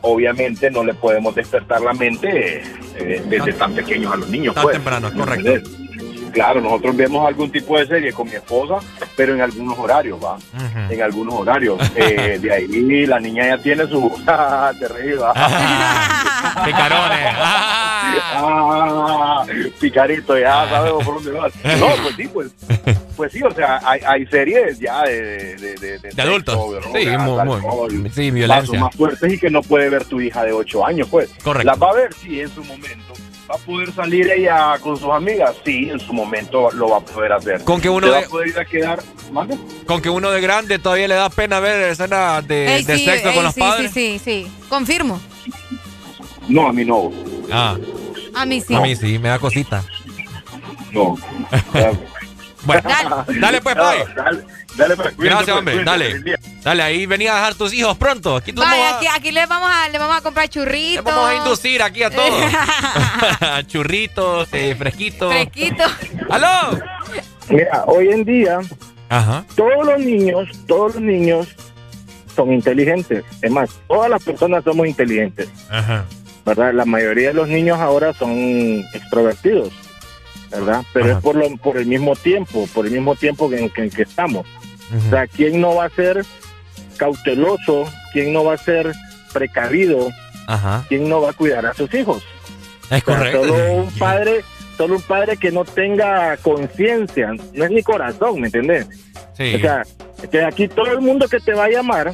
Obviamente no le podemos despertar la mente eh, desde tan pequeños a los niños. Tan pues. temprano, ¿Me correcto. entendés? Claro, nosotros vemos algún tipo de serie con mi esposa, pero en algunos horarios, ¿va? En algunos horarios. (laughs) Eh, de ahí la niña ya tiene su... (laughs) Te reí, ¿va? Picarones. (laughs) Ah, picarito, ya sabemos por dónde vas. No, pues sí, pues, pues sí, o sea, hay, hay series ya de, de, de, De adultos. sexo, Sí, drogas, muy- muy- sí, violencia. más fuertes y que no puede ver tu hija de 8 años, pues. Correcto. Las va a ver, sí, en su momento. ¿Va a poder salir ella con sus amigas? Sí, en su momento lo va a poder hacer. Con que uno ¿Se va de- a poder ir a quedar? ¿Mande? Con que uno de grande todavía le da pena ver escenas de, Ey, de sí, sexo ey, con los sí, padres. Sí, sí, sí. Confirmo. No, a mí no. Ah, A mí sí. a mí sí, me da cosita. No. (laughs) bueno, dale pues, Pai. Dale, dale, pues, Gracias, pues, hombre. Dale. feliz día. Dale, ahí venía a dejar tus hijos pronto. Aquí tú Vaya, aquí, aquí le vamos a, le vamos a comprar churritos. vamos a inducir aquí a todos. (laughs) (laughs) Churritos, eh, fresquitos. Fresquitos. ¡Aló! Mira, hoy en día Ajá. todos los niños, todos los niños son inteligentes. Es más, todas las personas somos inteligentes, Ajá. ¿verdad? La mayoría de los niños ahora son extrovertidos, ¿verdad? Pero Ajá. es por, lo, por el mismo tiempo, por el mismo tiempo que, en que, en que estamos. O sea, ¿quién no va a ser cauteloso? ¿Quién no va a ser precavido? Ajá. ¿Quién no va a cuidar a sus hijos? Es O sea, correcto. Solo (laughs) un padre, solo un padre que no tenga conciencia, no es ni corazón, ¿me entiendes? Sí. O sea, que aquí todo el mundo que te va a llamar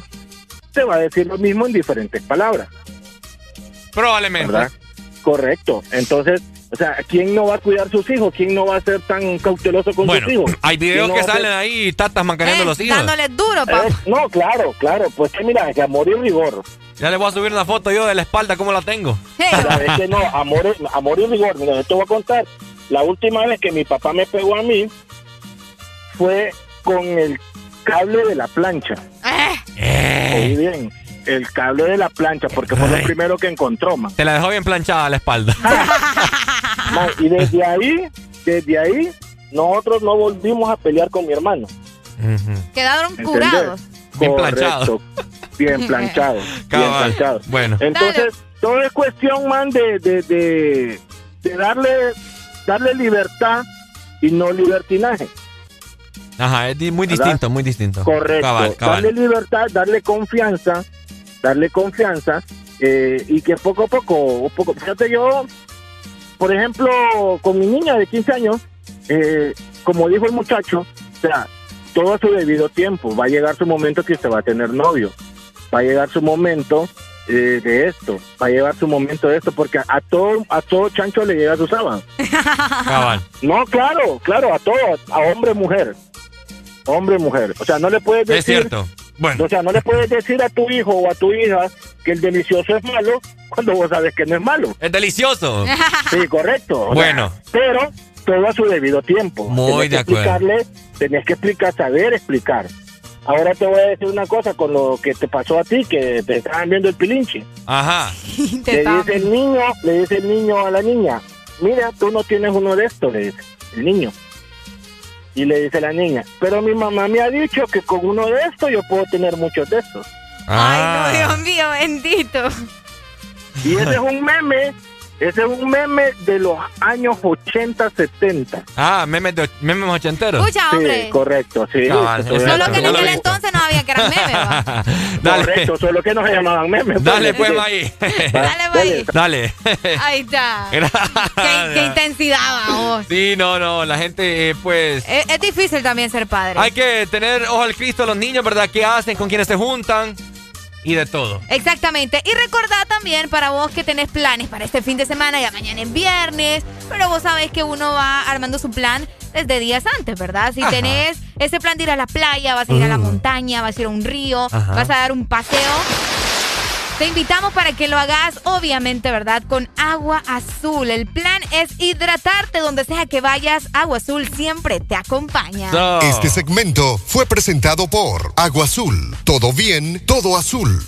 te va a decir lo mismo en diferentes palabras, Probablemente. ¿verdad? Correcto. Entonces, o sea, ¿quién no va a cuidar sus hijos? ¿Quién no va a ser tan cauteloso con Bueno, sus hijos? hay videos ¿Quién no que ser- salen ahí, tatas mancaneando Eh, los hijos. Dándoles duro, papá. Eh, no, claro, claro. Pues que mira, que amor y rigor. Ya le voy a subir una foto yo de la espalda, cómo la tengo. Mira, es que no, amor, amor y rigor. Mira, yo te voy a contar. La última vez que mi papá me pegó a mí fue con el cable de la plancha. Eh. Oí bien, el cable de la plancha, porque fue lo primero que encontró, man. Te la dejó bien planchada la espalda. (laughs) Man, Y desde ahí, desde ahí, nosotros no volvimos a pelear con mi hermano. Quedaron ¿entendés? curados. Bien Correcto. planchado. Bien planchado. bien (laughs) Cabal. planchado. Bueno. Entonces, todo es cuestión, man, de, de, de, de darle, darle libertad y no libertinaje. Ajá, es muy ¿Verdad? distinto, muy distinto. Correcto. Cabal, cabal. Darle libertad, darle confianza, darle confianza eh, y que poco a poco, poco, fíjate yo, por ejemplo, con mi niña de 15 años, eh, como dijo el muchacho, o sea, todo a su debido tiempo. Va a llegar su momento que usted va a tener novio. Va a llegar su momento eh, de esto. Va a llegar su momento de esto, porque a todo, a todo chancho le llega su sábado. (laughs) Cabal. No, claro, claro, a todo, a hombre, mujer. Hombre, mujer. O sea, no le puedes decir. Es cierto. Bueno. O sea, no le puedes decir a tu hijo o a tu hija que el delicioso es malo cuando vos sabes que no es malo. Es delicioso. Sí, correcto. O sea, Bueno. pero todo a su debido tiempo. Muy Tenés de que acuerdo. explicarle, tenés que explicar, saber explicar. Ahora te voy a decir una cosa con lo que te pasó a ti, que te estaban viendo el pilinche. Ajá. (laughs) Le dice el niño, le dice el niño a la niña, mira, tú no tienes uno de estos, le dice el niño. Y le dice la niña, pero mi mamá me ha dicho que con uno de estos yo puedo tener muchos de estos. Ah. Ay, no, Dios mío, bendito. Y ese es un meme, ese es un meme de los años 80, 70. Ah, memes, de, memes ochenteros. Escucha, hombre. Sí, correcto, sí. Es a- Solo que en no lo aquel entonces no había que eran memes. (laughs) Dale. Correcto, solo que no se llamaban memes. Dale, pues. pues, ahí. Dale, güey. Dale. Ahí está. (laughs) Qué, qué intensidad, vamos. Sí, no, no, la gente, eh, pues... Es, es difícil también ser padre. Hay que tener ojo al Cristo a los niños, ¿verdad? ¿Qué hacen? ¿Con quiénes se juntan? Y de todo. Exactamente. Y recordad también para vos que tenés planes para este fin de semana, ya mañana es viernes, pero vos sabés que uno va armando su plan desde días antes, ¿verdad? Si Ajá. tenés ese plan de ir a la playa, vas a ir a la Mm. montaña, vas a ir a un río, Ajá. vas a dar un paseo. Te invitamos para que lo hagas, obviamente, ¿verdad? Con agua azul. El plan es hidratarte donde sea que vayas. Agua azul siempre te acompaña. Este segmento fue presentado por Agua Azul. Todo bien, todo azul.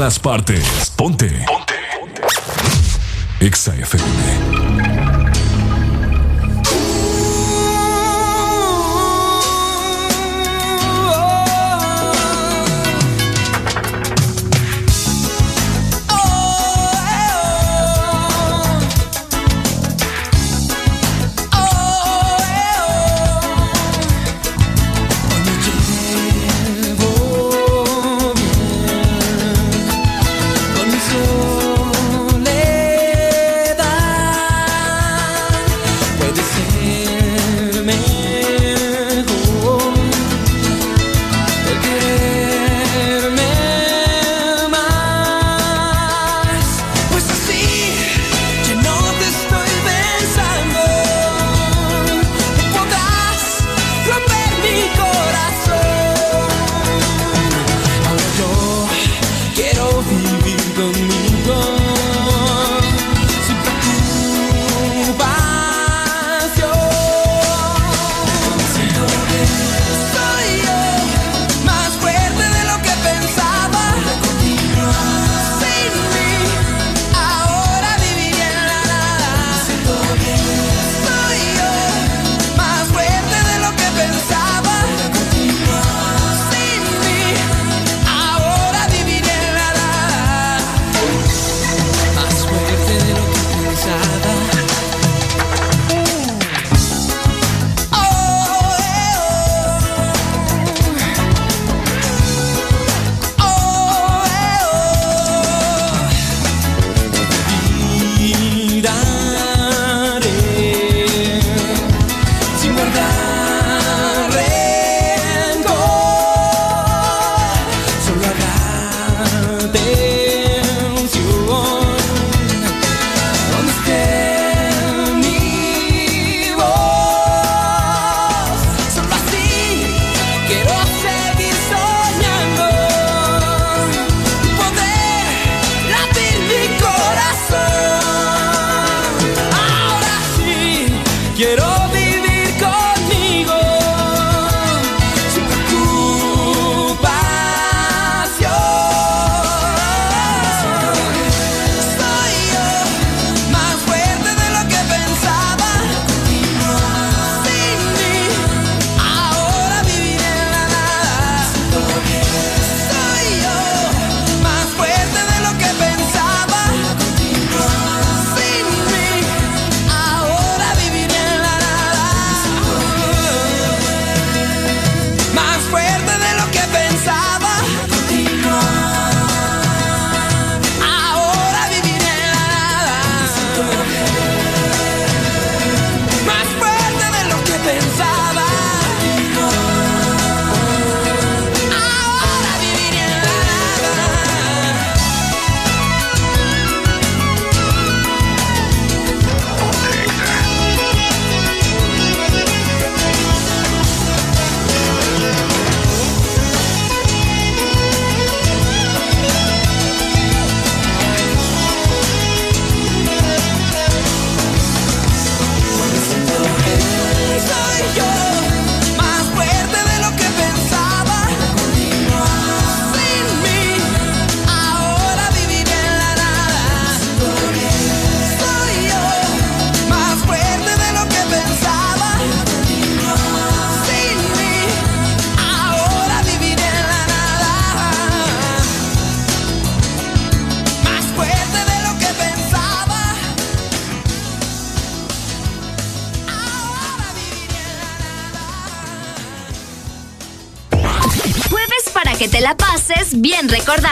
Todas partes. Ponte. Ponte. Exa FM.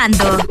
Recordando.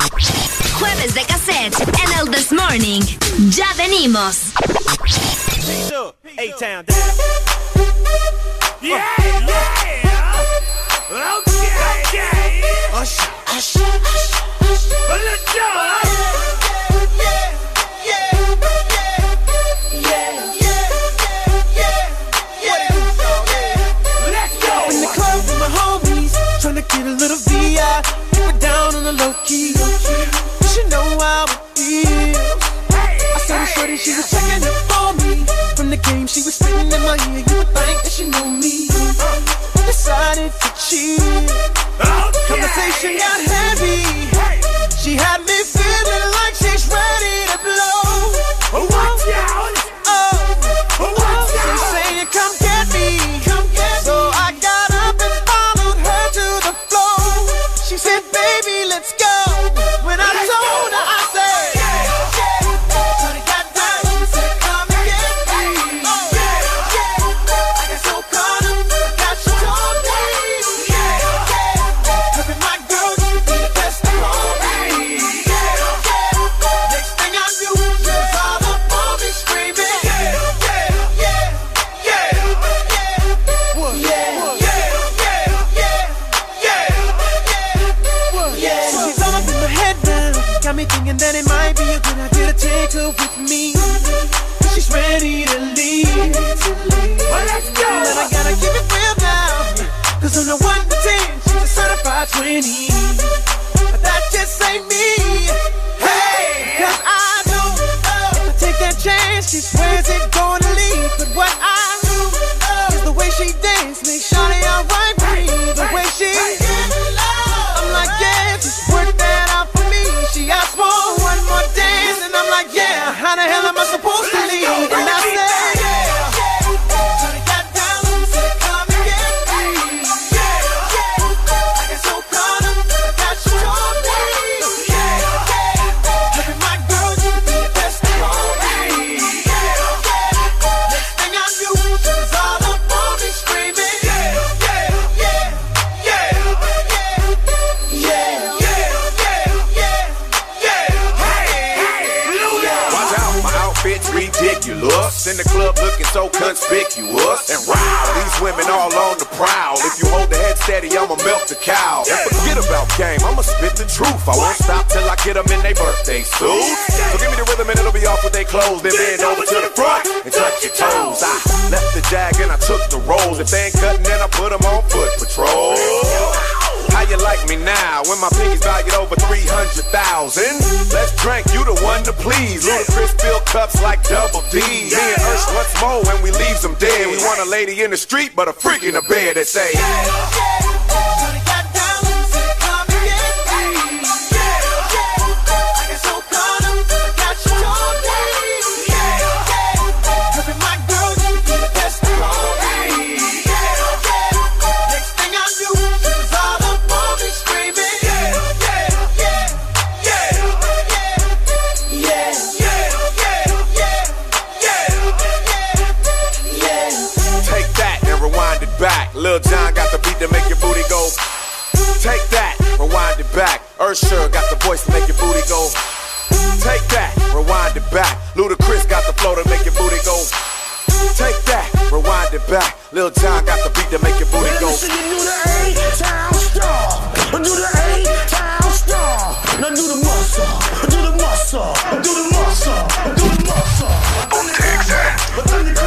Cow. And forget about game, I'ma spit the truth. I won't stop till I get them in their birthday suits. So give me the rhythm and it'll be off with they clothes. Then bend over to the front and touch your toes. I left the jag and I took the rolls. If they ain't cutting, then I put them on foot patrol. How you like me now when my pinky's valued over 300,000? Let's drink, you the one to please. Ludacris fill cups like double D. Me and Ursh once more when we leaves them dead. We want a lady in the street, but a freak in the bed that say, Lil John got the beat to make your booty go. Take that, rewind it back. Ursher got the voice to make your booty go. Take that, rewind it back. Ludacris got the flow to make your booty go. Take that, rewind it back. Lil John got the beat to make your booty go. Listen, you do the A-Town star. Do the A-Town star. Now do the muscle. Do the muscle. Do the muscle. Do the muscle. Thunderclap, hey. Thunderclap,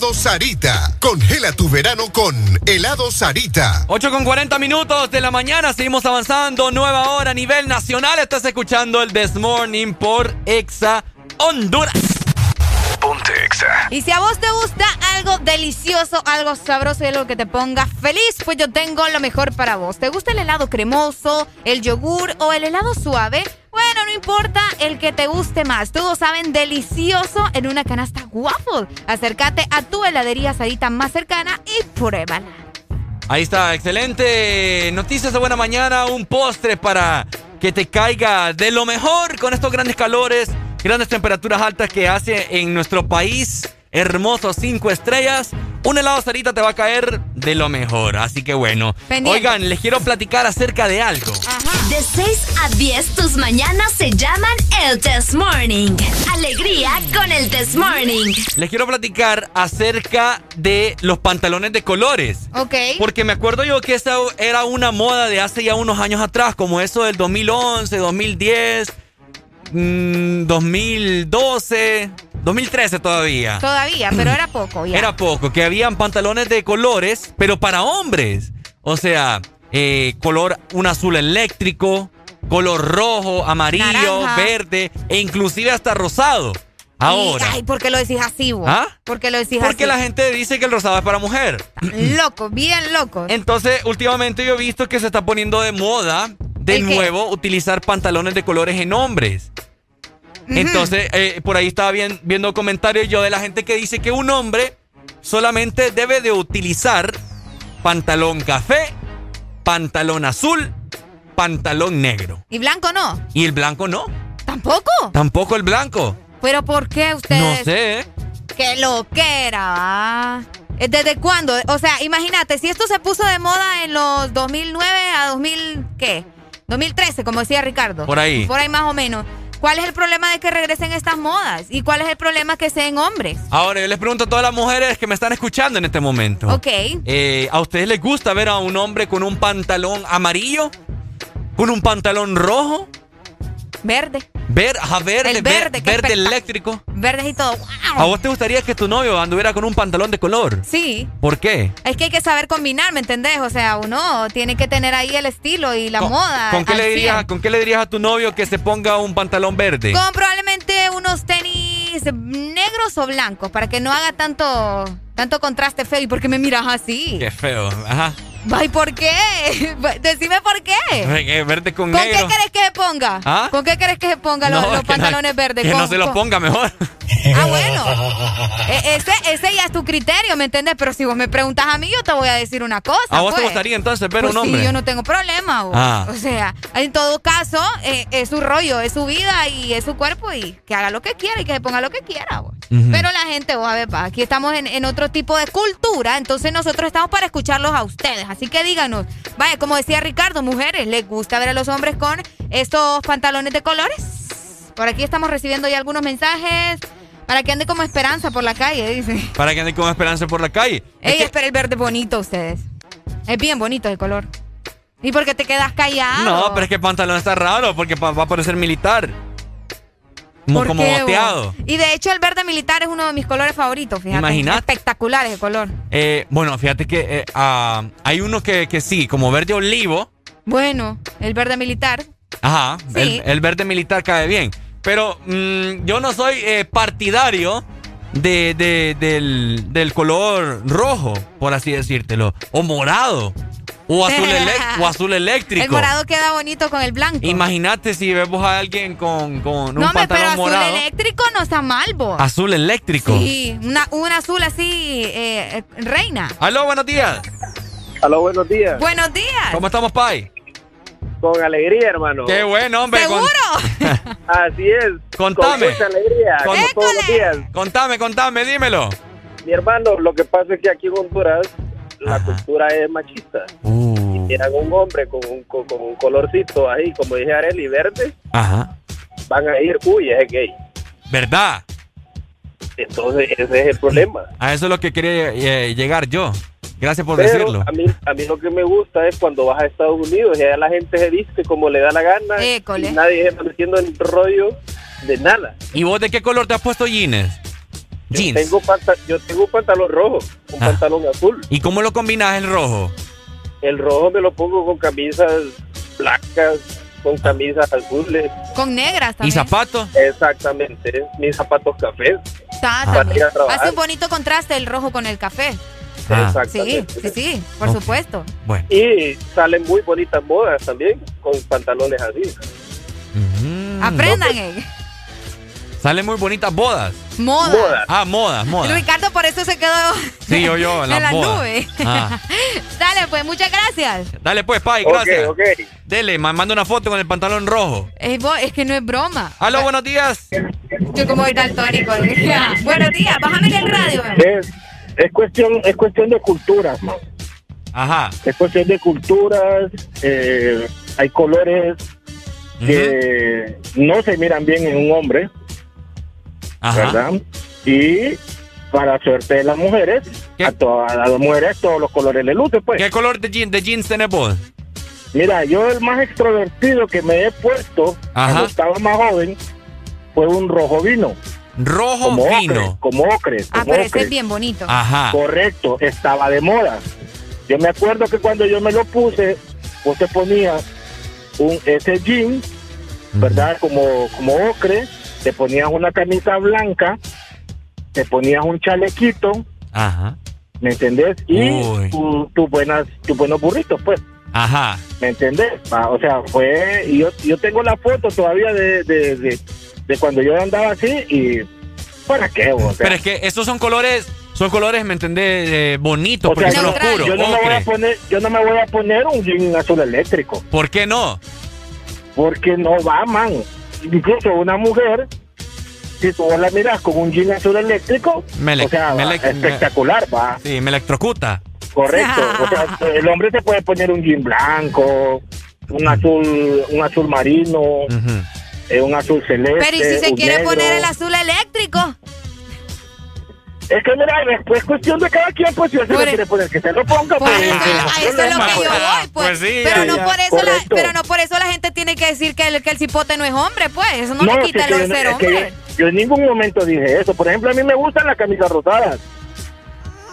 helado Sarita. Congela tu verano con helado Sarita. 8 con 40 minutos de la mañana, seguimos avanzando. Nueva hora a nivel nacional. Estás escuchando el This Morning por Exa Honduras. Y si a vos te gusta algo delicioso, algo sabroso y algo que te ponga feliz, pues yo tengo lo mejor para vos. ¿Te gusta el helado cremoso, el yogur o el helado suave? Bueno, no importa el que te guste más. Todos saben delicioso en una canasta waffle. Acércate a tu heladería asadita más cercana y pruébala. Ahí está, excelente. Noticias de buena mañana, un postre para que te caiga de lo mejor con estos grandes calores, grandes temperaturas altas que hace en nuestro país. Hermoso, cinco estrellas. Un helado Sarita te va a caer de lo mejor. Así que bueno. Pendiente. Oigan, les quiero platicar acerca de algo. De 6 a 10 tus mañanas se llaman el Test Morning. Alegría con el Test Morning. Les quiero platicar acerca de los pantalones de colores. Ok. Porque me acuerdo yo que esa era una moda de hace ya unos años atrás, como eso del 2011, 2010, mm, 2012, 2013 todavía. Todavía, pero era poco ya. Era poco, que habían pantalones de colores, pero para hombres. O sea, eh, color, un azul eléctrico, color rojo, amarillo, Naranja. verde e inclusive hasta rosado. Ahora. Y- ay, ¿por qué lo decís así, vos? ¿Ah? ¿Por qué lo decís Porque así? la gente dice que el rosado es para mujer. Loco, bien loco. Entonces, últimamente yo he visto que se está poniendo de moda de nuevo utilizar pantalones de colores en hombres. Entonces, eh, por ahí estaba bien- viendo comentarios yo de la gente que dice que un hombre solamente debe de utilizar pantalón café, pantalón azul, pantalón negro. ¿Y blanco no? Y el blanco no. ¿Tampoco? Tampoco el blanco. ¿Pero por qué ustedes? No sé. ¿eh? ¡Qué loquera! Eh, ¿Desde cuándo? O sea, imagínate, si esto se puso de moda en los 2009 a 2000, ¿qué? 2013, como decía Ricardo. Por ahí. Por ahí más o menos. ¿Cuál es el problema de que regresen estas modas? ¿Y cuál es el problema que sean hombres? Ahora, yo les pregunto a todas las mujeres que me están escuchando en este momento. Ok. Eh, ¿A ustedes les gusta ver a un hombre con un pantalón amarillo? ¿Con un pantalón rojo? Verde. Ver, ajá, verde, El verde, verde eléctrico. Verdes y todo. ¿A ¡Wow! vos te gustaría que tu novio anduviera con un pantalón de color? Sí. ¿Por qué? Es que hay que saber combinar, ¿me entendés? O sea, uno tiene que tener ahí el estilo y la moda. ¿Con qué, le dirías, 100. ¿Con qué le dirías a tu novio que se ponga un pantalón verde? Con probablemente unos tenis negros o blancos para que no haga tanto tanto contraste feo. ¿Y por qué me miras así? Qué feo. Ajá. Ay, ¿por qué? (laughs) Decime por qué. Verde con, ¿Con negro. qué querés que se ponga? ¿Ah? ¿Con qué querés que se ponga los, No, los que no- pantalones verdes? Que Con- no se los con- ponga mejor. (laughs) Ah, bueno. E- ese, ese ya es tu criterio, ¿me entiendes? Pero si vos me preguntas a mí, yo te voy a decir una cosa. ¿A vos te pues. gustaría entonces ver Pues un hombre? Sí, yo no tengo problema. vos. Ah. O sea, en todo caso, eh, es su rollo, es su vida y es su cuerpo y que haga lo que quiera y que se ponga lo que quiera. vos. Pero la gente, vos a ver, pa, aquí estamos en, en otro tipo de cultura, entonces nosotros estamos para escucharlos a ustedes. Así que díganos, vaya, como decía Ricardo, mujeres, ¿les gusta ver a los hombres con estos pantalones de colores? Por aquí estamos recibiendo ya algunos mensajes para que ande como esperanza por la calle, dice. Para que ande con esperanza por la calle. Es Ey, que- espera el verde bonito ustedes. Es bien bonito el color. ¿Y por qué te quedas callado? no, pero es que el pantalón está raro porque va a parecer militar. Como, ¿Por como qué, vos? boteado. Y de hecho el verde militar es uno de mis colores favoritos, fíjate. Imagínate. Espectacular ese color. Eh, bueno, fíjate que eh, ah, hay uno que, que sí, como verde olivo. Bueno, el verde militar. Ajá, Sí. el, el verde militar cae bien. Pero mm, yo no soy eh, partidario de, de- del, del color rojo, por así decírtelo. O morado. O (laughs) azul, elec- o azul eléctrico. El morado queda bonito con el blanco. Imagínate si vemos a alguien con, con no, un hombre, pero pantalón azul morado. eléctrico no está mal, vos. Azul eléctrico. Sí, una, un azul así, eh, eh, reina. Aló, buenos días. Aló, buenos días. Buenos días. ¿Cómo estamos, Pai? Con alegría, hermano. Qué bueno, hombre. con- ¿Seguro? (laughs) Así es. Contame. Con mucha alegría. Con- todos los días. Contame, contame, dímelo. Mi hermano, lo que pasa es que aquí en Honduras la cultura es machista. Uh. Si tiran un hombre con un, con, con un colorcito ahí, como dije Areli, verde, Ajá. van a ir, uy, es gay. ¿Verdad? Entonces, ese es el problema. A eso es lo que quería eh, llegar yo. Gracias por Pero decirlo. A mí, a mí lo que me gusta es cuando vas a Estados Unidos y allá la gente se viste como le da la gana École. y nadie se está metiendo en rollo de nada. ¿Y vos de qué color te has puesto jeans? Yo Jeans. tengo, panta- yo tengo un pantalón rojo, un Ah. pantalón azul. ¿Y cómo lo combinas el rojo? El rojo me lo pongo con camisas blancas, con camisas azules. Con negras también. ¿Y zapatos? Exactamente, mis zapatos cafés. Está Para también. ir a trabajar. Hace un bonito contraste el rojo con el café. Ah. Sí, Exactamente. sí, sí, por Ok. supuesto. Bueno. Y salen muy bonitas modas también, con pantalones así. Mm, Aprendan, eh. Salen muy bonitas bodas. Moda. Ah, modas, modas. Ricardo por eso se quedó Sí, yo, yo, en las la nube. Ah. (laughs) Dale, pues, muchas gracias. Dale pues, Pai, gracias. ok. Dele, ma- manda una foto con el pantalón rojo. Es, que no es broma. Aló, buenos días. Yo como voy daltónico. (laughs) Buenos días, bájame en el radio. Es, es cuestión es cuestión de culturas, man. Ajá. Es cuestión de culturas. eh, hay colores que no se miran bien en un hombre, ¿verdad? Y para suerte de las mujeres, a todas las mujeres todos los colores le lucen, pues. ¿Qué color de, jean- de jeans tenés vos? Mira, yo el más extrovertido que me he puesto cuando estaba más joven fue un rojo vino. Rojo como vino. Ocre, como ocre. Ah, como pero ese ocre. es bien bonito. Ajá. Correcto, estaba de moda. Yo me acuerdo que cuando yo me lo puse, vos te ponías un, ese jean, ¿verdad? Como, como ocre, te ponías una camisa blanca, te ponías un chalequito, Ajá. ¿me entendés? Y tu- tus buenas, tus buenos burritos, pues. Ajá. ¿Me entendés? O sea, fue. Y yo, yo tengo la foto todavía de, de, de, de cuando yo andaba así y. ¿Para qué? O sea, Pero es que esos son colores, son colores, ¿me entendés? Eh, bonitos, o sea, porque son oscuros. yo no me voy a poner, yo no me voy a poner un jean azul eléctrico. ¿Por qué no? Porque no va, man. Incluso una mujer, si tú la miras con un jean azul eléctrico, Me le- o sea, me va, le- espectacular, va. Sí, me electrocuta. Correcto. O sea, (laughs) el hombre se puede poner un jean blanco, un azul, un azul marino, eh, un azul celeste. Pero ¿y si se quiere negro. poner el azul eléctrico? Es que mira, es, es cuestión de cada quien, pues si él se lo quiere poner, que se lo ponga. Por pues, eso, a eso es lo que yo pues. voy, pues. Pues sí, pero, ya, no por eso la, pero no por eso la gente tiene que decir que el, que el cipote no es hombre, pues. Eso no, le No, quita sí, el ser hombre. yo- yo en ningún momento dije eso. Por ejemplo, a mí me gustan las camisas rosadas.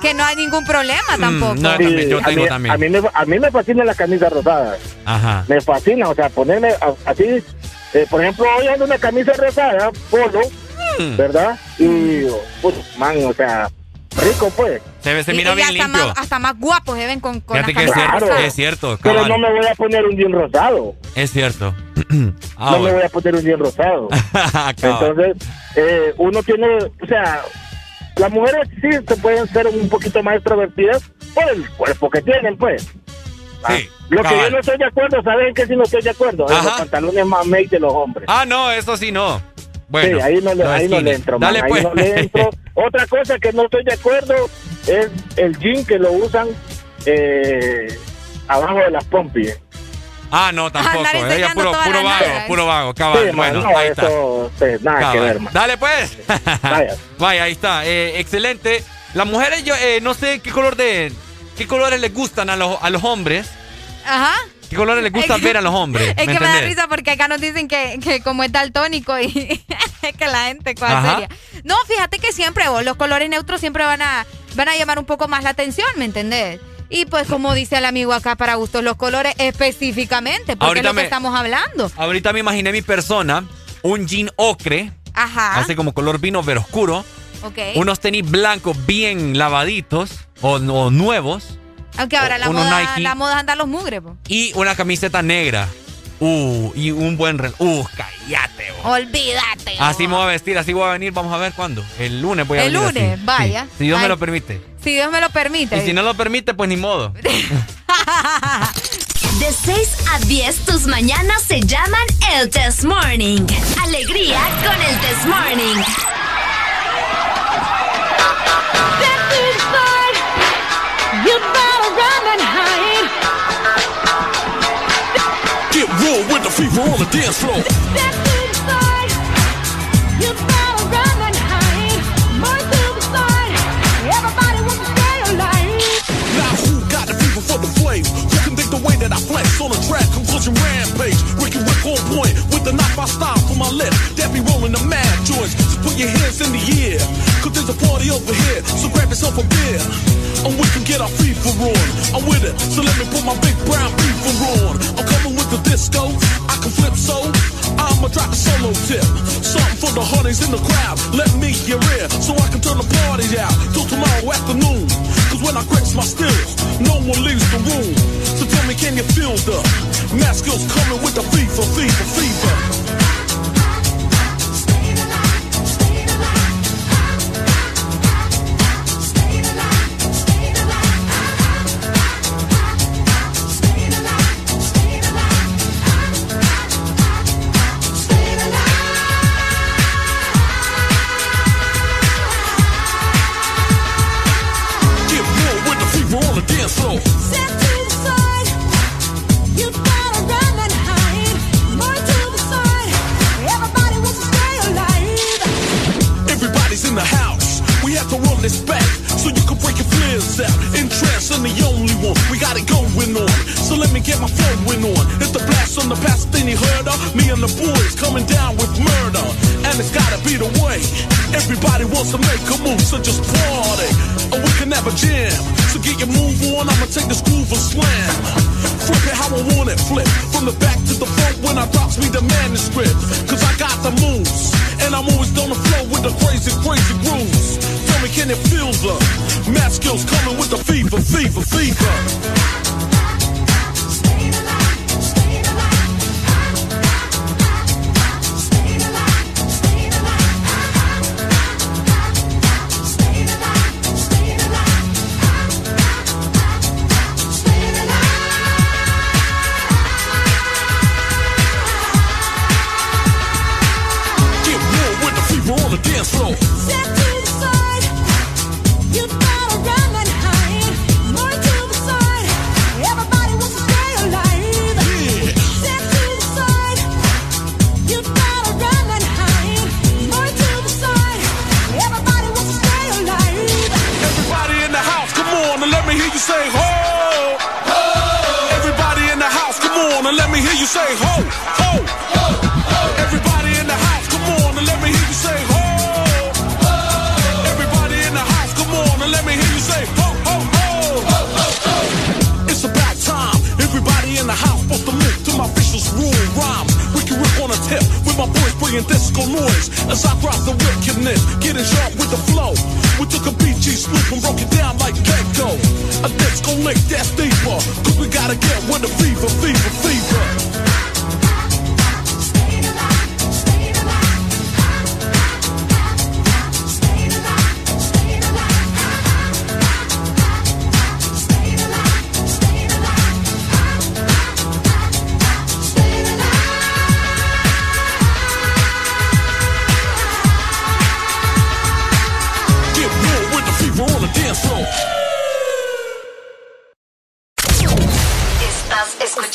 Que no hay ningún problema tampoco. no, Sí, también, yo a tengo mí, también. A mí, me, a mí me fascinan las camisas rosadas. Ajá. Me fascina, o sea, ponerme a- así. eh, por ejemplo, hoy ando una camisa rosada, polo, Mm. ¿verdad? Y, pues, man, o sea, rico, pues. Se, ve- se mira y bien hasta limpio. Más, hasta más guapos se ven con, con Fíjate que es cierto, es cierto, Pero cabal. no me voy a poner un jean rosado. Es cierto. (clears throat) Ah, no me bueno. voy a poner un jean rosado. (laughs) Entonces, eh, uno tiene, o sea, las mujeres sí se pueden ser un poquito más extrovertidas por el cuerpo que tienen, pues. Ah, Lo que cabal. yo no estoy de acuerdo, ¿saben que sí no estoy de acuerdo? En los Ajá. pantalones mamey de los hombres. Ah, no, eso sí no. Bueno, sí, ahí no le, ahí no le entro, man, Dale, ahí pues. no le entro. (laughs) Otra cosa que no estoy de acuerdo es el jean que lo usan eh, abajo de las pompis. Ah, no, tampoco. Andar Ella puro, puro vago, puro vago. Cabal, Sí, man, bueno, no, ahí está. eso, pues, nada que ver, man. Dale, pues. Vaya. (laughs) Vaya, ahí está. Eh, excelente. Las mujeres, yo eh, no sé qué color de. ¿Qué colores les gustan a los, a los hombres? Ajá. ¿Qué colores les gusta ver a los hombres? Es ¿Me que me da risa porque acá nos dicen que, que como es daltónico y (laughs) es que la gente cuál Ajá. seria. No, fíjate que siempre vos, los colores neutros siempre van a, van a llamar un poco más la atención, ¿me entendés? Y pues como dice el amigo acá, para gustos los colores específicamente, porque Ahorita es lo que estamos hablando. Ahorita me imaginé mi persona, un jean ocre, Ajá. así como color vino pero oscuro, Ok. unos tenis blancos bien lavaditos o, o nuevos Aunque ahora la moda, Nike. la moda es andar los mugres, po. y una camiseta negra. Uh, y un buen reloj. Uh, cállate, bo. Olvídate. Así me voy a vestir, así voy a venir, vamos a ver cuándo. El lunes voy a El venir lunes, así. vaya. Sí, si Dios me Ay. lo permite. Si Dios me lo permite. Y si no lo permite, pues ni modo. (laughs) De 6 a 10, tus mañanas se llaman el Test Morning. Alegría con el Test Morning. Get raw with the fever on the dance floor. Step inside. You better run and hide. More to the side. Everybody wants to stay alive. Now who got the for the flame? Who can think the way that I flex on the track? Conclusion rampage. Ricky Rick on point with the knock my style for my lip. That be rolling the mad joints. So put your hands in the air. Cause there's a party over here. So grab yourself a beer. And we can get our FIFA on. I'm with it. So let me put my big brown FIFA on. I'm coming with the disco. I can flip so. I'ma drop a solo tip. Something for the honeys in the crowd. Let me hear it. So I can turn the party out till tomorrow afternoon. Cause when I grips my skills, no one leaves the room. So tell me, can you feel the mask skills coming with the yourself in fever, let me get my flowing on. It's the blast on the past thing you heard of. Me and the boys coming down with murder. And it's gotta be the way. Everybody wants to make a move, so just party. Or we can have a jam. So get your move on, I'ma take this groove and slam. Flip it how I want it, flip. From the back to the front when I drops me the manuscript. Cause I got the moves. And I'm always on the flow with the crazy, crazy grooves. Tell me, can it feel the math skills coming with the fever, fever, fever, fever. Let me hear say ho. Ho. Everybody in the house, come on and let me hear you say ho. Everybody in the house, come on and let me hear you say ho ho ho. It's about time. Everybody in the house supposed to move to my vicious rule rhymes. We can rip on a tip with my boys bringing disco noise as I drop the wickedness, getting sharp with the flow. We took a BG swoop and broke it down like Gecko. A disco lick that's deeper, cause we gotta get with the fever, fever, fever.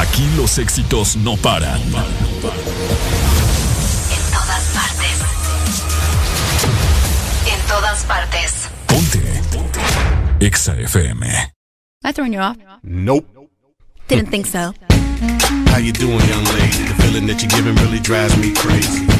Aquí los éxitos no paran. En todas partes. En todas partes. EXA FM. I throwing you off? Nope. Didn't think so. How you doing, young lady? The feeling that you're giving really drives me crazy.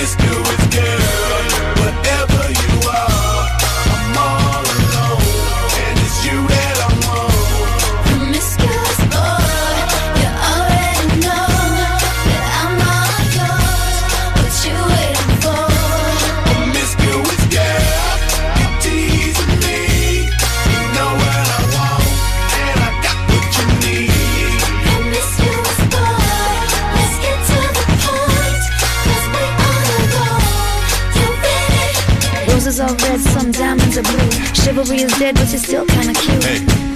this do is good. But all red, some diamonds are blue. Chivalry is dead, but you're still kinda cute. Hey,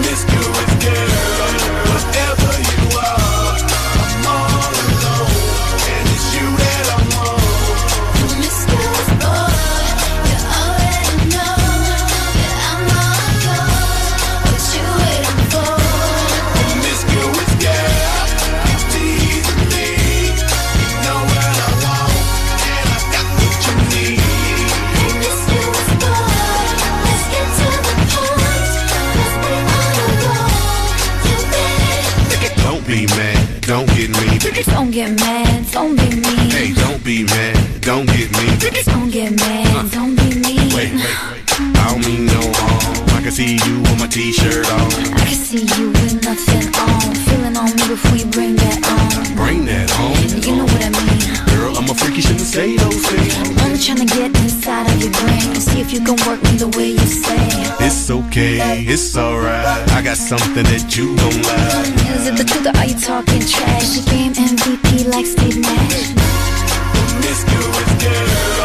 promiscuous girl. Whatever you. Don't get mad, don't be mean. Hey, don't be mad, don't get me. Don't get mad, don't be mean. Wait, wait, wait. I don't mean no harm. I can see you with my t-shirt on. I can see you with nothing on. Feeling on me before you bring that on. Bring that home. You know what I mean. Girl, I'm a freak, you shouldn't say those things. Only trying to get inside of your brain and see if you can work me the way you say. It's okay, it's alright. I got something that you don't like. Is it the truth or are you talking trash? The game MVP like Steve Nash. Promiscuous girl, whatever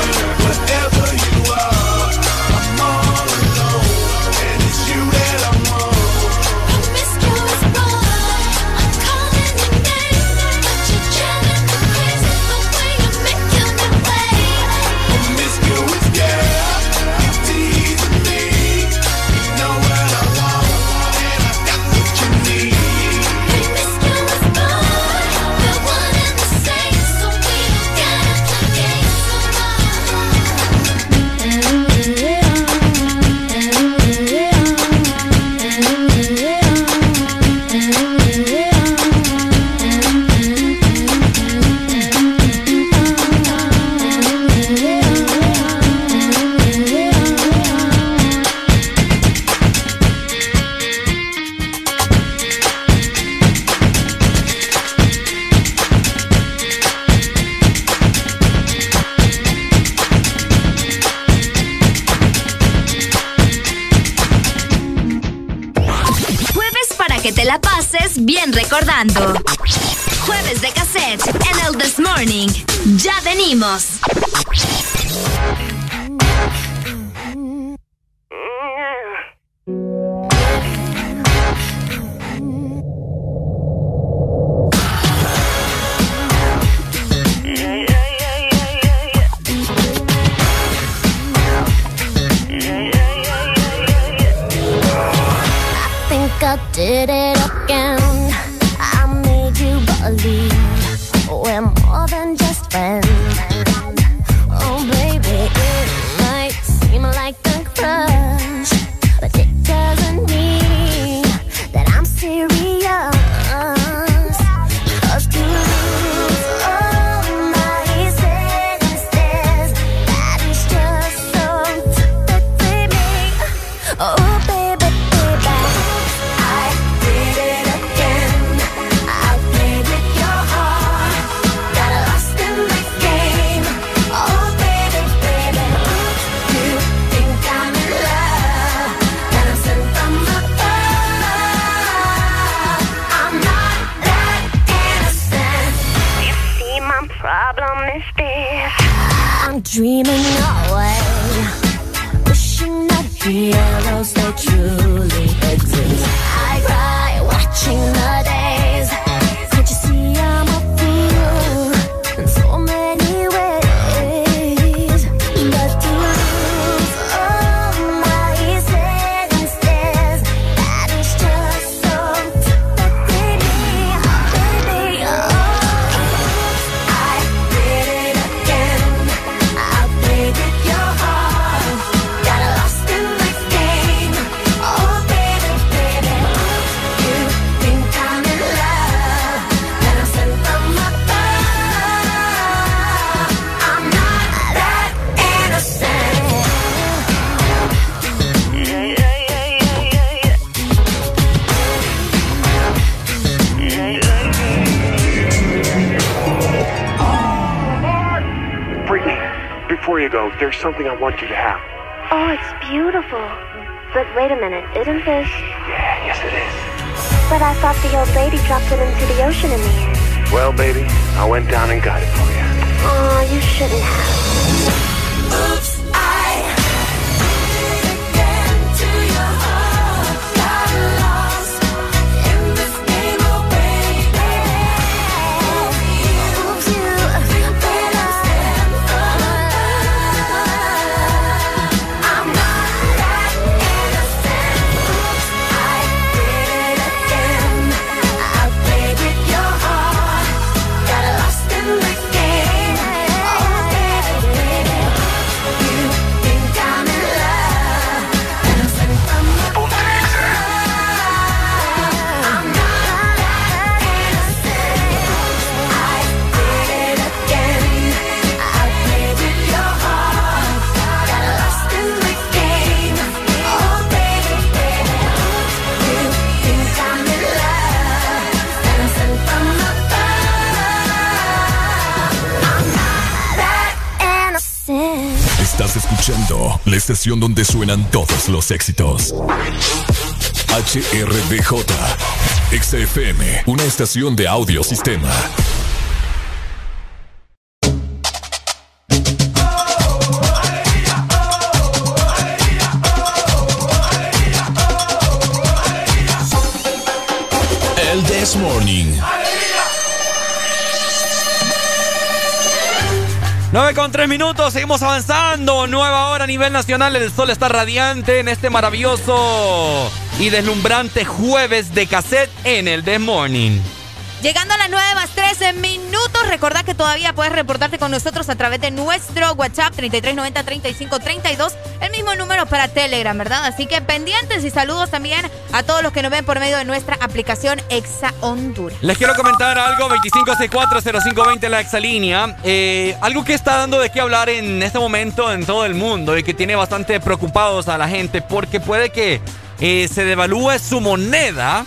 suenan todos los éxitos. HRDJ, XFM, una estación de audio sistema. 9 con 3 minutos, seguimos avanzando. Nueva hora a nivel nacional. El sol está radiante en este maravilloso y deslumbrante jueves de cassette en el The Morning. Llegando a las 9 más 13 minutos, recordad que todavía puedes reportarte con nosotros a través de nuestro WhatsApp 3390-3532, el mismo número para Telegram, ¿verdad? Así que pendientes y saludos también a todos los que nos ven por medio de nuestra aplicación Exa Honduras. Les quiero comentar algo, 25640520 la exalínea. Eh, algo que está dando de qué hablar en este momento en todo el mundo y que tiene bastante preocupados a la gente porque puede que eh, se devalúe su moneda,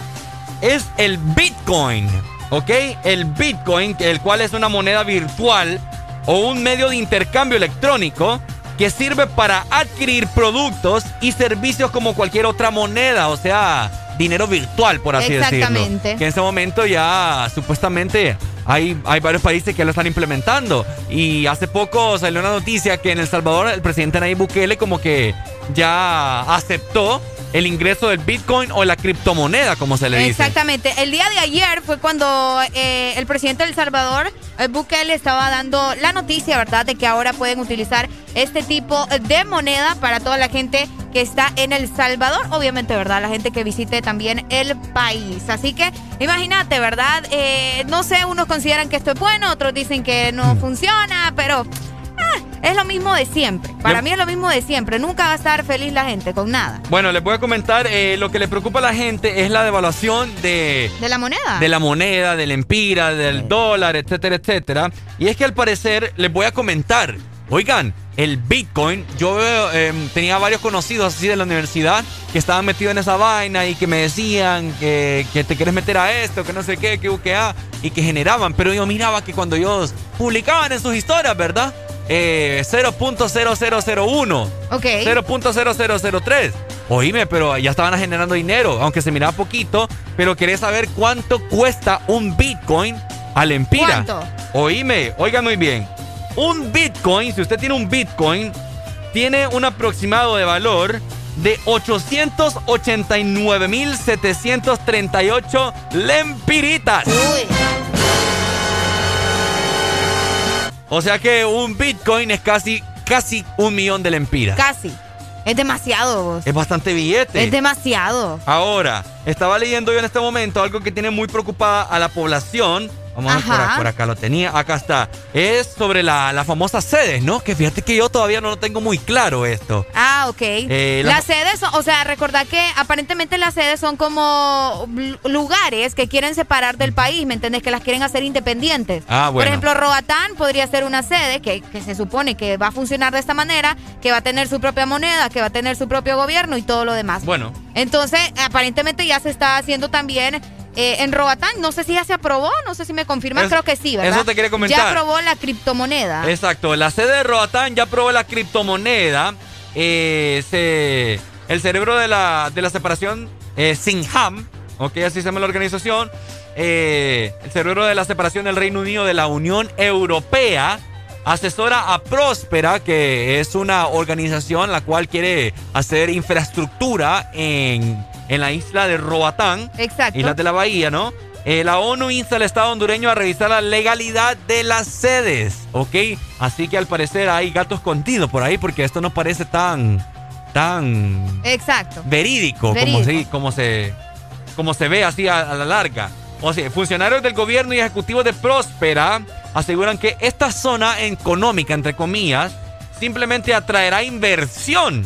es el Bitcoin. ¿Ok? El Bitcoin, el cual es una moneda virtual o un medio de intercambio electrónico que sirve para adquirir productos y servicios como cualquier otra moneda, o sea, dinero virtual, por así decirlo. Exactamente. Que en este momento ya supuestamente hay, hay varios países que lo están implementando. Y hace poco salió una noticia que en El Salvador el presidente Nayib Bukele como que ya aceptó el ingreso del Bitcoin o la criptomoneda, como se le dice. Exactamente. El día de ayer fue cuando eh, el presidente de El Salvador, eh, Bukele, estaba dando la noticia, ¿verdad?, de que ahora pueden utilizar este tipo de moneda para toda la gente que está en El Salvador. Obviamente, ¿verdad?, la gente que visite también el país. Así que imagínate, ¿verdad? Eh, no sé, unos consideran que esto es bueno, otros dicen que no Mm. funciona, pero... ah, es lo mismo de siempre. Para Le- mí es lo mismo de siempre. Nunca va a estar feliz la gente con nada. Bueno, les voy a comentar, eh, lo que le preocupa a la gente es la devaluación de, ¿De la moneda? de la moneda, del empira, del dólar, etcétera, etcétera. Y es que al parecer les voy a comentar, oigan, el Bitcoin, yo veo, em, tenía varios conocidos así de la universidad que estaban metidos en esa vaina y que me decían que, que te quieres meter a esto, que no sé qué, que UQA, y que generaban. Pero yo miraba que cuando ellos publicaban en sus historias, ¿verdad? Eh, 0.0001. Ok. 0.0003. Oíme, pero ya estaban generando dinero, aunque se miraba poquito, pero querés saber cuánto cuesta un Bitcoin al Empira. ¿Cuánto? Oíme, oiga muy bien. Un Bitcoin, si usted tiene un Bitcoin, tiene un aproximado de valor de 889.738 lempiritas. O sea que un Bitcoin es casi, casi un millón de lempiras. Casi. Es demasiado, vos. Es bastante billete. Es demasiado. Ahora, estaba leyendo yo en este momento algo que tiene muy preocupada a la población. Vamos a ver, por, Ajá. por acá lo tenía. Acá está. Es sobre la, la famosa sedes, ¿no? Que fíjate que yo todavía no lo tengo muy claro esto. Ah, ok. Eh, la- las sedes, son, o sea, recordad que aparentemente las sedes son como lugares que quieren separar del país, ¿me entiendes? Que las quieren hacer independientes. Ah, Por bueno. ejemplo, Roatán podría ser una sede que, que se supone que va a funcionar de esta manera, que va a tener su propia moneda, que va a tener su propio gobierno y todo lo demás. Bueno. Entonces, aparentemente ya se está haciendo también eh, en Robatán, no sé si ya se aprobó, no sé si me confirman, Es- creo que sí, ¿verdad? eso te quería comentar. Ya aprobó la criptomoneda. Exacto, la sede de Roatán ya aprobó la criptomoneda. eh, se- el cerebro de la, de la separación eh, Sinham, ok, así se llama la organización. el cerebro de la separación del Reino Unido de la Unión Europea asesora a Próspera, que es una organización la cual quiere hacer infraestructura en, en la isla de Roatán. Exacto. Islas de la Bahía, ¿no? Eh, la ONU insta al Estado hondureño a revisar la legalidad de las sedes, ¿ok? Así que al parecer hay gatos contidos por ahí porque esto no parece tan, tan Exacto. verídico, Verídico. Como, se, como, se, como se ve así a, a la larga. O sea, funcionarios del gobierno y ejecutivos de Próspera aseguran que esta zona económica, entre comillas, simplemente atraerá inversión,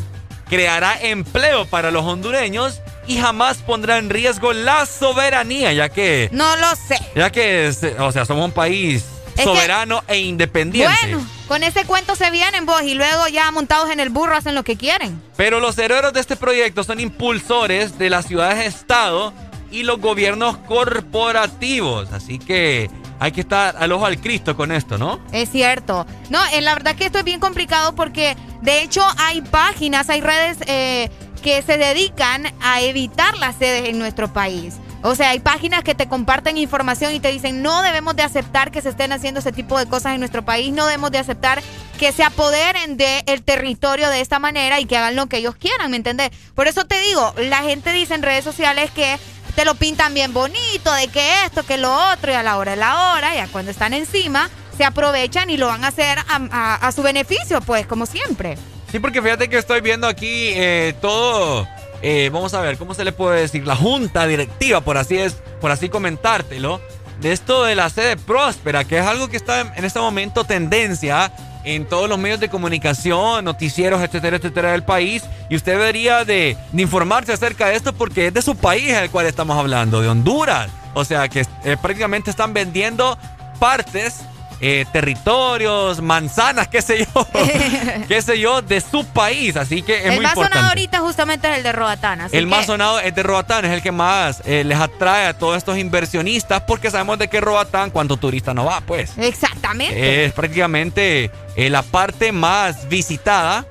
creará empleo para los hondureños y jamás pondrá en riesgo la soberanía, ya que, No lo sé. ya que, o sea, somos un país soberano e independiente. Bueno, con ese cuento se vienen vos y luego ya montados en el burro hacen lo que quieren. Pero los cerebros de este proyecto son impulsores de las ciudades-estado y los gobiernos corporativos. Así que hay que estar al ojo al Cristo con esto, ¿no? Es cierto. No, eh, la verdad que esto es bien complicado porque de hecho hay páginas, hay redes eh, que se dedican a evitar las sedes en nuestro país. O sea, hay páginas que te comparten información y te dicen no debemos de aceptar que se estén haciendo ese tipo de cosas en nuestro país, no debemos de aceptar que se apoderen del territorio de esta manera y que hagan lo que ellos quieran, ¿me entendés? Por eso te digo, la gente dice en redes sociales que te lo pintan bien bonito, de que esto, que lo otro, y a la hora de la hora, ya cuando están encima, se aprovechan y lo van a hacer a su beneficio, pues, como siempre. Sí, porque fíjate que estoy viendo aquí eh, todo. eh, vamos a ver, ¿cómo se le puede decir? La junta directiva, por así es, por así comentártelo, de esto de la sede próspera, que es algo que está en, en este momento tendencia en todos los medios de comunicación, noticieros, etcétera, etcétera del país. Y usted debería de, informarse acerca de esto porque es de su país el cual estamos hablando, de Honduras. O sea que eh, prácticamente están vendiendo partes eh, territorios, manzanas, qué sé yo, (laughs) qué sé yo, de su país. Así que es el muy más importante. sonado ahorita justamente es el de Roatán. el más sonado es de Roatán, es el que más eh, les atrae a todos estos inversionistas porque sabemos de que Roatán, cuánto turista no va, pues. Exactamente. Es prácticamente eh, la parte más visitada,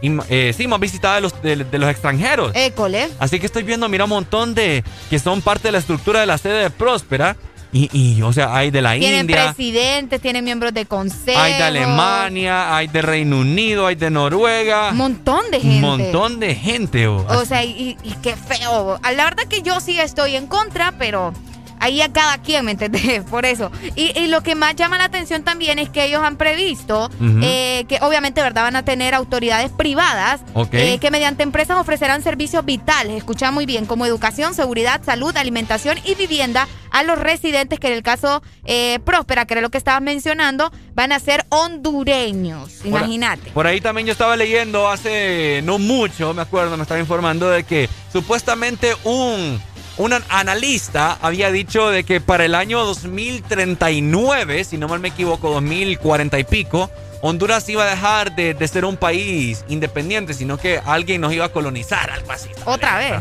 y, eh, sí, más visitada de los, de, de los extranjeros. École. Así que estoy viendo, mira, un montón de que son parte de la estructura de la sede de Próspera. Y, y, o sea, hay de la Tienen India, presidentes, tienen miembros de consejo. hay de Alemania, hay de Reino Unido, hay de Noruega. Un montón de Un gente. montón de gente. oh. O sea, y, y qué feo. La verdad que yo sí estoy en contra, pero ahí a cada quien, ¿me entendés? (laughs) Por eso. Y, y lo que más llama la atención también es que ellos han previsto eh, que obviamente, ¿verdad? Van a tener autoridades privadas eh, que mediante empresas ofrecerán servicios vitales, escucha muy bien, como educación, seguridad, salud, alimentación y vivienda a los residentes que en el caso eh, Próspera, que era lo que estabas mencionando, van a ser hondureños. Por- Imagínate. Por ahí también yo estaba leyendo hace no mucho, me acuerdo, me estaba informando de que supuestamente un, un an- analista había dicho de que para el año 2039, si no mal me equivoco, 2040 y pico, Honduras iba a dejar de, de ser un país independiente, sino que alguien nos iba a colonizar, algo así. Otra vez.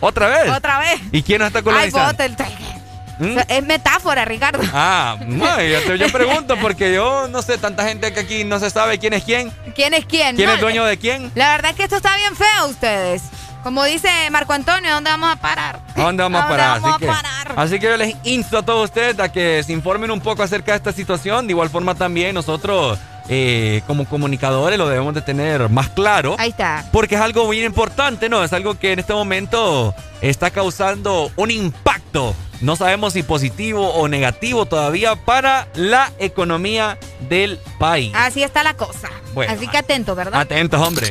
¿Otra vez? Otra vez. ¿Y quién nos está Ay, colonizando? te- ¿Mm? Es metáfora, Ricardo. Ah, (laughs) no, yo, te- yo pregunto porque yo no sé, tanta gente que aquí no se sabe quién es quién. ¿Quién es quién? ¿Quién No, es dueño de quién? La verdad es que esto está bien feo, ustedes. Como dice Marco Antonio, ¿dónde vamos a parar? ¿A dónde vamos a (laughs) ¿A dónde parar? vamos así, a que, parar? así que yo les insto a todos ustedes a que se informen un poco acerca de esta situación. De igual forma también nosotros eh, como comunicadores lo debemos de tener más claro. Ahí está. Porque es algo bien importante, ¿no? Es algo que en este momento está causando un impacto. No sabemos si positivo o negativo todavía para la economía del país. Así está la cosa. Bueno, Así que atento, ¿verdad? Atentos, hombre.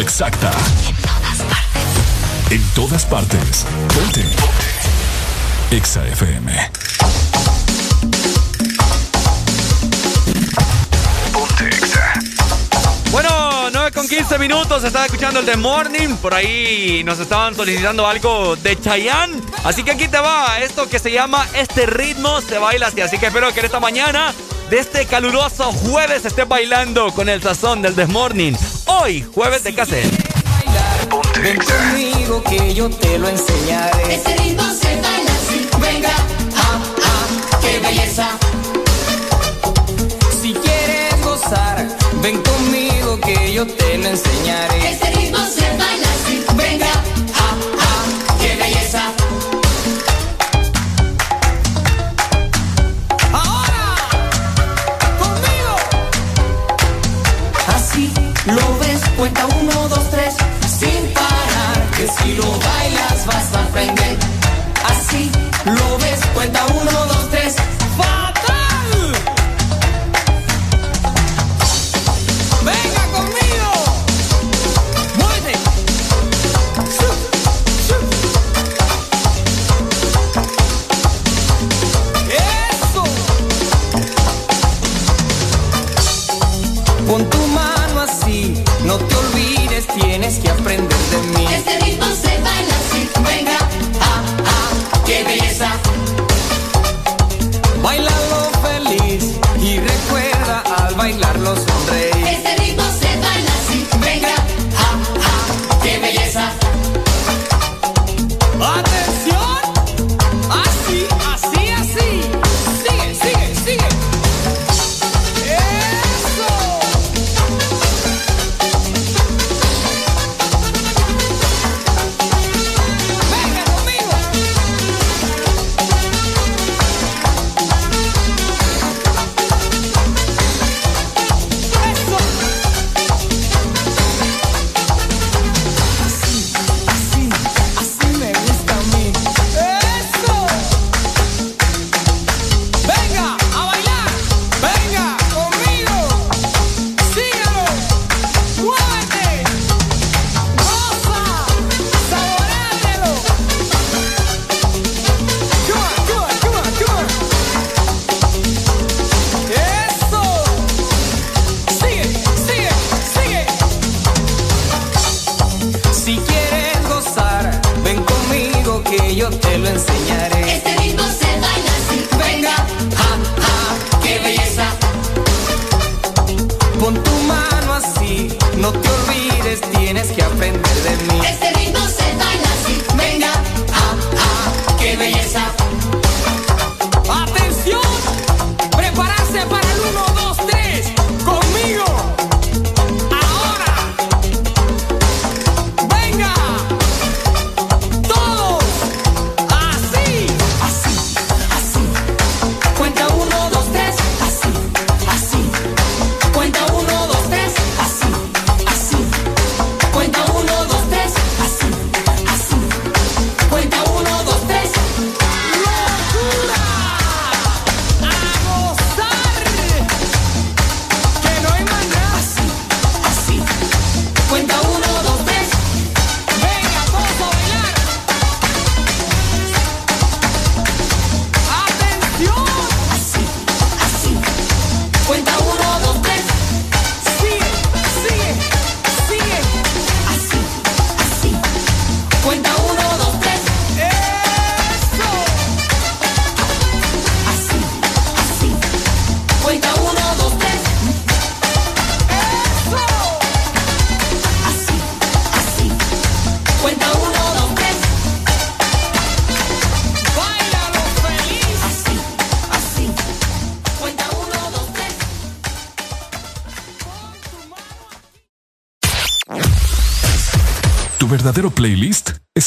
Exacta. En todas partes. Ponte. Exa FM. Ponte Exa. Bueno, 9 con 15 minutos, estaba escuchando el The Morning. Por ahí nos estaban solicitando algo de Chayanne. Así que aquí te va esto que se llama Este ritmo se baila así. Así que espero que en esta mañana de este caluroso jueves estés bailando con el sazón del The Morning. Hoy, jueves de cassette. Ven conmigo que yo te lo enseñaré. Este ritmo se baila así. Venga, ah, ah, qué belleza. Si quieres gozar, ven conmigo que yo te lo enseñaré. Este si lo bailas vas a aprender.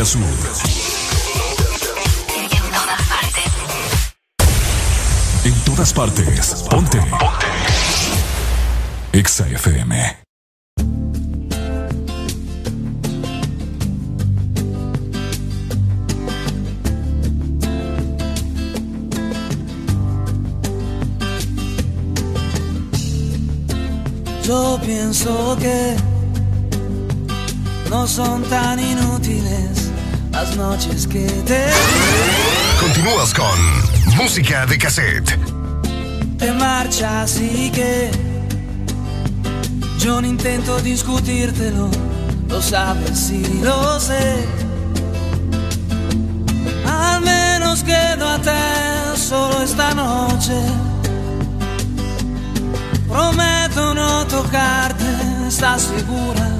Norte a sur. En todas partes. Ponte. Ponte. Exa FM. Yo pienso que no son tan inútiles las noches que te Continúas con Música de Cassette. te marchas y que yo no intento discutírtelo, lo sabes y lo sé. Al menos quédate solo esta noche. Prometo no tocarte, ¿estás segura?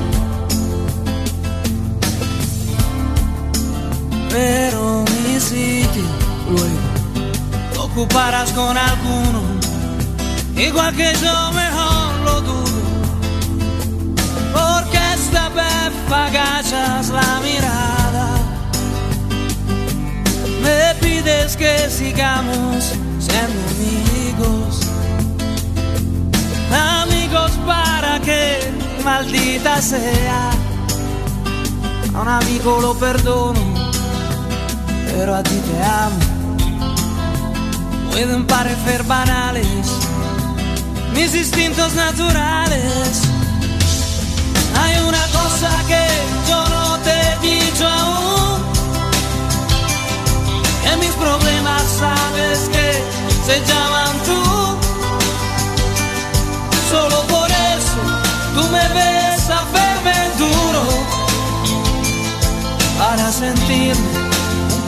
Pero mi sitio luego ocuparás con alguno, igual que yo mejor lo dudo. Porque esta vez la mirada, me pides que sigamos siendo amigos. Amigos para que maldita sea. A un amigo lo perdono, pero a ti te amo. Pueden parecer banales mis instintos naturales. Hay una cosa que yo no te he dicho aún. Que mis problemas sabes que se llaman tú. Solo por eso tú me ves a verme duro para sentirme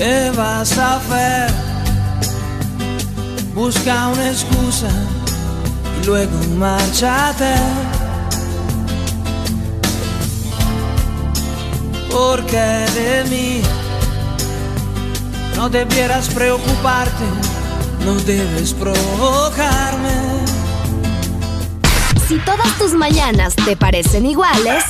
¿Qué vas a hacer? Busca una excusa y luego márchate. Porque de mí no debieras preocuparte, no debes provocarme. Si todas tus mañanas te parecen iguales,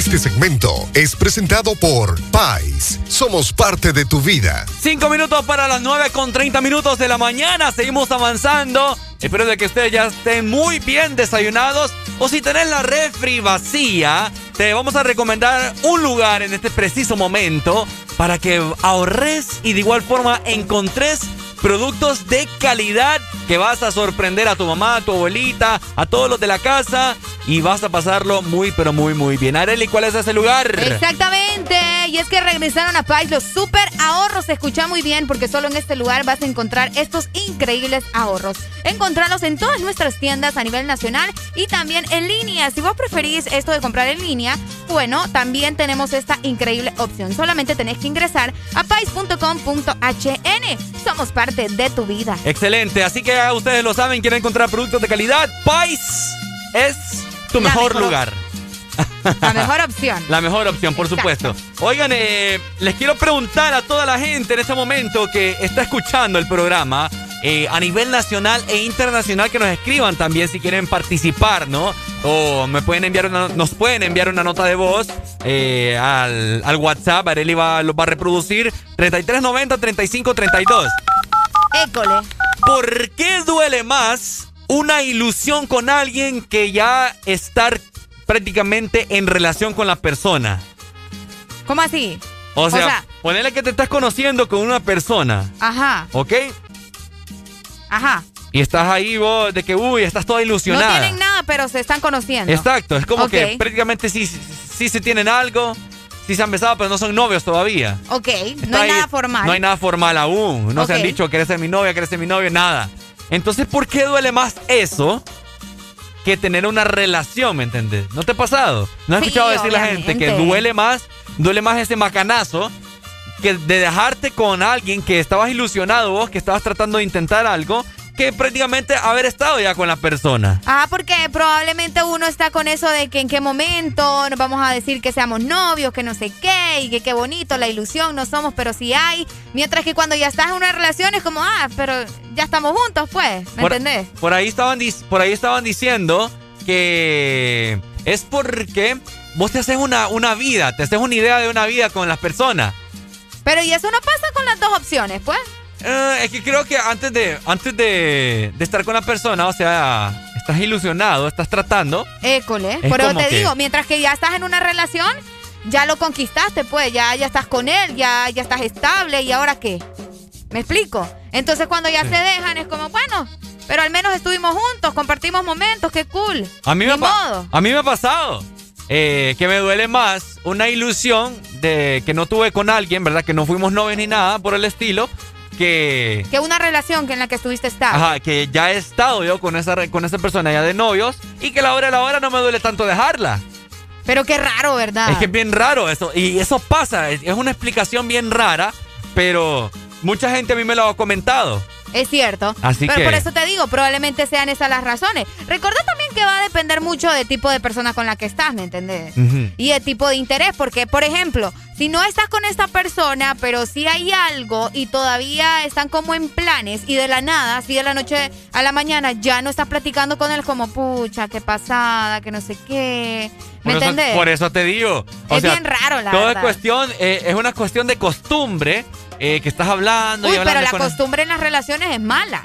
Este segmento es presentado por Pais. Somos parte de tu vida. Cinco minutos para las 9 con 30 minutos de la mañana. Seguimos avanzando. Espero de que ustedes ya estén muy bien desayunados. O si tenés la refri vacía, te vamos a recomendar un lugar en este preciso momento para que ahorres y de igual forma encontres productos de calidad que vas a sorprender a tu mamá, a tu abuelita, a todos los de la casa y vas a pasarlo muy pero muy muy bien. Areli, ¿cuál es ese lugar? Exactamente. Y es que regresaron a Pais los super ahorros. Se escucha muy bien porque solo en este lugar vas a encontrar estos increíbles ahorros. Encontrarlos en todas nuestras tiendas a nivel nacional y también en línea. Si vos preferís esto de comprar en línea, bueno, también tenemos esta increíble opción. Solamente tenés que ingresar a pais.com.hn. Somos parte de tu vida. Excelente, así que ustedes lo saben, quieren encontrar productos de calidad. Pais es tu mejor, mejor lugar. La mejor opción. La mejor opción, por supuesto. Oigan, eh, les quiero preguntar a toda la gente en este momento que está escuchando el programa eh, a nivel nacional e internacional que nos escriban también si quieren participar, ¿no? O me pueden enviar una, nos pueden enviar una nota de voz eh, al, al WhatsApp. Areli va, lo va a reproducir 3390-3532. École. ¿Por qué duele más una ilusión con alguien que ya estar prácticamente en relación con la persona? ¿Cómo así? O sea, ponele que te estás conociendo con una persona, ajá, ¿ok? ajá. Y estás ahí vos de que, uy, estás toda No ilusionada. tienen nada, pero se están conociendo. Exacto, es como que prácticamente sí, sí se tienen algo, sí se han besado, pero no son novios todavía. Ok, no hay ahí- nada formal. No hay nada formal aún. No se han dicho, ¿quieres ser mi novia? ¿Quieres ser mi novio? Nada. Entonces, ¿por qué duele más eso que tener una relación, me entendés? ¿No te ha pasado? ¿No has Sí, escuchado decir la gente que duele más, duele más ese macanazo que de dejarte con alguien que estabas ilusionado vos, que estabas tratando de intentar algo, que prácticamente haber estado ya con la persona? Ah, porque probablemente uno está con eso de que en qué momento nos vamos a decir que seamos novios, que no sé qué, y que qué bonito, la ilusión, no somos, pero sí hay. Mientras que cuando ya estás en una relación es como, ah, pero ya estamos juntos, pues, ¿me por, entendés? Por ahí estaban, por ahí estaban diciendo que es porque vos te haces una, una vida, te haces una idea de una vida con las personas. Pero y eso no pasa con las dos opciones, pues. Eh, es que creo que antes de antes de, de estar con la persona, o sea, estás ilusionado, estás tratando. École, Es por eso te que- digo, mientras que ya estás en una relación, ya lo conquistaste, pues, ya, ya estás con él, ya, ya estás estable, ¿y ahora qué? ¿Me explico? Entonces cuando ya se dejan es como, bueno, pero al menos estuvimos juntos, compartimos momentos, qué cool. A mí, Ni me, modo. a mí me ha pasado eh, que me duele más una ilusión de que no tuve con alguien, ¿verdad? Que no fuimos novios ni nada por el estilo, que... Que una relación que en la que estuviste estable. Ajá, que ya he estado yo con esa, con esa persona ya de novios y que la hora de la hora no me duele tanto dejarla. Pero qué raro, ¿verdad? Es que es bien raro eso. Y eso pasa. Es una explicación bien rara. Pero mucha gente a mí me lo ha comentado. Es cierto. Así Pero que- por eso te digo, probablemente sean esas las razones. Recuerda también que va a depender mucho del tipo de persona con la que estás, ¿me entendés? Y el tipo de interés, porque, por ejemplo, si no estás con esta persona, pero sí hay algo y todavía están como en planes y de la nada, así de la noche a la mañana, ya no estás platicando con él como, pucha, qué pasada, que no sé qué. ¿Me Por eso, entendés? por eso te digo. O Es sea, bien raro, la todo verdad. es cuestión, eh, es una cuestión de costumbre eh, que estás hablando y Uy, hablando pero la costumbre en las relaciones es mala.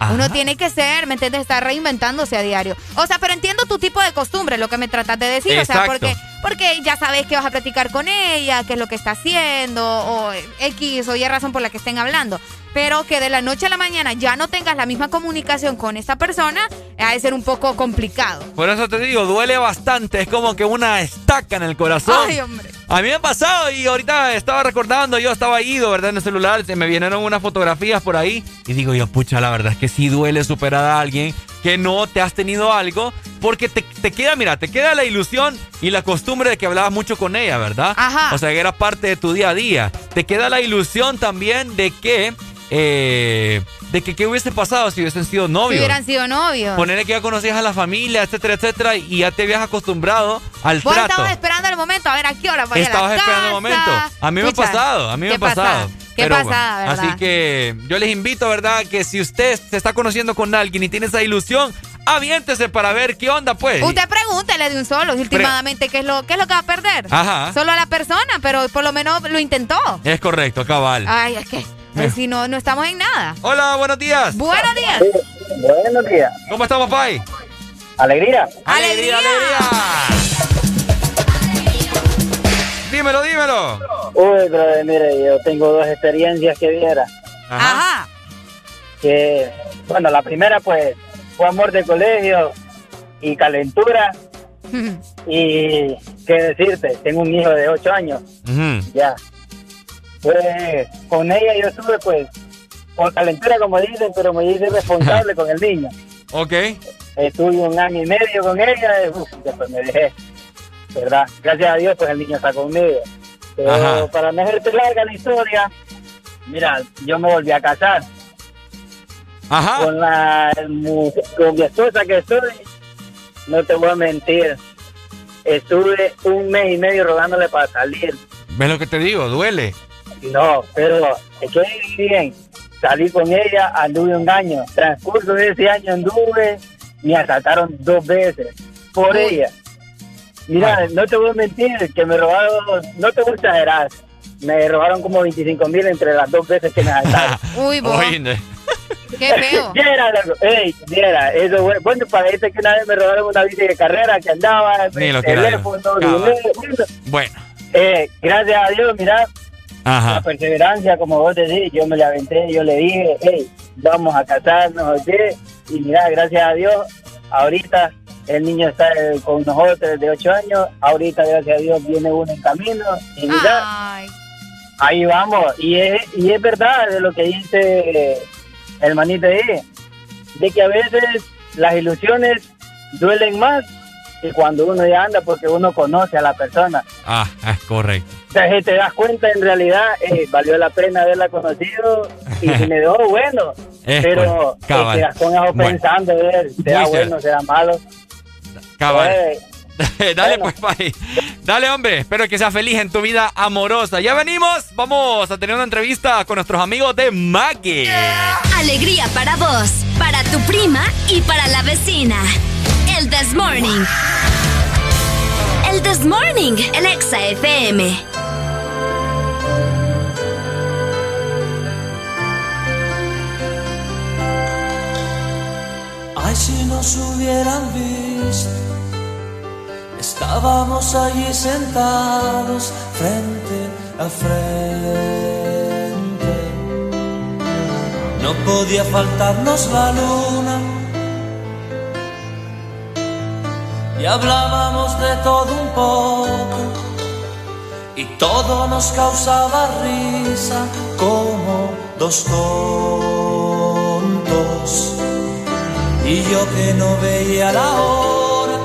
Ajá. Uno tiene que ser, ¿me entiendes? Estar reinventándose a diario. O sea, pero entiendo tu tipo de costumbre, lo que me tratas de decir. O sea, Exacto. porque, porque ya sabes que vas a platicar con ella, qué es lo que está haciendo, o X o Y razón por la que estén hablando. Pero que de la noche a la mañana ya no tengas la misma comunicación con esta persona, ha de ser un poco complicado. Por eso te digo, duele bastante. Es como que una estaca en el corazón. Ay, hombre. A mí me ha pasado y ahorita estaba recordando, yo estaba ido, ¿verdad? En el celular, se me vinieron unas fotografías por ahí y digo yo, pucha, la verdad es que sí duele superar a alguien que no te has tenido algo porque te, te queda, mira, te queda la ilusión y la costumbre de que hablabas mucho con ella, ¿verdad? Ajá. O sea, que era parte de tu día a día. Te queda la ilusión también de que, eh, de que qué hubiese pasado si hubiesen sido Si novios. hubieran sido novios. Ponerle que ya conocías a la familia, etcétera, etcétera, y ya te habías acostumbrado al Vos trato. estabas esperando el momento, a ver a qué hora vaya a la Estabas esperando el momento. A mí me ha pasado, a mí me ha pasado. Qué Pero, pasada, ¿verdad? Así que yo les invito, ¿verdad? Que si usted se está conociendo con alguien y tiene esa ilusión, aviéntese para ver qué onda, pues. Usted pregúntele de un solo, últimamente, qué es lo, qué es lo que va a perder. Ajá. Solo a la persona, pero por lo menos lo intentó. Es correcto, cabal. Ay, es que pues, si no, no estamos en nada. Hola, buenos días. Buenos días. Buenos días. ¿Cómo estamos, Pai? Alegría. ¡Alegría, Dímelo, dímelo. Uy, brother, mire, yo tengo dos experiencias que viera. Ajá. Que, bueno, la primera, pues, fue amor de colegio y calentura. (laughs) y, ¿qué decirte? Tengo un hijo de 8 años. Ya. Pues, con ella yo estuve, pues, con calentura, como dicen, pero me hice responsable (laughs) con el niño. Ok. Estuve un año y medio con ella, y, uf, después me dejé. ¿Verdad? Gracias a Dios, pues el niño está conmigo. Pero Ajá. para no hacerte larga la historia, mira, yo me volví a casar. Ajá. Con la con mi esposa que estoy, no te voy a mentir. Estuve un mes y medio rogándole para salir. ¿Ves lo que te digo? Duele. No, pero es que bien. Salí con ella, anduve un año. Transcurso de ese año anduve, me asaltaron dos veces por ella. Mira, no te voy a mentir, que me robaron, no te voy a exagerar, me robaron como 25 mil entre las dos veces que me asaltaron. (laughs) Uy. Oye, Qué feo. (laughs) Ey, eso fue, bueno, para este que una vez me robaron una bici de carrera que andaba, Ni lo teléfono, dinero, Bueno. eh, gracias a Dios, mira, la perseverancia, como vos decís, yo me la aventé, yo le dije, hey, vamos a casarnos, ¿ok? y mira, gracias a Dios, ahorita el niño está con nosotros de 8 años, ahorita gracias a Dios viene uno en camino y mira, ahí vamos. Y es, y es verdad de lo que dice el manito ahí, de que a veces las ilusiones duelen más que cuando uno ya anda porque uno conoce a la persona. Ah, es correcto. O sea, si te das cuenta, en realidad eh, valió la pena haberla conocido y si me dejó bueno. Es (laughs) pero correcto, cabal. eh, te das con eso Bueno. pensando, ver, será Muy bueno, será malo. Cabal. Eh, (laughs) Dale, pues, Pai. Dale, hombre. Espero que seas feliz en tu vida amorosa. Ya venimos. Vamos a tener una entrevista con nuestros amigos de Maggie. Alegría para vos, para tu prima y para la vecina. El This Morning. El This Morning, el Exa FM. Ay, si nos hubieran visto, estábamos allí sentados frente a frente. No podía faltarnos la luna. Y hablábamos de todo un poco. Y todo nos causaba risa como dos tontos. Y yo que no veía la hora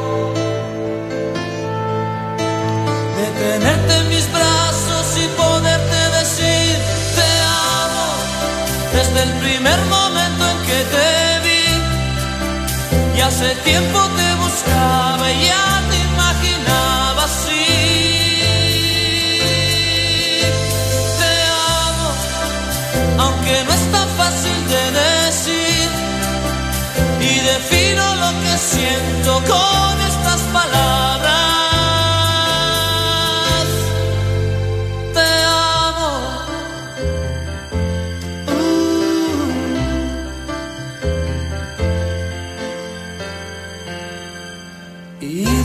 de tenerte en mis brazos y poderte decir te amo desde el primer momento en que te vi. Y hace tiempo te buscaba y ya te imaginaba así. Te amo, aunque no es tan fácil de decir. Y defino lo que siento con estas palabras.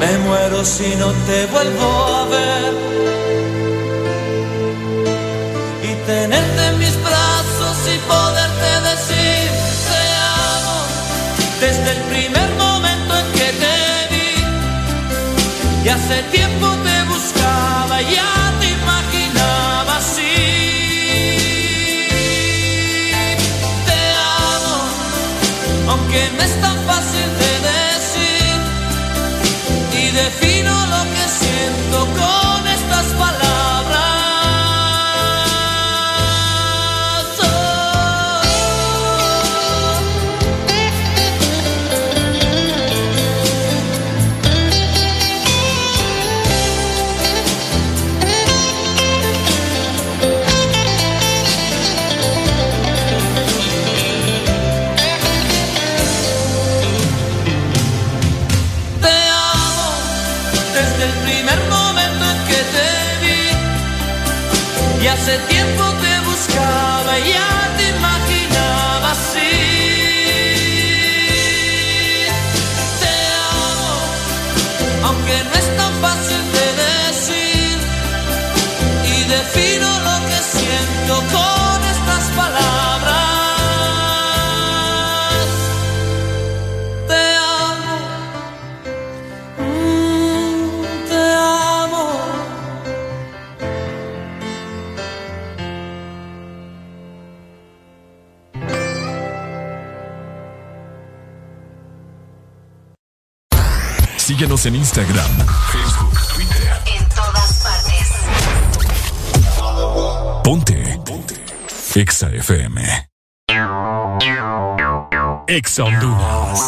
Me muero si no te vuelvo a ver. Y tenerte en mis brazos y poderte decir te amo desde el primer momento en que te vi. Y hace tiempo te buscaba, ya te imaginaba así. Te amo, aunque no es tan fácil hace tiempo Síguenos en Instagram, Facebook, Twitter. En todas partes. Ponte. Ponte. Exa FM. Exa Honduras.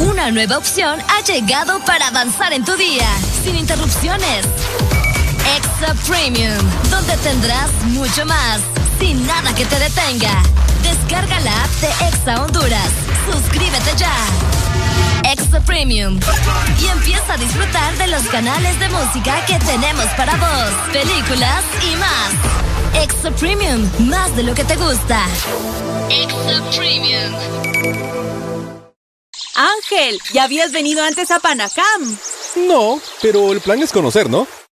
Una nueva opción ha llegado para avanzar en tu día, sin interrupciones. Extra Premium, donde tendrás mucho más, sin nada que te detenga. Descarga la app de Exa Honduras. Suscríbete ya. Exa Premium. Y empieza a disfrutar de los canales de música que tenemos para vos, películas y más. Exa Premium, más de lo que te gusta. Exa Premium. Ángel, ¿ya habías venido antes a Panacam? No, pero el plan es conocer, ¿no?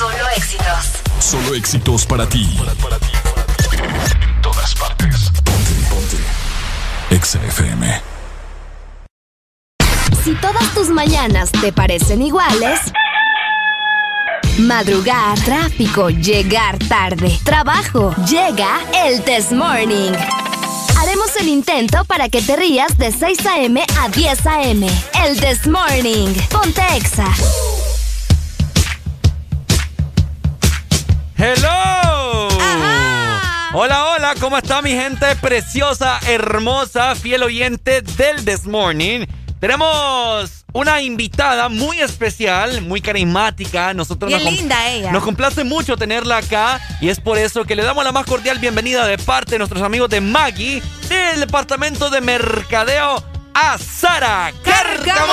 Solo éxitos. Solo éxitos para ti. En todas partes. Ponte, ponte. Exa FM. Si todas tus mañanas te parecen iguales, madrugar, tráfico, llegar tarde, trabajo, llega el Test Morning. Haremos el intento para que te rías de 6 a.m. a 10 a.m. El Test Morning. Ponte Exa. ¡Hello! Hola, hola, ¿cómo está mi gente preciosa, hermosa, fiel oyente del This Morning? Tenemos una invitada muy especial, muy carismática. Nosotros Bien nos linda ella. Nos complace mucho tenerla acá y es por eso que le damos la más cordial bienvenida de parte de nuestros amigos de Maggie del departamento de mercadeo a Sara Cárcamo.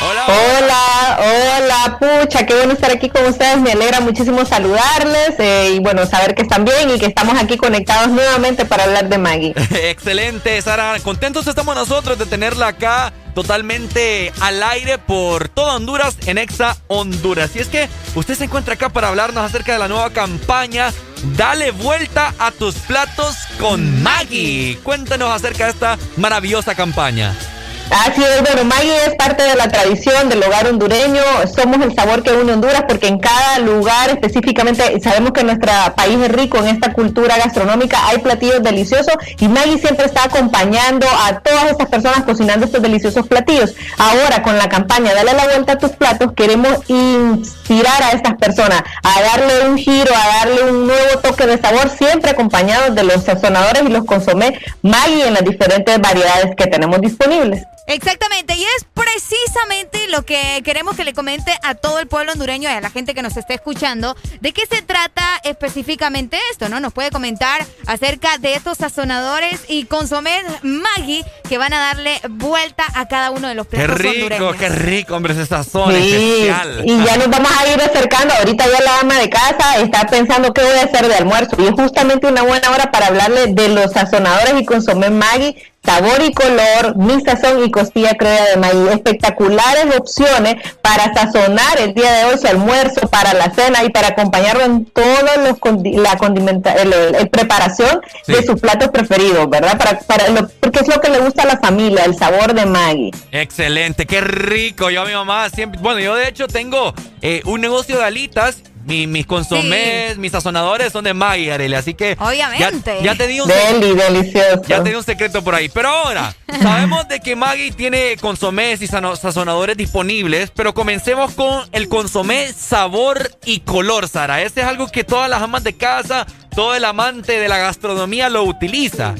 Hola. Hola, hola, pucha, qué bueno estar aquí con ustedes, me alegra muchísimo saludarles eh, y bueno, saber que están bien y que estamos aquí conectados nuevamente para hablar de Maggie. (laughs) Excelente, Sara. Contentos estamos nosotros de tenerla acá totalmente al aire por toda Honduras en Exa Honduras. Y es que usted se encuentra acá para hablarnos acerca de la nueva campaña Dale vuelta a tus platos con Maggie. Cuéntanos acerca de esta maravillosa campaña. Así es, bueno, Maggie es parte de la tradición del hogar hondureño, somos el sabor que une Honduras porque en cada lugar específicamente sabemos que nuestro país es rico en esta cultura gastronómica, hay platillos deliciosos y Maggie siempre está acompañando a todas estas personas cocinando estos deliciosos platillos. Ahora con la campaña Dale la vuelta a tus platos queremos inspirar a estas personas a darle un giro, a darle un nuevo toque de sabor, siempre acompañados de los sazonadores y los consomé Maggie en las diferentes variedades que tenemos disponibles. Exactamente, y es precisamente lo que queremos que le comente a todo el pueblo hondureño y a la gente que nos esté escuchando, de qué se trata específicamente esto, ¿no? Nos puede comentar acerca de estos sazonadores y consomés Maggi que van a darle vuelta a cada uno de los Qué platos rico, hondureños. qué rico, hombre, ese sazón Sí, especial. y ya nos vamos a ir acercando. Ahorita ya la ama de casa está pensando qué voy a hacer de almuerzo. Y es justamente una buena hora para hablarle de los sazonadores y consomé Maggi, sabor y color, mi sazón y costilla criolla de maíz. Espectaculares opciones para sazonar el día de hoy su almuerzo, para la cena y para acompañarlo en condi- la condimenta, el, el- el preparación de sus platos preferidos, ¿verdad? Para, para lo- porque es lo que le gusta a la familia, el sabor de Maggi. Excelente, qué rico. Yo a mi mamá siempre. Bueno, yo de hecho tengo eh, un negocio de alitas. Mi- mis consomés, mis sazonadores son de Maggie, Arely, así que. Obviamente. Ya, ya te di un Deli, delicioso. Ya te di un secreto por ahí. Pero ahora, (laughs) sabemos de que Maggie tiene consomés y sazonadores disponibles, pero comencemos con el consomé sabor y color, Sara. Este es algo que todas las amas de casa, todo el amante de la gastronomía lo utiliza.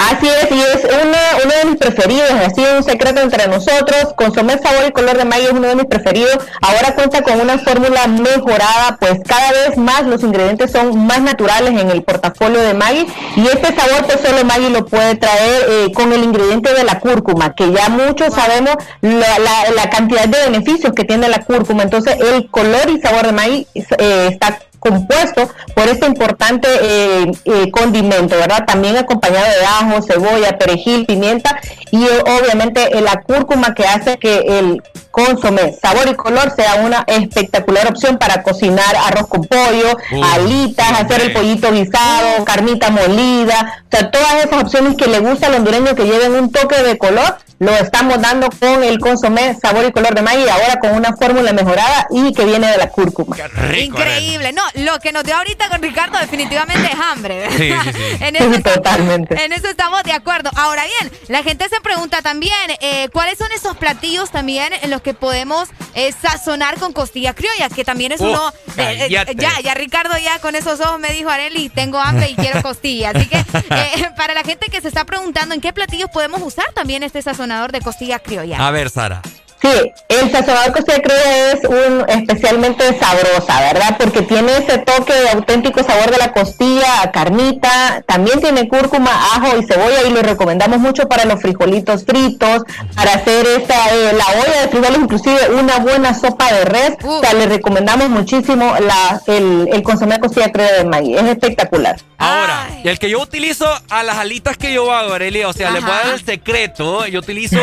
Así es, y es una- uno de mis preferidos, así es un secreto entre nosotros. Consomé sabor y color de mayo es uno de mis preferidos. Ahora cuenta con una fórmula mejorada, pues cada vez más los ingredientes son más naturales en el portafolio de Maggi y este sabor pues solo Maggi lo puede traer eh, con el ingrediente de la cúrcuma, que ya muchos sabemos la, la- la cantidad de beneficios que tiene la cúrcuma. Entonces el color y sabor de Maggi eh, está compuesto por este importante eh, eh, condimento, ¿verdad? También acompañado de ajo, cebolla, perejil, pimienta y eh, obviamente eh, la cúrcuma que hace que el consomé sabor y color sea una espectacular opción para cocinar arroz con pollo, alitas, hacer el pollito guisado, carnita molida, o sea, todas esas opciones que le gusta al hondureño que lleven un toque de color lo estamos dando con el consomé sabor y color de Maggi, ahora con una fórmula mejorada y que viene de la cúrcuma. Increíble. No, lo que nos dio ahorita con Ricardo definitivamente es hambre. Sí, sí, sí. (laughs) en, eso estamos, Totalmente. en eso estamos de acuerdo. Ahora bien, la gente se pregunta también, eh, ¿cuáles son esos platillos también en los que podemos eh, sazonar con costillas criollas? Que también es Oh, uno... de- eh, ya, ya Ricardo ya con esos ojos me dijo, Areli, tengo hambre y quiero costillas. Así que (laughs) eh, para la gente que se está preguntando en qué platillos podemos usar también este sazonador de costillas criollas. A ver, Sara. Sí, el sazonador costilla criolla es un especialmente sabrosa, ¿verdad? Porque tiene ese toque de auténtico sabor de la costilla a carnita, también tiene cúrcuma, ajo y cebolla y lo recomendamos mucho para los frijolitos fritos, para hacer esa, eh, la olla de frijoles, inclusive una buena sopa de res, o sea, le recomendamos muchísimo la, el, el consomé de costilla de maíz, es espectacular. Ahora, y el que yo utilizo a las alitas que yo hago, Aurelia, o sea, les voy a dar el secreto. Yo utilizo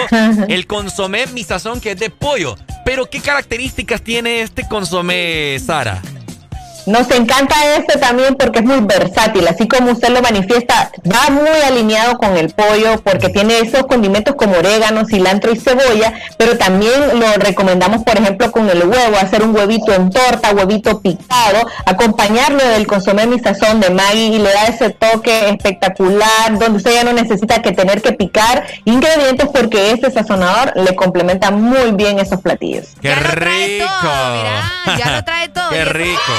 el consomé mi sazón que es de pollo. Pero, ¿qué características tiene este consomé, Sara? Nos encanta este también porque es muy versátil, así como usted lo manifiesta, va muy alineado con el pollo porque tiene esos condimentos como orégano, cilantro y cebolla, pero también lo recomendamos, por ejemplo, con el huevo, hacer un huevito en torta, huevito picado, acompañarlo del consomé mi sazón de Maggi y le da ese toque espectacular, donde usted ya no necesita que tener que picar ingredientes porque este sazonador le complementa muy bien esos platillos. ¡Qué rico! ya lo trae todo. ¡Qué rico!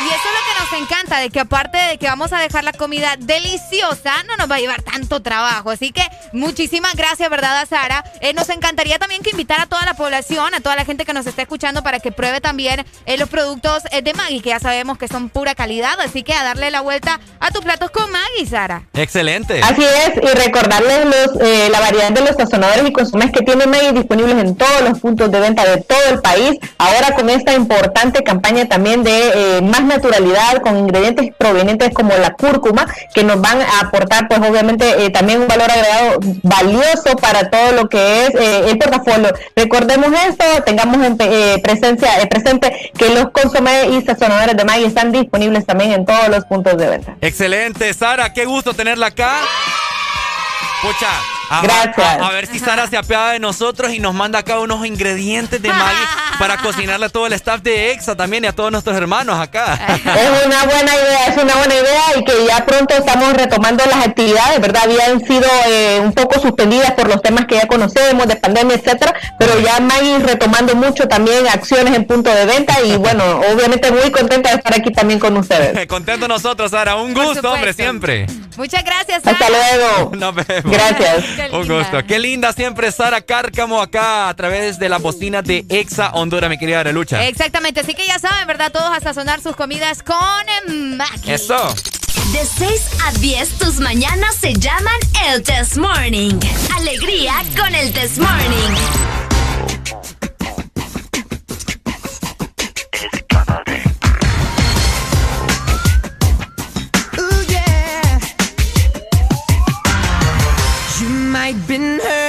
Y eso es lo que nos encanta, de que aparte de que vamos a dejar la comida deliciosa, no nos va a llevar tanto trabajo. Así que muchísimas gracias, ¿verdad, a Sara? Eh, nos encantaría también que invitar a toda la población, a toda la gente que nos está escuchando para que pruebe también eh, los productos eh, de Maggi, que ya sabemos que son pura calidad. Así que a darle la vuelta a tus platos con Maggi, Sara. Excelente. Así es, y recordarles los, eh, la variedad de los sazonadores y consomés que tiene Maggi disponibles en todos los puntos de venta de todo el país. Ahora con esta importante campaña también de eh, más naturalidad, con ingredientes provenientes como la cúrcuma, que nos van a aportar pues obviamente eh, también un valor agregado valioso para todo lo que es eh, el portafolio. Recordemos esto, tengamos en, eh, presencia, presente que los consomés y sazonadores de Maggi están disponibles también en todos los puntos de venta. Excelente, Sara, qué gusto tenerla acá. Pucha, a, Gracias. a- a ver si Sara se apiada de nosotros y nos manda acá unos ingredientes de Maggi (laughs) para cocinarle a todo el staff de EXA también y a todos nuestros hermanos acá. Es una buena idea, es una buena idea y que ya pronto estamos retomando las actividades, ¿verdad? Habían sido eh, un poco suspendidas por los temas que ya conocemos de pandemia, etcétera, pero ya Maggie retomando mucho también acciones en punto de venta y bueno, (laughs) obviamente muy contenta de estar aquí también con ustedes. (laughs) Contento nosotros, Sara. Un gusto, hombre, siempre. Muchas gracias, Sara. Hasta luego. Nos vemos. Gracias. Qué Un linda. gusto. Qué linda siempre Sara Cárcamo acá a través de la bocina de Exa Honduras, mi querida Arelucha. Exactamente, así que ya saben, ¿verdad? Todos a sazonar sus comidas con eh, Maggi. Eso. De 6 a 10 tus mañanas se llaman el Test Morning. Alegría con el Test Morning. Been hurt,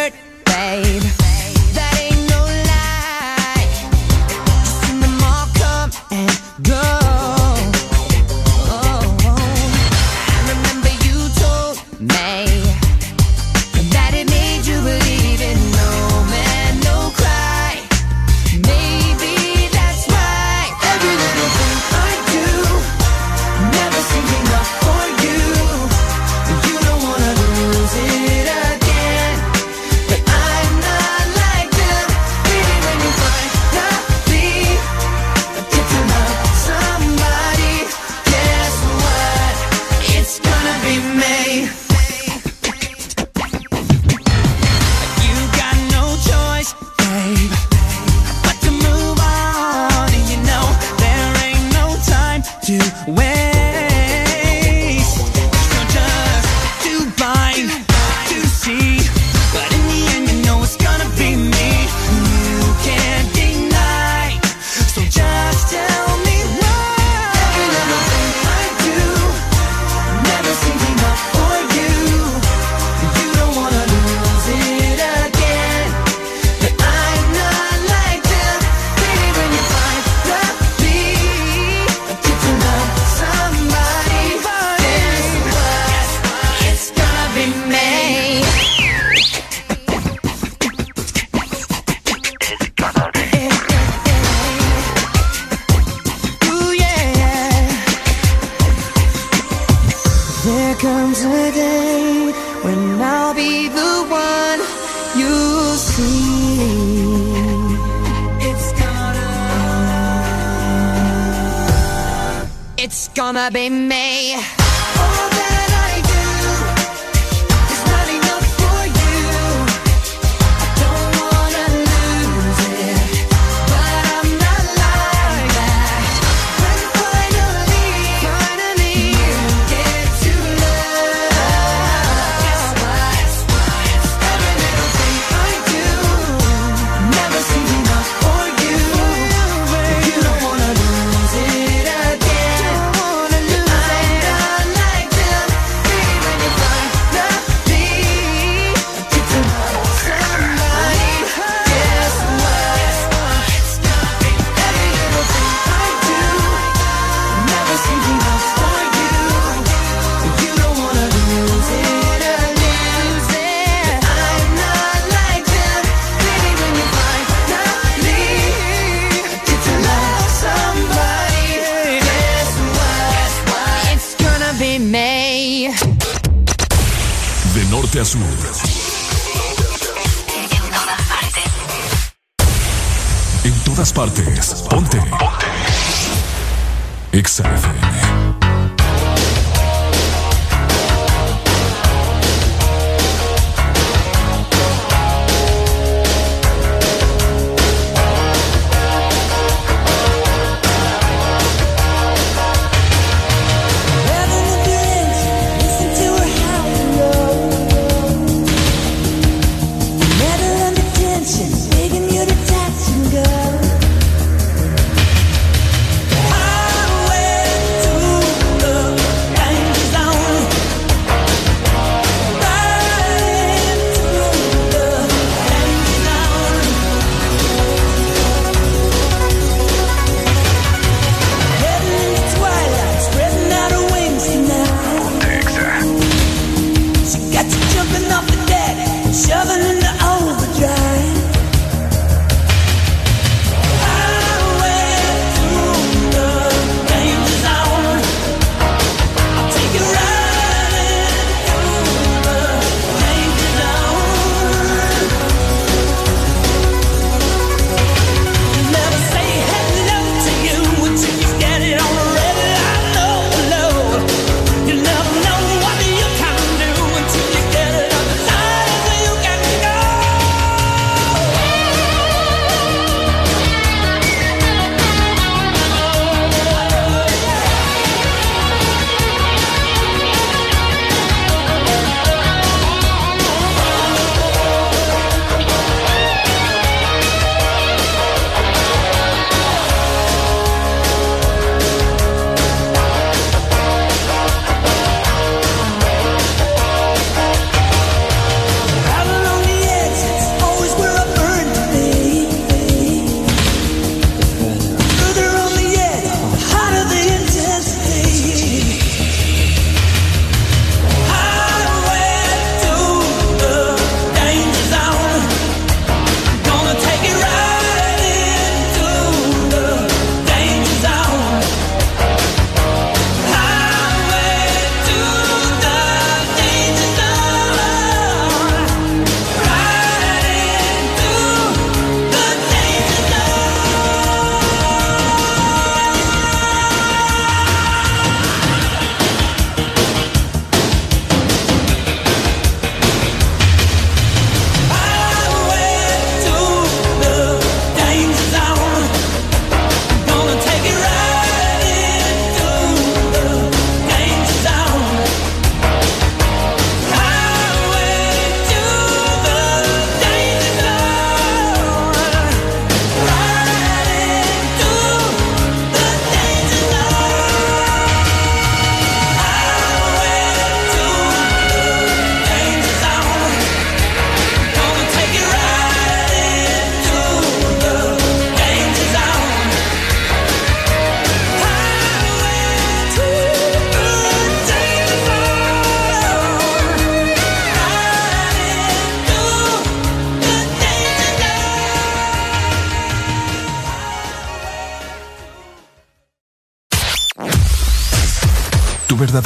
It's gonna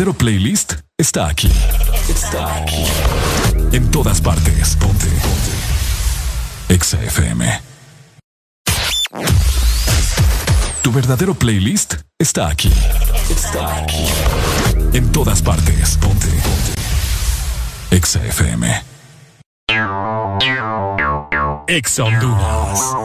verdadero playlist está aquí. Está aquí. En todas partes. Ponte. Ponte. Exa FM. Tu verdadero playlist está aquí. Está aquí. En todas partes. Ponte. Ponte. Exa FM. Exa Honduras.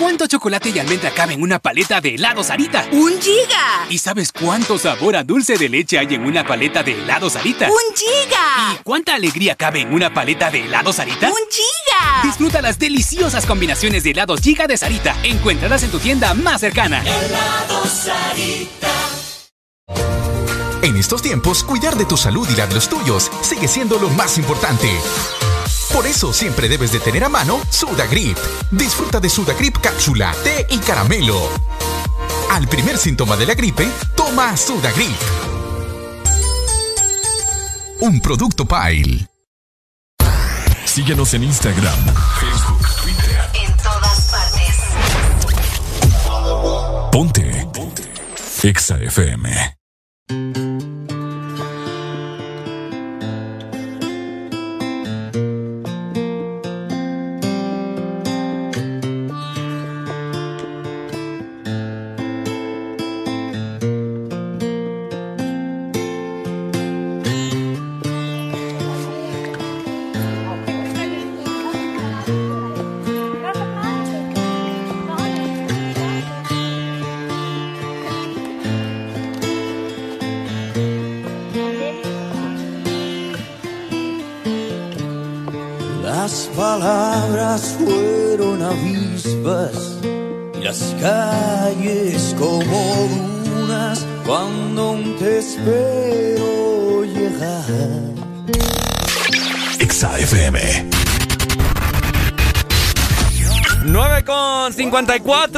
¿Sabes cuánto chocolate y almendra cabe en una paleta de helado Sarita? ¡Un giga! ¿Y sabes cuánto sabor a dulce de leche hay en una paleta de helado Sarita? ¡Un giga! ¿Y cuánta alegría cabe en una paleta de helado Sarita? ¡Un giga! Disfruta las deliciosas combinaciones de helados Giga de Sarita. Encuéntralas en tu tienda más cercana. Helado Sarita. En estos tiempos, cuidar de tu salud y la de los tuyos sigue siendo lo más importante. Por eso siempre debes de tener a mano Sudagrip. Disfruta de Sudagrip cápsula, té y caramelo. Al primer síntoma de la gripe, toma Sudagrip. Un producto Pile. Síguenos en Instagram, Facebook, Twitter. En todas partes. Ponte. Ponte. Exa FM.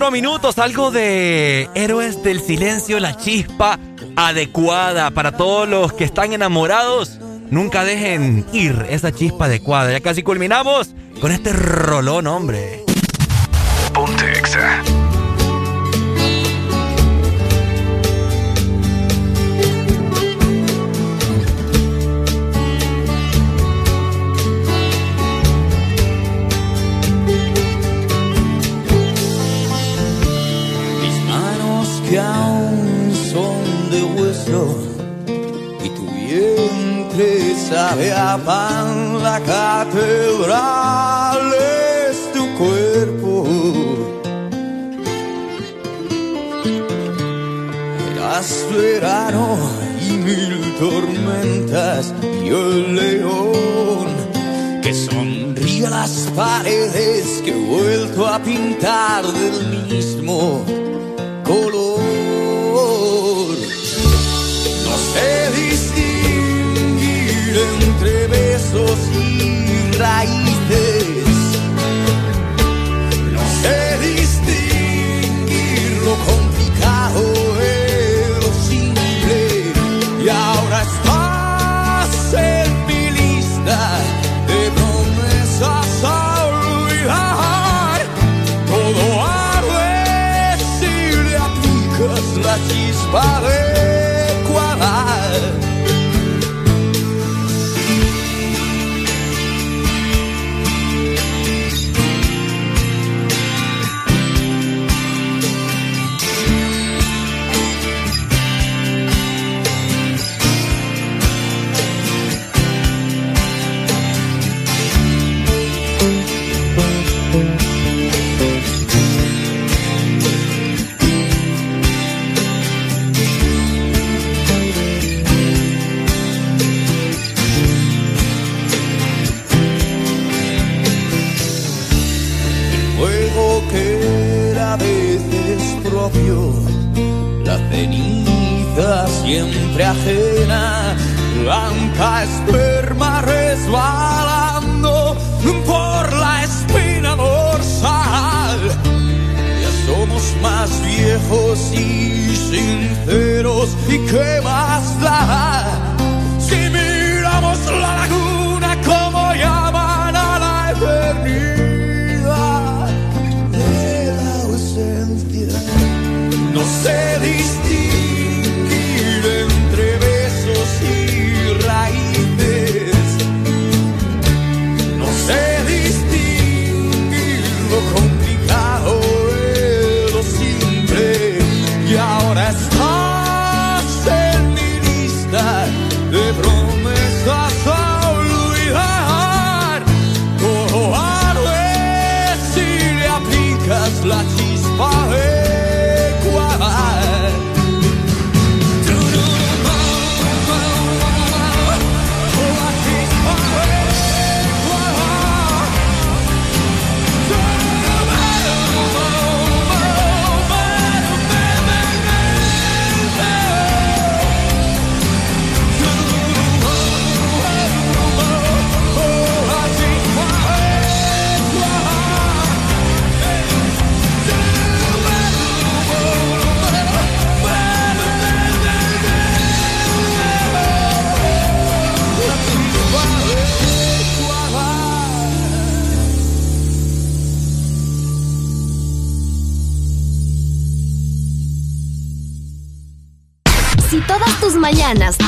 54 minutos, algo de Héroes del Silencio, la chispa adecuada para todos los que están enamorados. Nunca dejen ir esa chispa adecuada. Ya casi culminamos con este rolón, hombre. Ponte. Pan, la catedral es tu cuerpo. Eras verano y mil tormentas y el león que sonríe a las paredes que he vuelto a pintar del mismo chispa ajena, lanza esperma resbalando por la espina dorsal. Ya somos más viejos y sinceros, ¿y qué más da?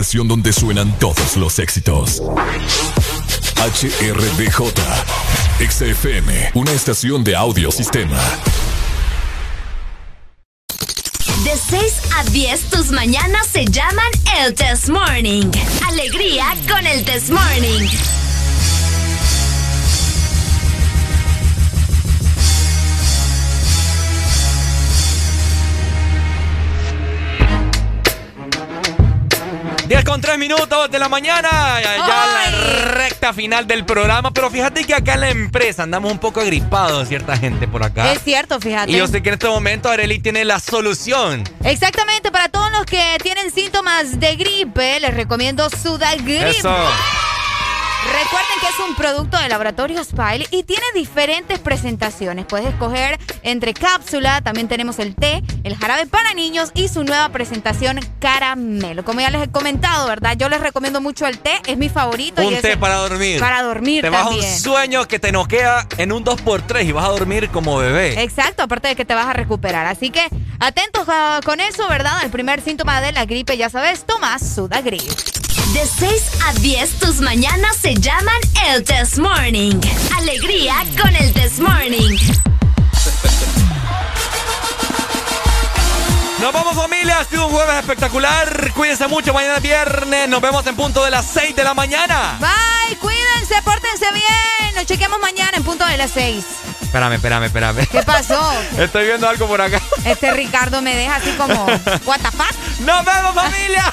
Estación donde suenan todos los éxitos. HRDJ, XFM, una estación de audio sistema. De 6 a 10, tus mañanas se llaman el Test Morning. Alegría con el Test Morning. Minutos de la mañana, ya, ya la recta final del programa. Pero fíjate que acá en la empresa andamos un poco agripados, cierta gente por acá. Es cierto, fíjate. Y yo sé que en este momento Areli tiene la solución. Exactamente, para todos los que tienen síntomas de gripe, les recomiendo Sudagrip. Eso. Recuerden que es un producto de laboratorio Spile y tiene diferentes presentaciones. Puedes escoger entre cápsula, también tenemos el té, el jarabe para niños y su nueva presentación caramelo. Como ya les he comentado, ¿verdad? Yo les recomiendo mucho el té, es mi favorito. y Un té para dormir. Para dormir Te vas a un sueño que te noquea en un 2x3 y vas a dormir como bebé. Exacto, aparte de que te vas a recuperar. Así que atentos ah, con eso, ¿verdad? El primer síntoma de la gripe, ya sabes, toma Sudagrip. De 6 a 10, tus mañanas se llaman el Test Morning. Alegría con el Test Morning. Nos vamos familia, ha sido un jueves espectacular. Cuídense mucho, mañana es viernes. Nos vemos en punto de las 6 de la mañana. Bye, cuídense, pórtense bien. Nos chequemos mañana en punto de las 6. Espérame, espérame, espérame. ¿Qué pasó? (laughs) Estoy viendo algo por acá. Este Ricardo me deja así como, (laughs) what the fuck? ¡Nos vemos, familia!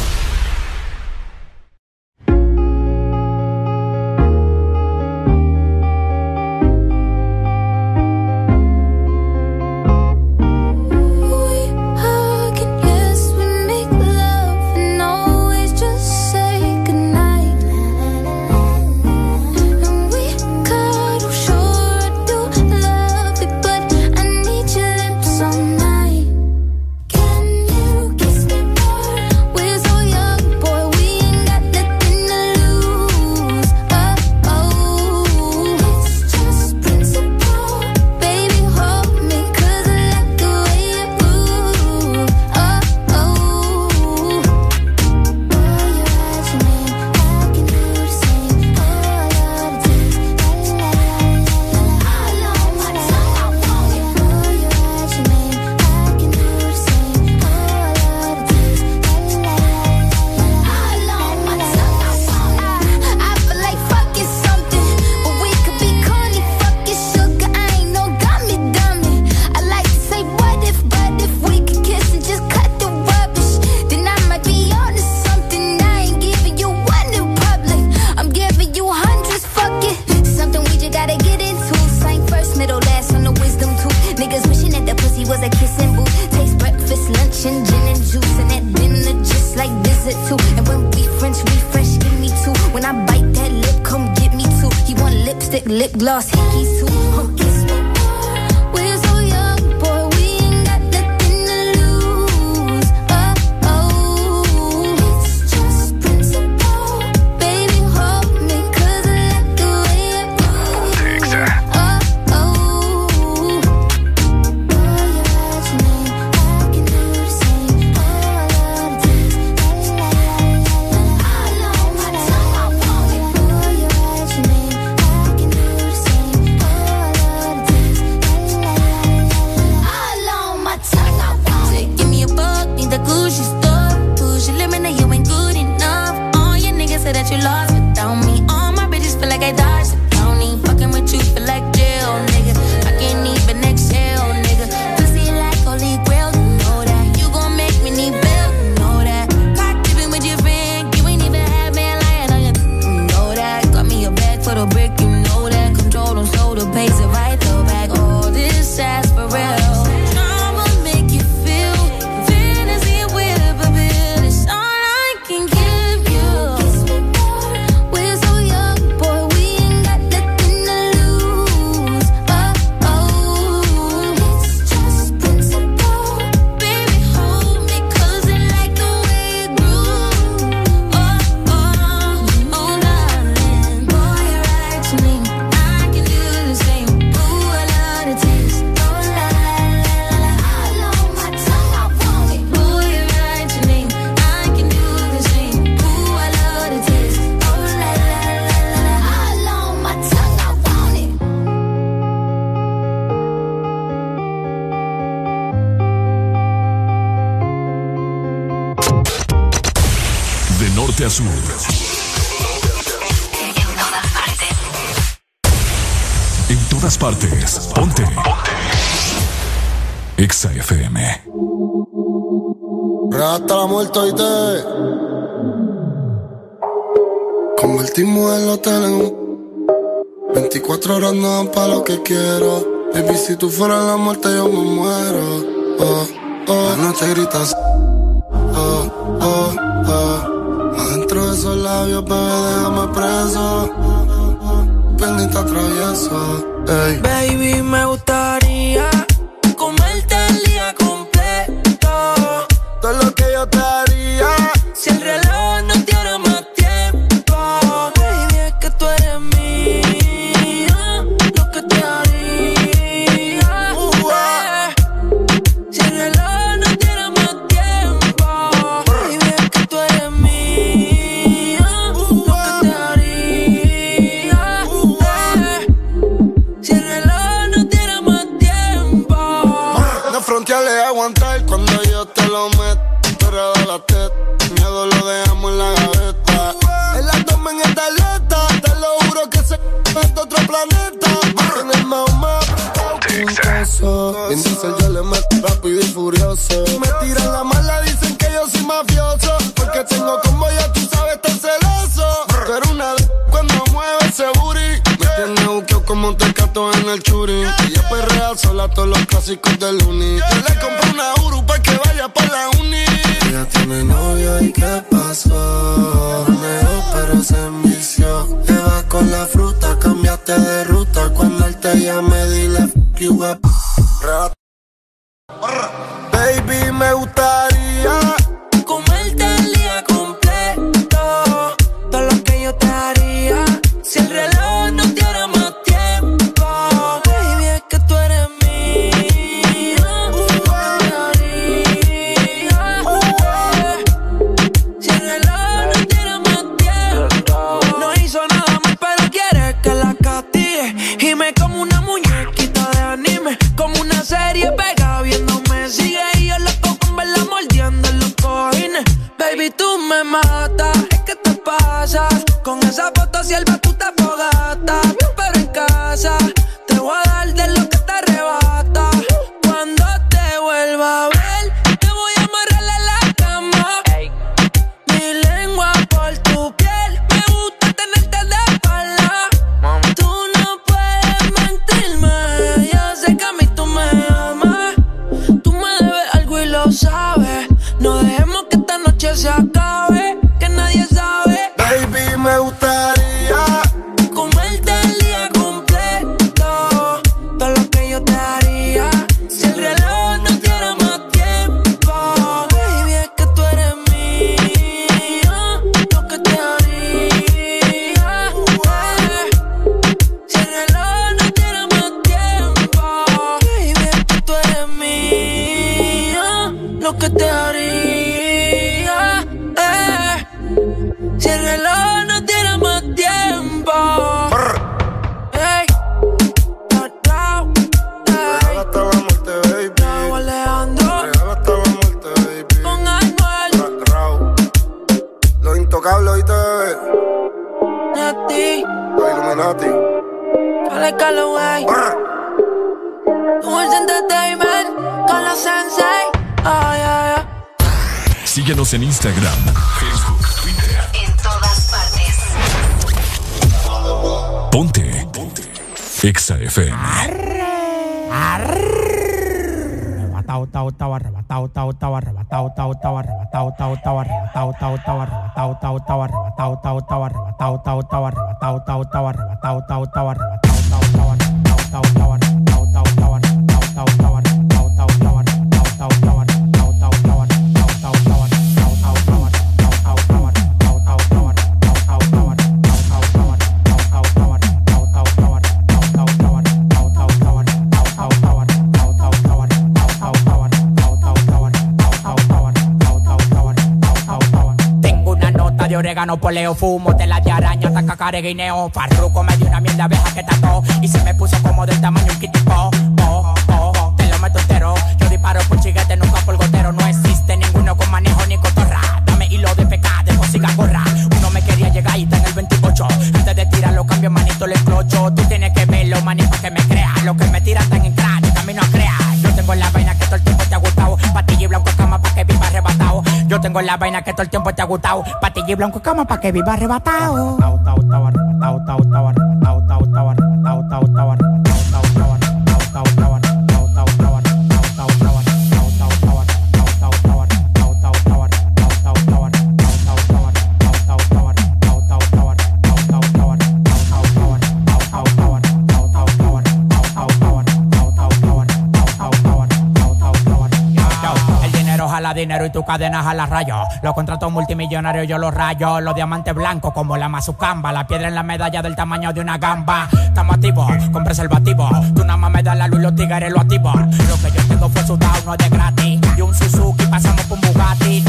fuera la muerte, yo perfumo, tela de araña, hasta cacareguineo, farruco Tengo la vaina que todo el tiempo te ha gustado. Patilla y blanco y cama pa' que viva arrebatado. y tus cadenas a la raya. Los contratos multimillonarios yo los rayo. Los diamantes blancos como la mazucamba. La piedra en la medalla del tamaño de una gamba. Estamos activos con preservativo. Tú nada más me das la luz, los tigres lo activos. Lo que yo tengo fue sudado, no es de gratis. Y un Suzuki pasamos por Bugatti.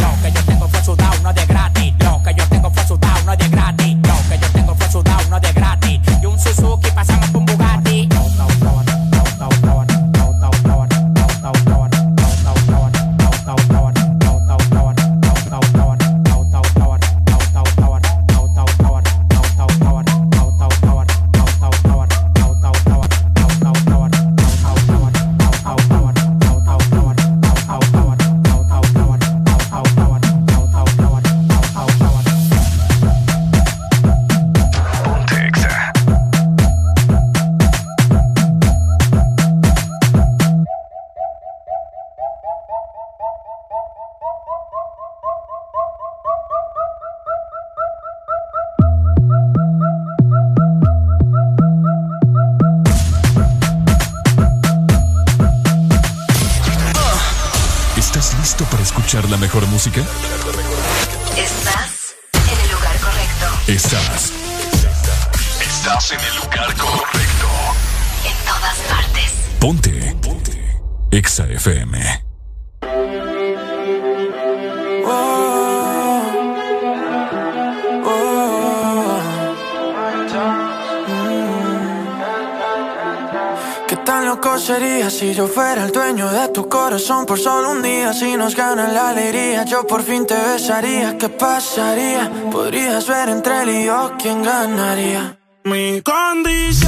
corazón por solo un día. Si nos ganan la alegría Yo por fin te besaría. ¿Qué pasaría? Podrías ver entre él y yo quién ganaría. Mi condición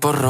por robar.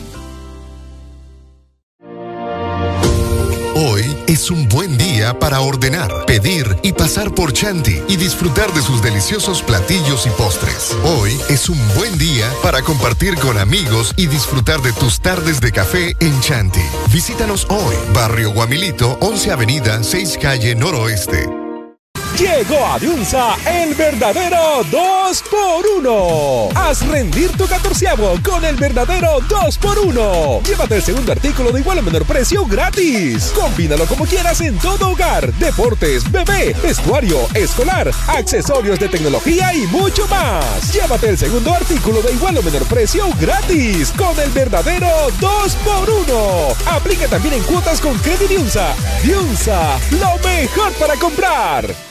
Hoy es un buen día para ordenar, pedir y pasar por Chanti y disfrutar de sus deliciosos platillos y postres. Hoy es un buen día para compartir con amigos y disfrutar de tus tardes de café en Chanti. Visítanos hoy, Barrio Guamilito, 11 Avenida, 6 Calle Noroeste. Llegó a Diunsa el verdadero 2x1. Haz rendir tu catorceavo con el verdadero 2x1. Llévate el segundo artículo de igual o menor precio gratis. Combínalo como quieras en todo hogar, deportes, bebé, vestuario, escolar, accesorios de tecnología y mucho más. Llévate el segundo artículo de igual o menor precio gratis con el verdadero 2x1. Aplica también en cuotas con Credit Diunsa. Diunsa, lo mejor para comprar.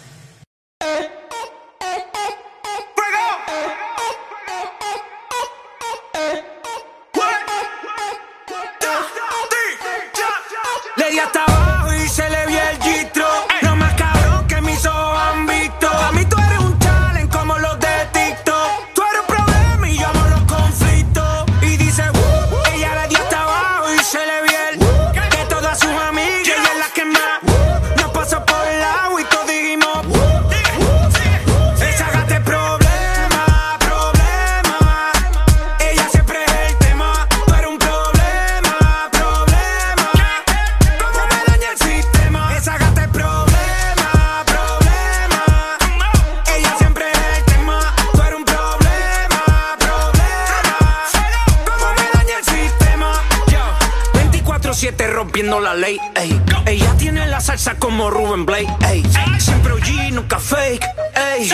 Salsa como Ruben Blake. ey. Siempre OG, nunca fake. ey.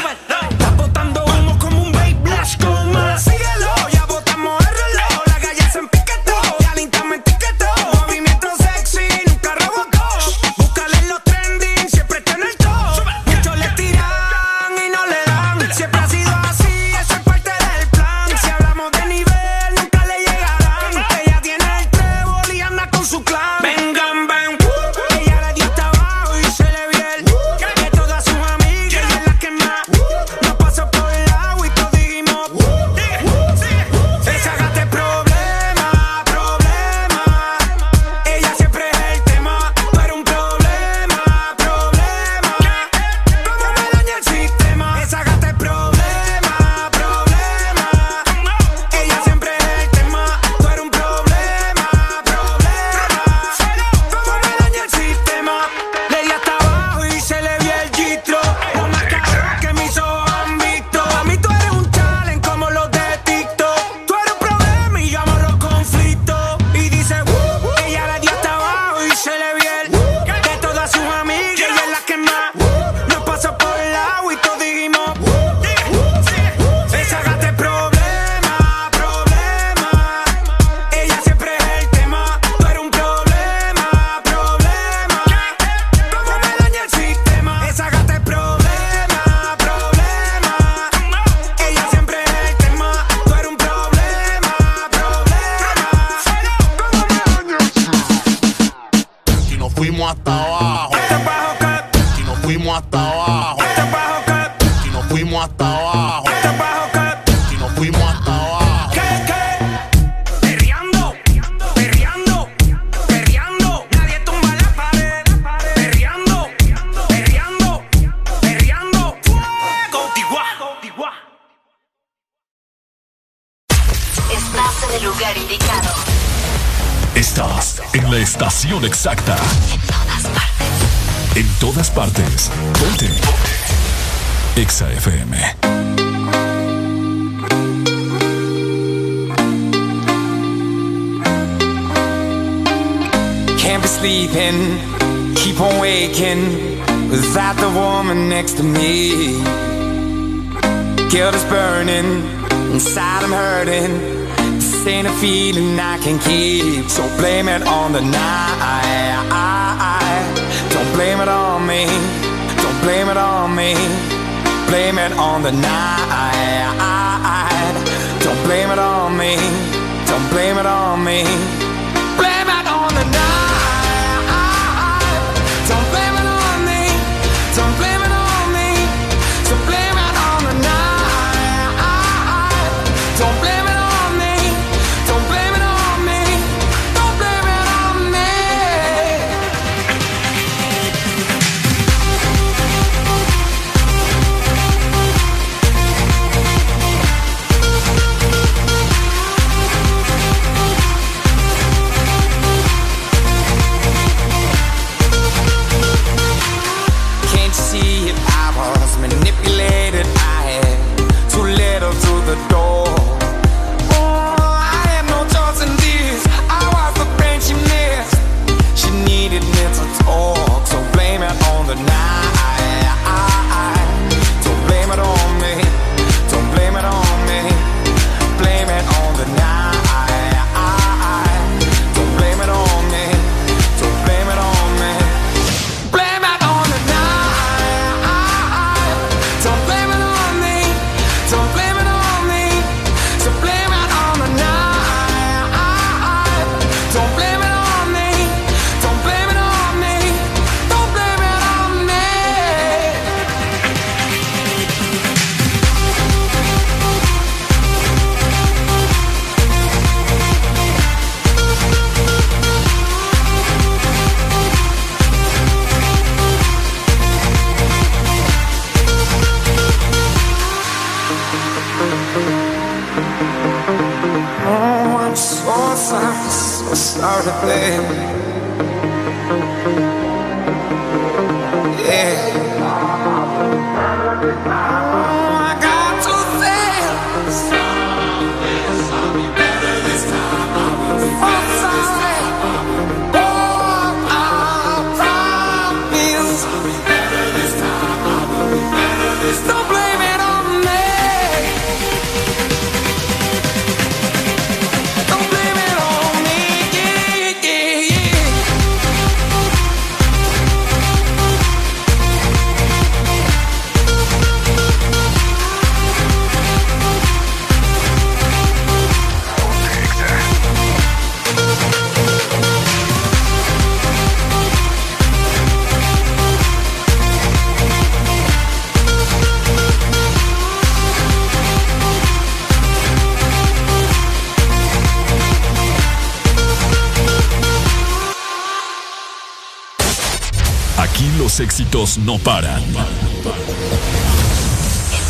no paran. En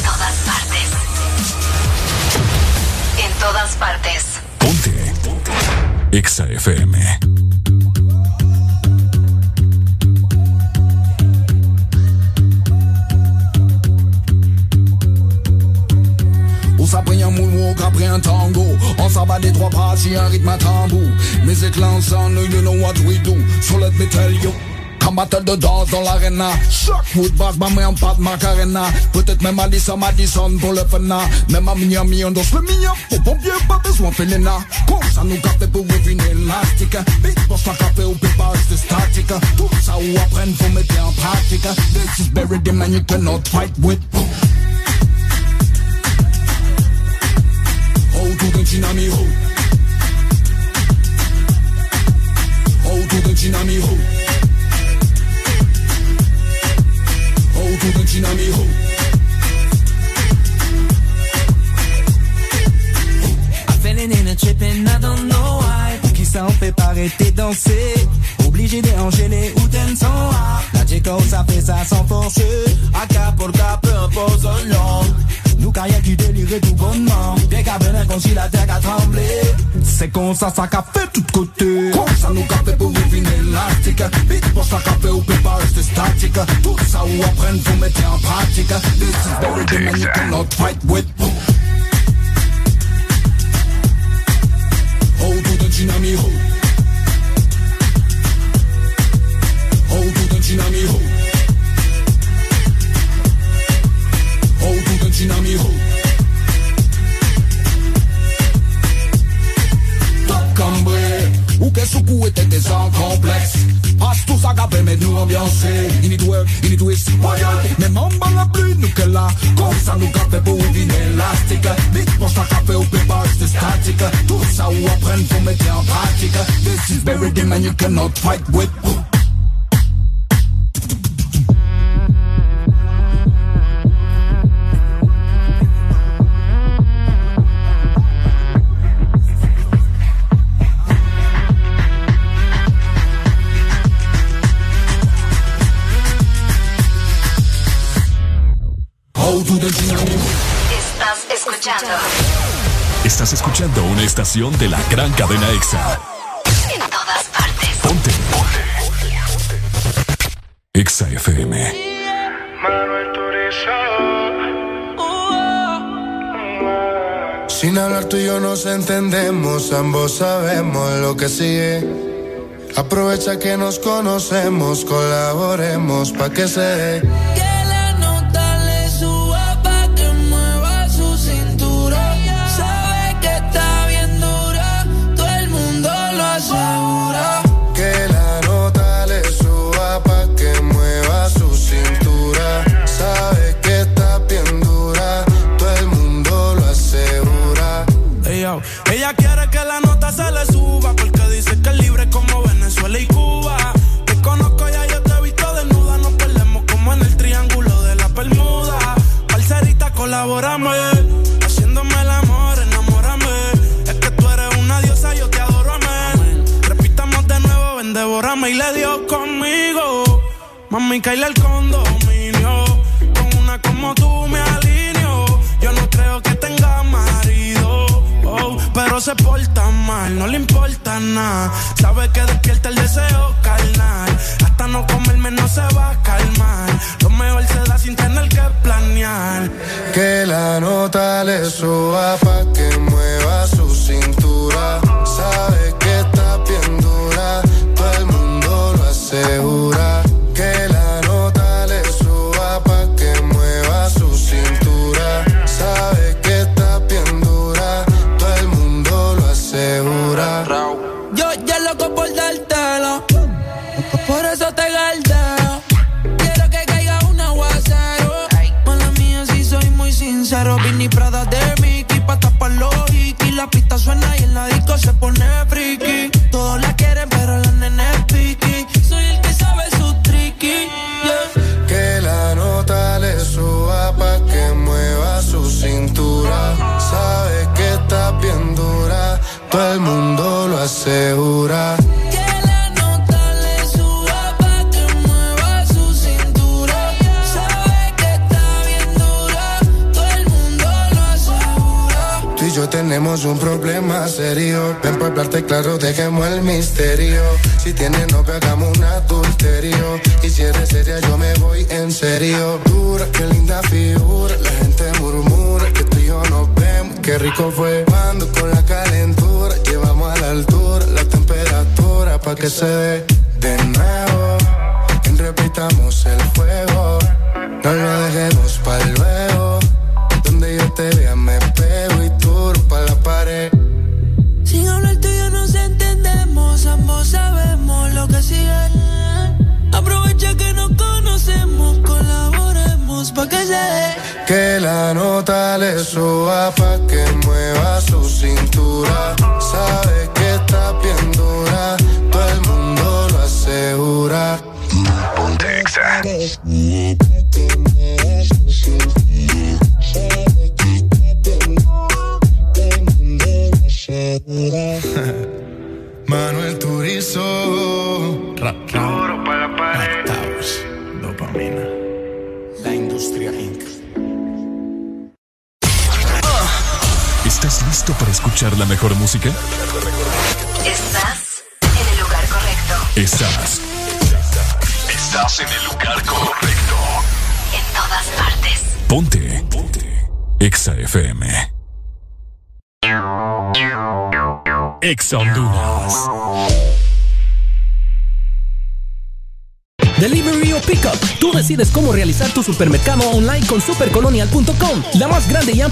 todas partes. En todas partes. Ponte. Exa un un tango On s'abat des trois bras, un rythme à tambour you know what we do So let me tell battle de danse dans l'arena. Choc Woodbrass, ma main en pas de macarena. Peut-être même Alissa Madison pour le fena hein. Même à Miami on danse le mignon Pour pompier pas besoin Felena Comme ça nous café pour vivre une élastique. Big boss la café ou pas rester statique. Tout ça ou apprendre faut mettre en pratique. This is buried in man you cannot fight with que nos conocemos, colaboremos pa' que se Sabe que despierta el deseo carnal. Hasta no comerme no se va a calmar. Lo mejor se da sin tener que planear. Que la nota le suba pa'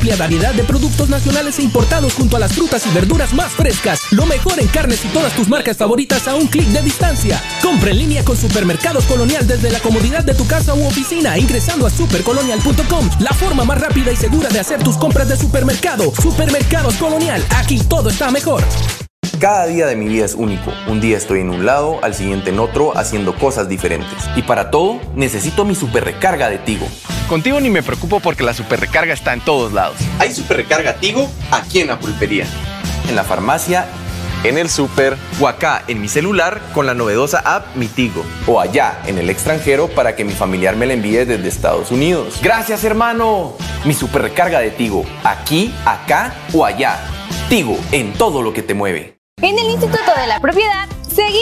amplia variedad de productos nacionales e importados junto a las frutas y verduras más frescas. Lo mejor en carnes y todas tus marcas favoritas a un clic de distancia. Compra en línea con Supermercados Colonial desde la comodidad de tu casa u oficina ingresando a supercolonial.com. La forma más rápida y segura de hacer tus compras de supermercado. Supermercados Colonial. Aquí todo está mejor. Cada día de mi vida es único. Un día estoy en un lado, al siguiente en otro, haciendo cosas diferentes. Y para todo, necesito mi super recarga de Tigo. Contigo ni me preocupo porque la super recarga está en todos lados. Hay super recarga Tigo aquí en la pulpería, en la farmacia, en el super o acá en mi celular con la novedosa app Mi Tigo. O allá en el extranjero para que mi familiar me la envíe desde Estados Unidos. Gracias hermano. Mi super recarga de Tigo, aquí, acá o allá. Tigo, en todo lo que te mueve. En el Instituto de la Propiedad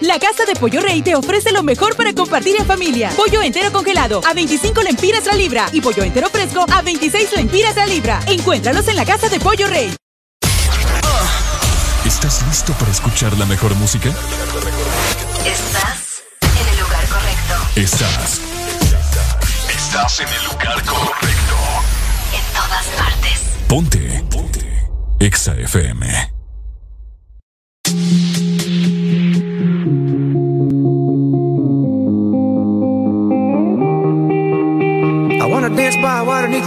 La Casa de Pollo Rey te ofrece lo mejor para compartir en familia. Pollo entero congelado a 25 lempiras la libra y pollo entero fresco a 26 lempiras la libra. Encuéntralos en la Casa de Pollo Rey. ¿Estás listo para escuchar la mejor música? Estás en el lugar correcto. Estás. Estás en el lugar correcto. En todas partes. Ponte. Ponte. Exa FM.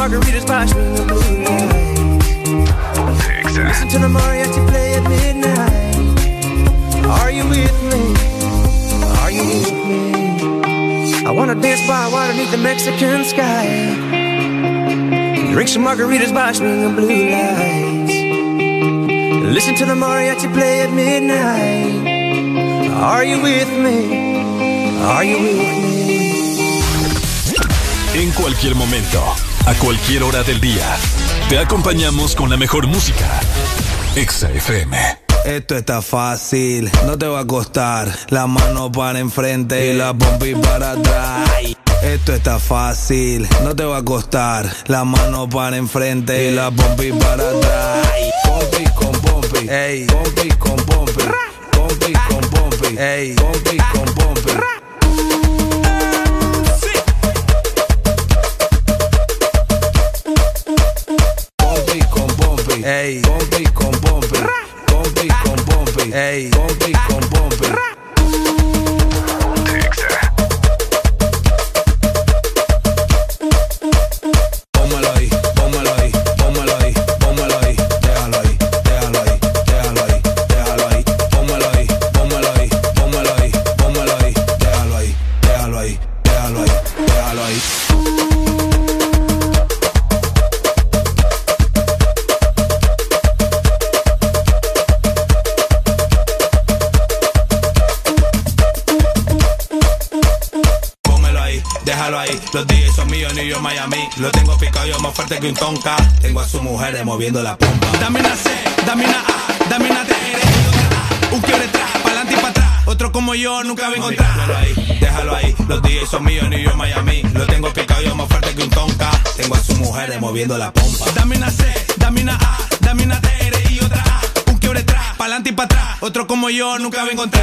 Margaritas by swinging blue lights. Listen to the mariachi play at midnight. Are you with me? Are you with me? I wanna dance by water beneath the Mexican sky. Drink some margaritas by swinging blue lights. Listen to the mariachi play at midnight. Are you with me? Are you with me? En cualquier momento, a cualquier hora del día, te acompañamos con la mejor música. Exa FM. Esto está fácil, no te va a costar. La mano para enfrente y la pompi para atrás. Esto está fácil, no te va a costar. La mano para enfrente y la pompi para atrás. Pompi con pompi, ey. Pompi con pompi, pompi con pompi, ey. Pompi con pompi. más fuerte que un tonka. Tengo a sus mujeres moviendo la pompa. Dame una C, dame una A, dame una T. Un quiebre atrás, pa'lante y para atrás. Otro como yo nunca voy a encontrar. Déjalo ahí, déjalo ahí. Los DJs son míos, ni yo Miami. Lo tengo picado yo más fuerte que un tonka. Tengo a sus mujeres moviendo la pompa. Dame una C, dame una A, dame una T y otra A. Un quiebre atrás, pa'lante y para atrás. Otro como yo nunca voy a encontrar.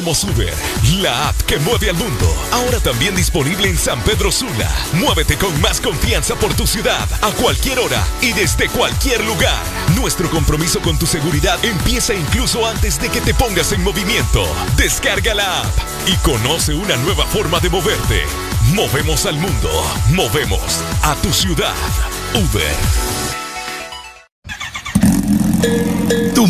Somos Uber, la app que mueve al mundo. Ahora también disponible en San Pedro Sula. Muévete con más confianza por tu ciudad, a cualquier hora y desde cualquier lugar. Nuestro compromiso con tu seguridad empieza incluso antes de que te pongas en movimiento. Descarga la app y conoce una nueva forma de moverte. Movemos al mundo, movemos a tu ciudad. Uber.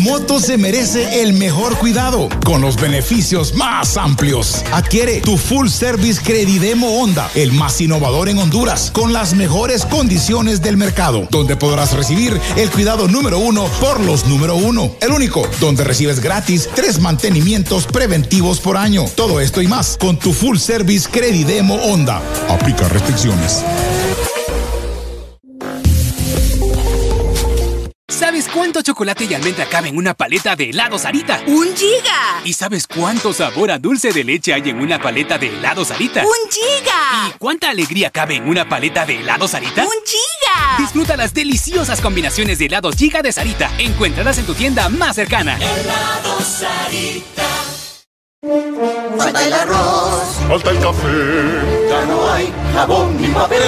Moto se merece el mejor cuidado con los beneficios más amplios. Adquiere tu full service Credidemo Honda, el más innovador en Honduras, con las mejores condiciones del mercado, donde podrás recibir el cuidado número uno por los número uno. El único, donde recibes gratis tres mantenimientos preventivos por año. Todo esto y más con tu full service Credidemo Honda. Aplica restricciones. ¿Cuánto chocolate y almendra cabe en una paleta de helado Sarita? ¡Un giga! ¿Y sabes cuánto sabor a dulce de leche hay en una paleta de helado Sarita? ¡Un giga! ¿Y cuánta alegría cabe en una paleta de helado Sarita? ¡Un giga! Disfruta las deliciosas combinaciones de helados giga de Sarita. Encuéntralas en tu tienda más cercana. Helado Sarita. Falta el arroz, falta el café, ya no hay jabón ni papel.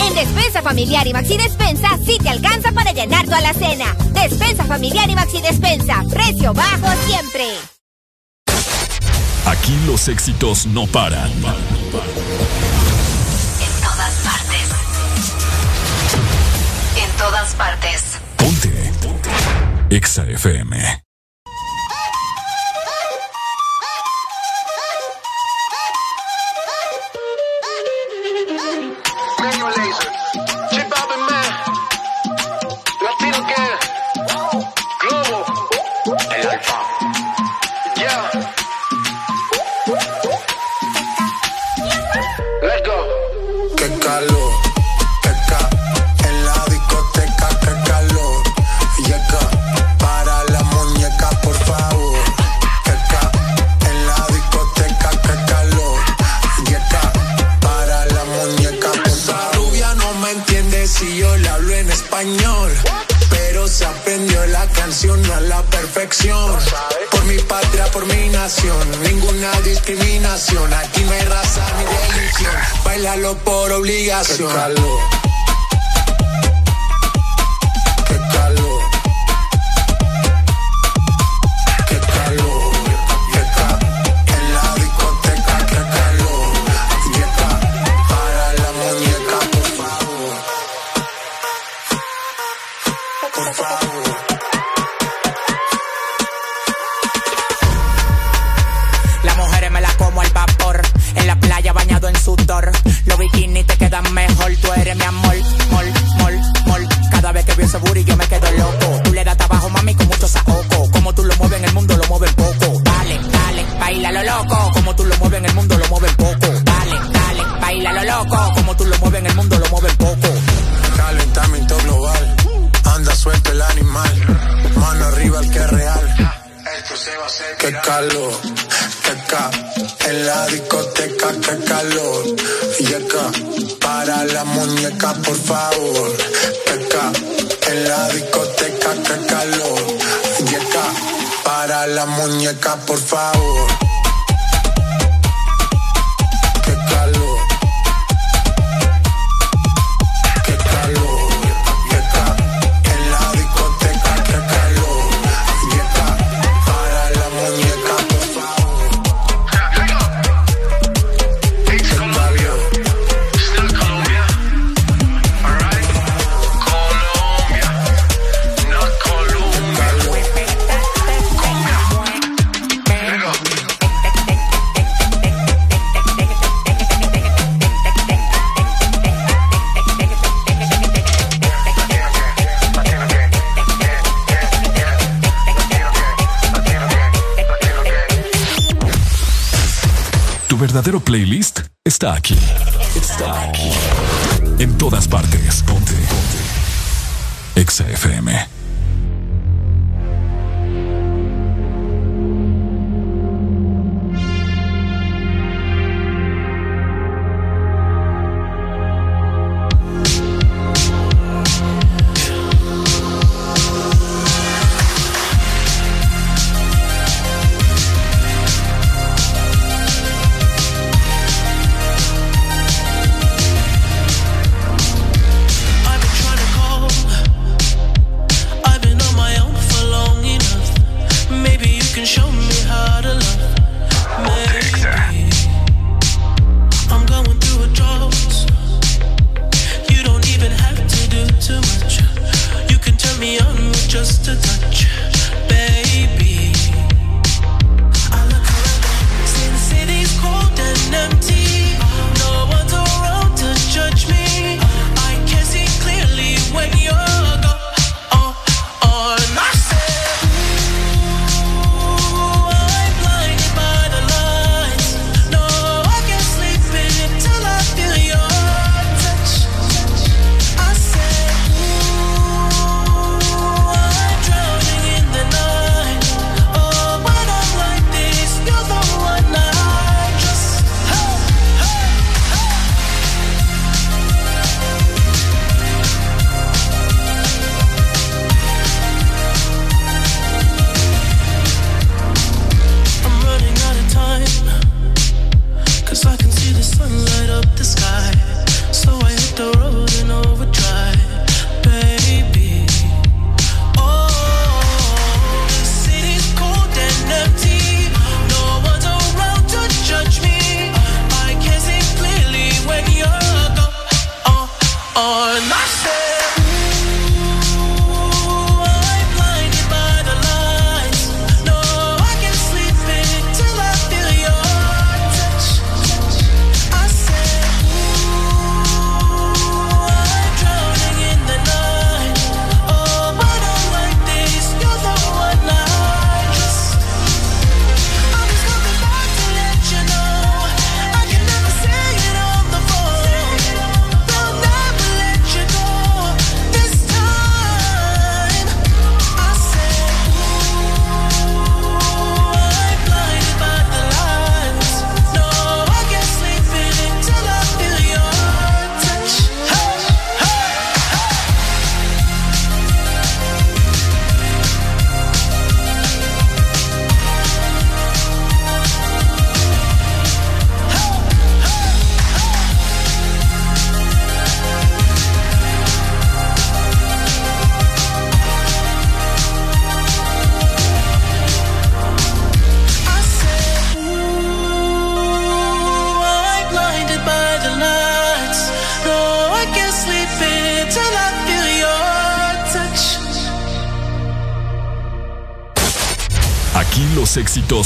En Despensa Familiar y Maxi Despensa sí te alcanza para llenar tu alacena. Despensa Familiar y Maxi Despensa. Precio bajo siempre. Aquí los éxitos no paran. En todas partes. En todas partes. Ponte. Ponte. Exa FM. Yeah. obligación. El calor.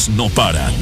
No paran.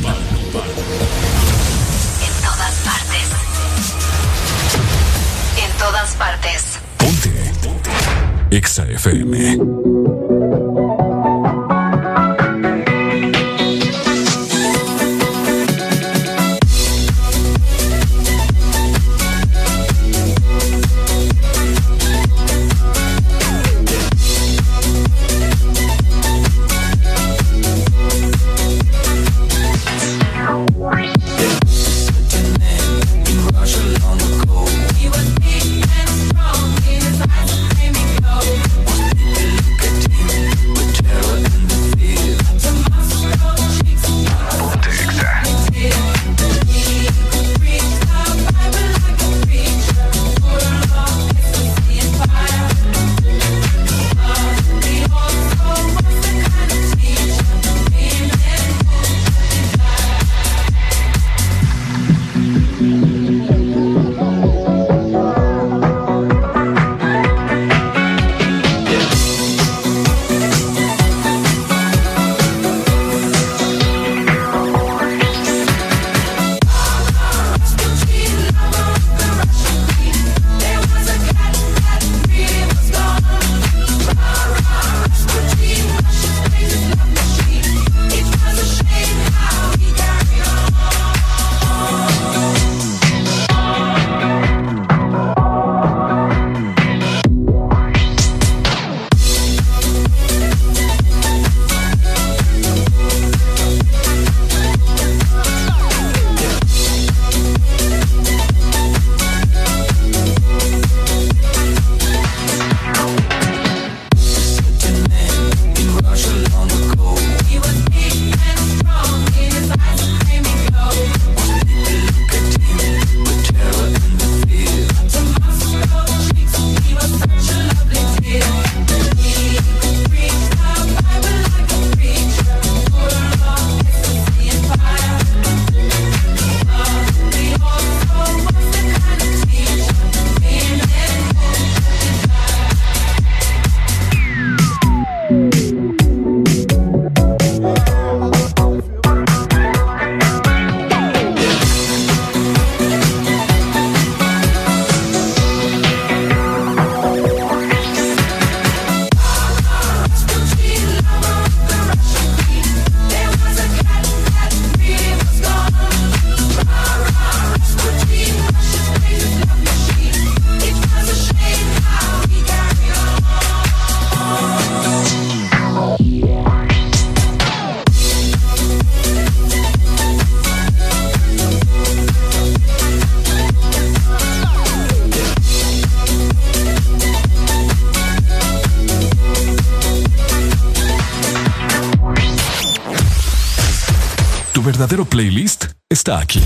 Playlist está aquí.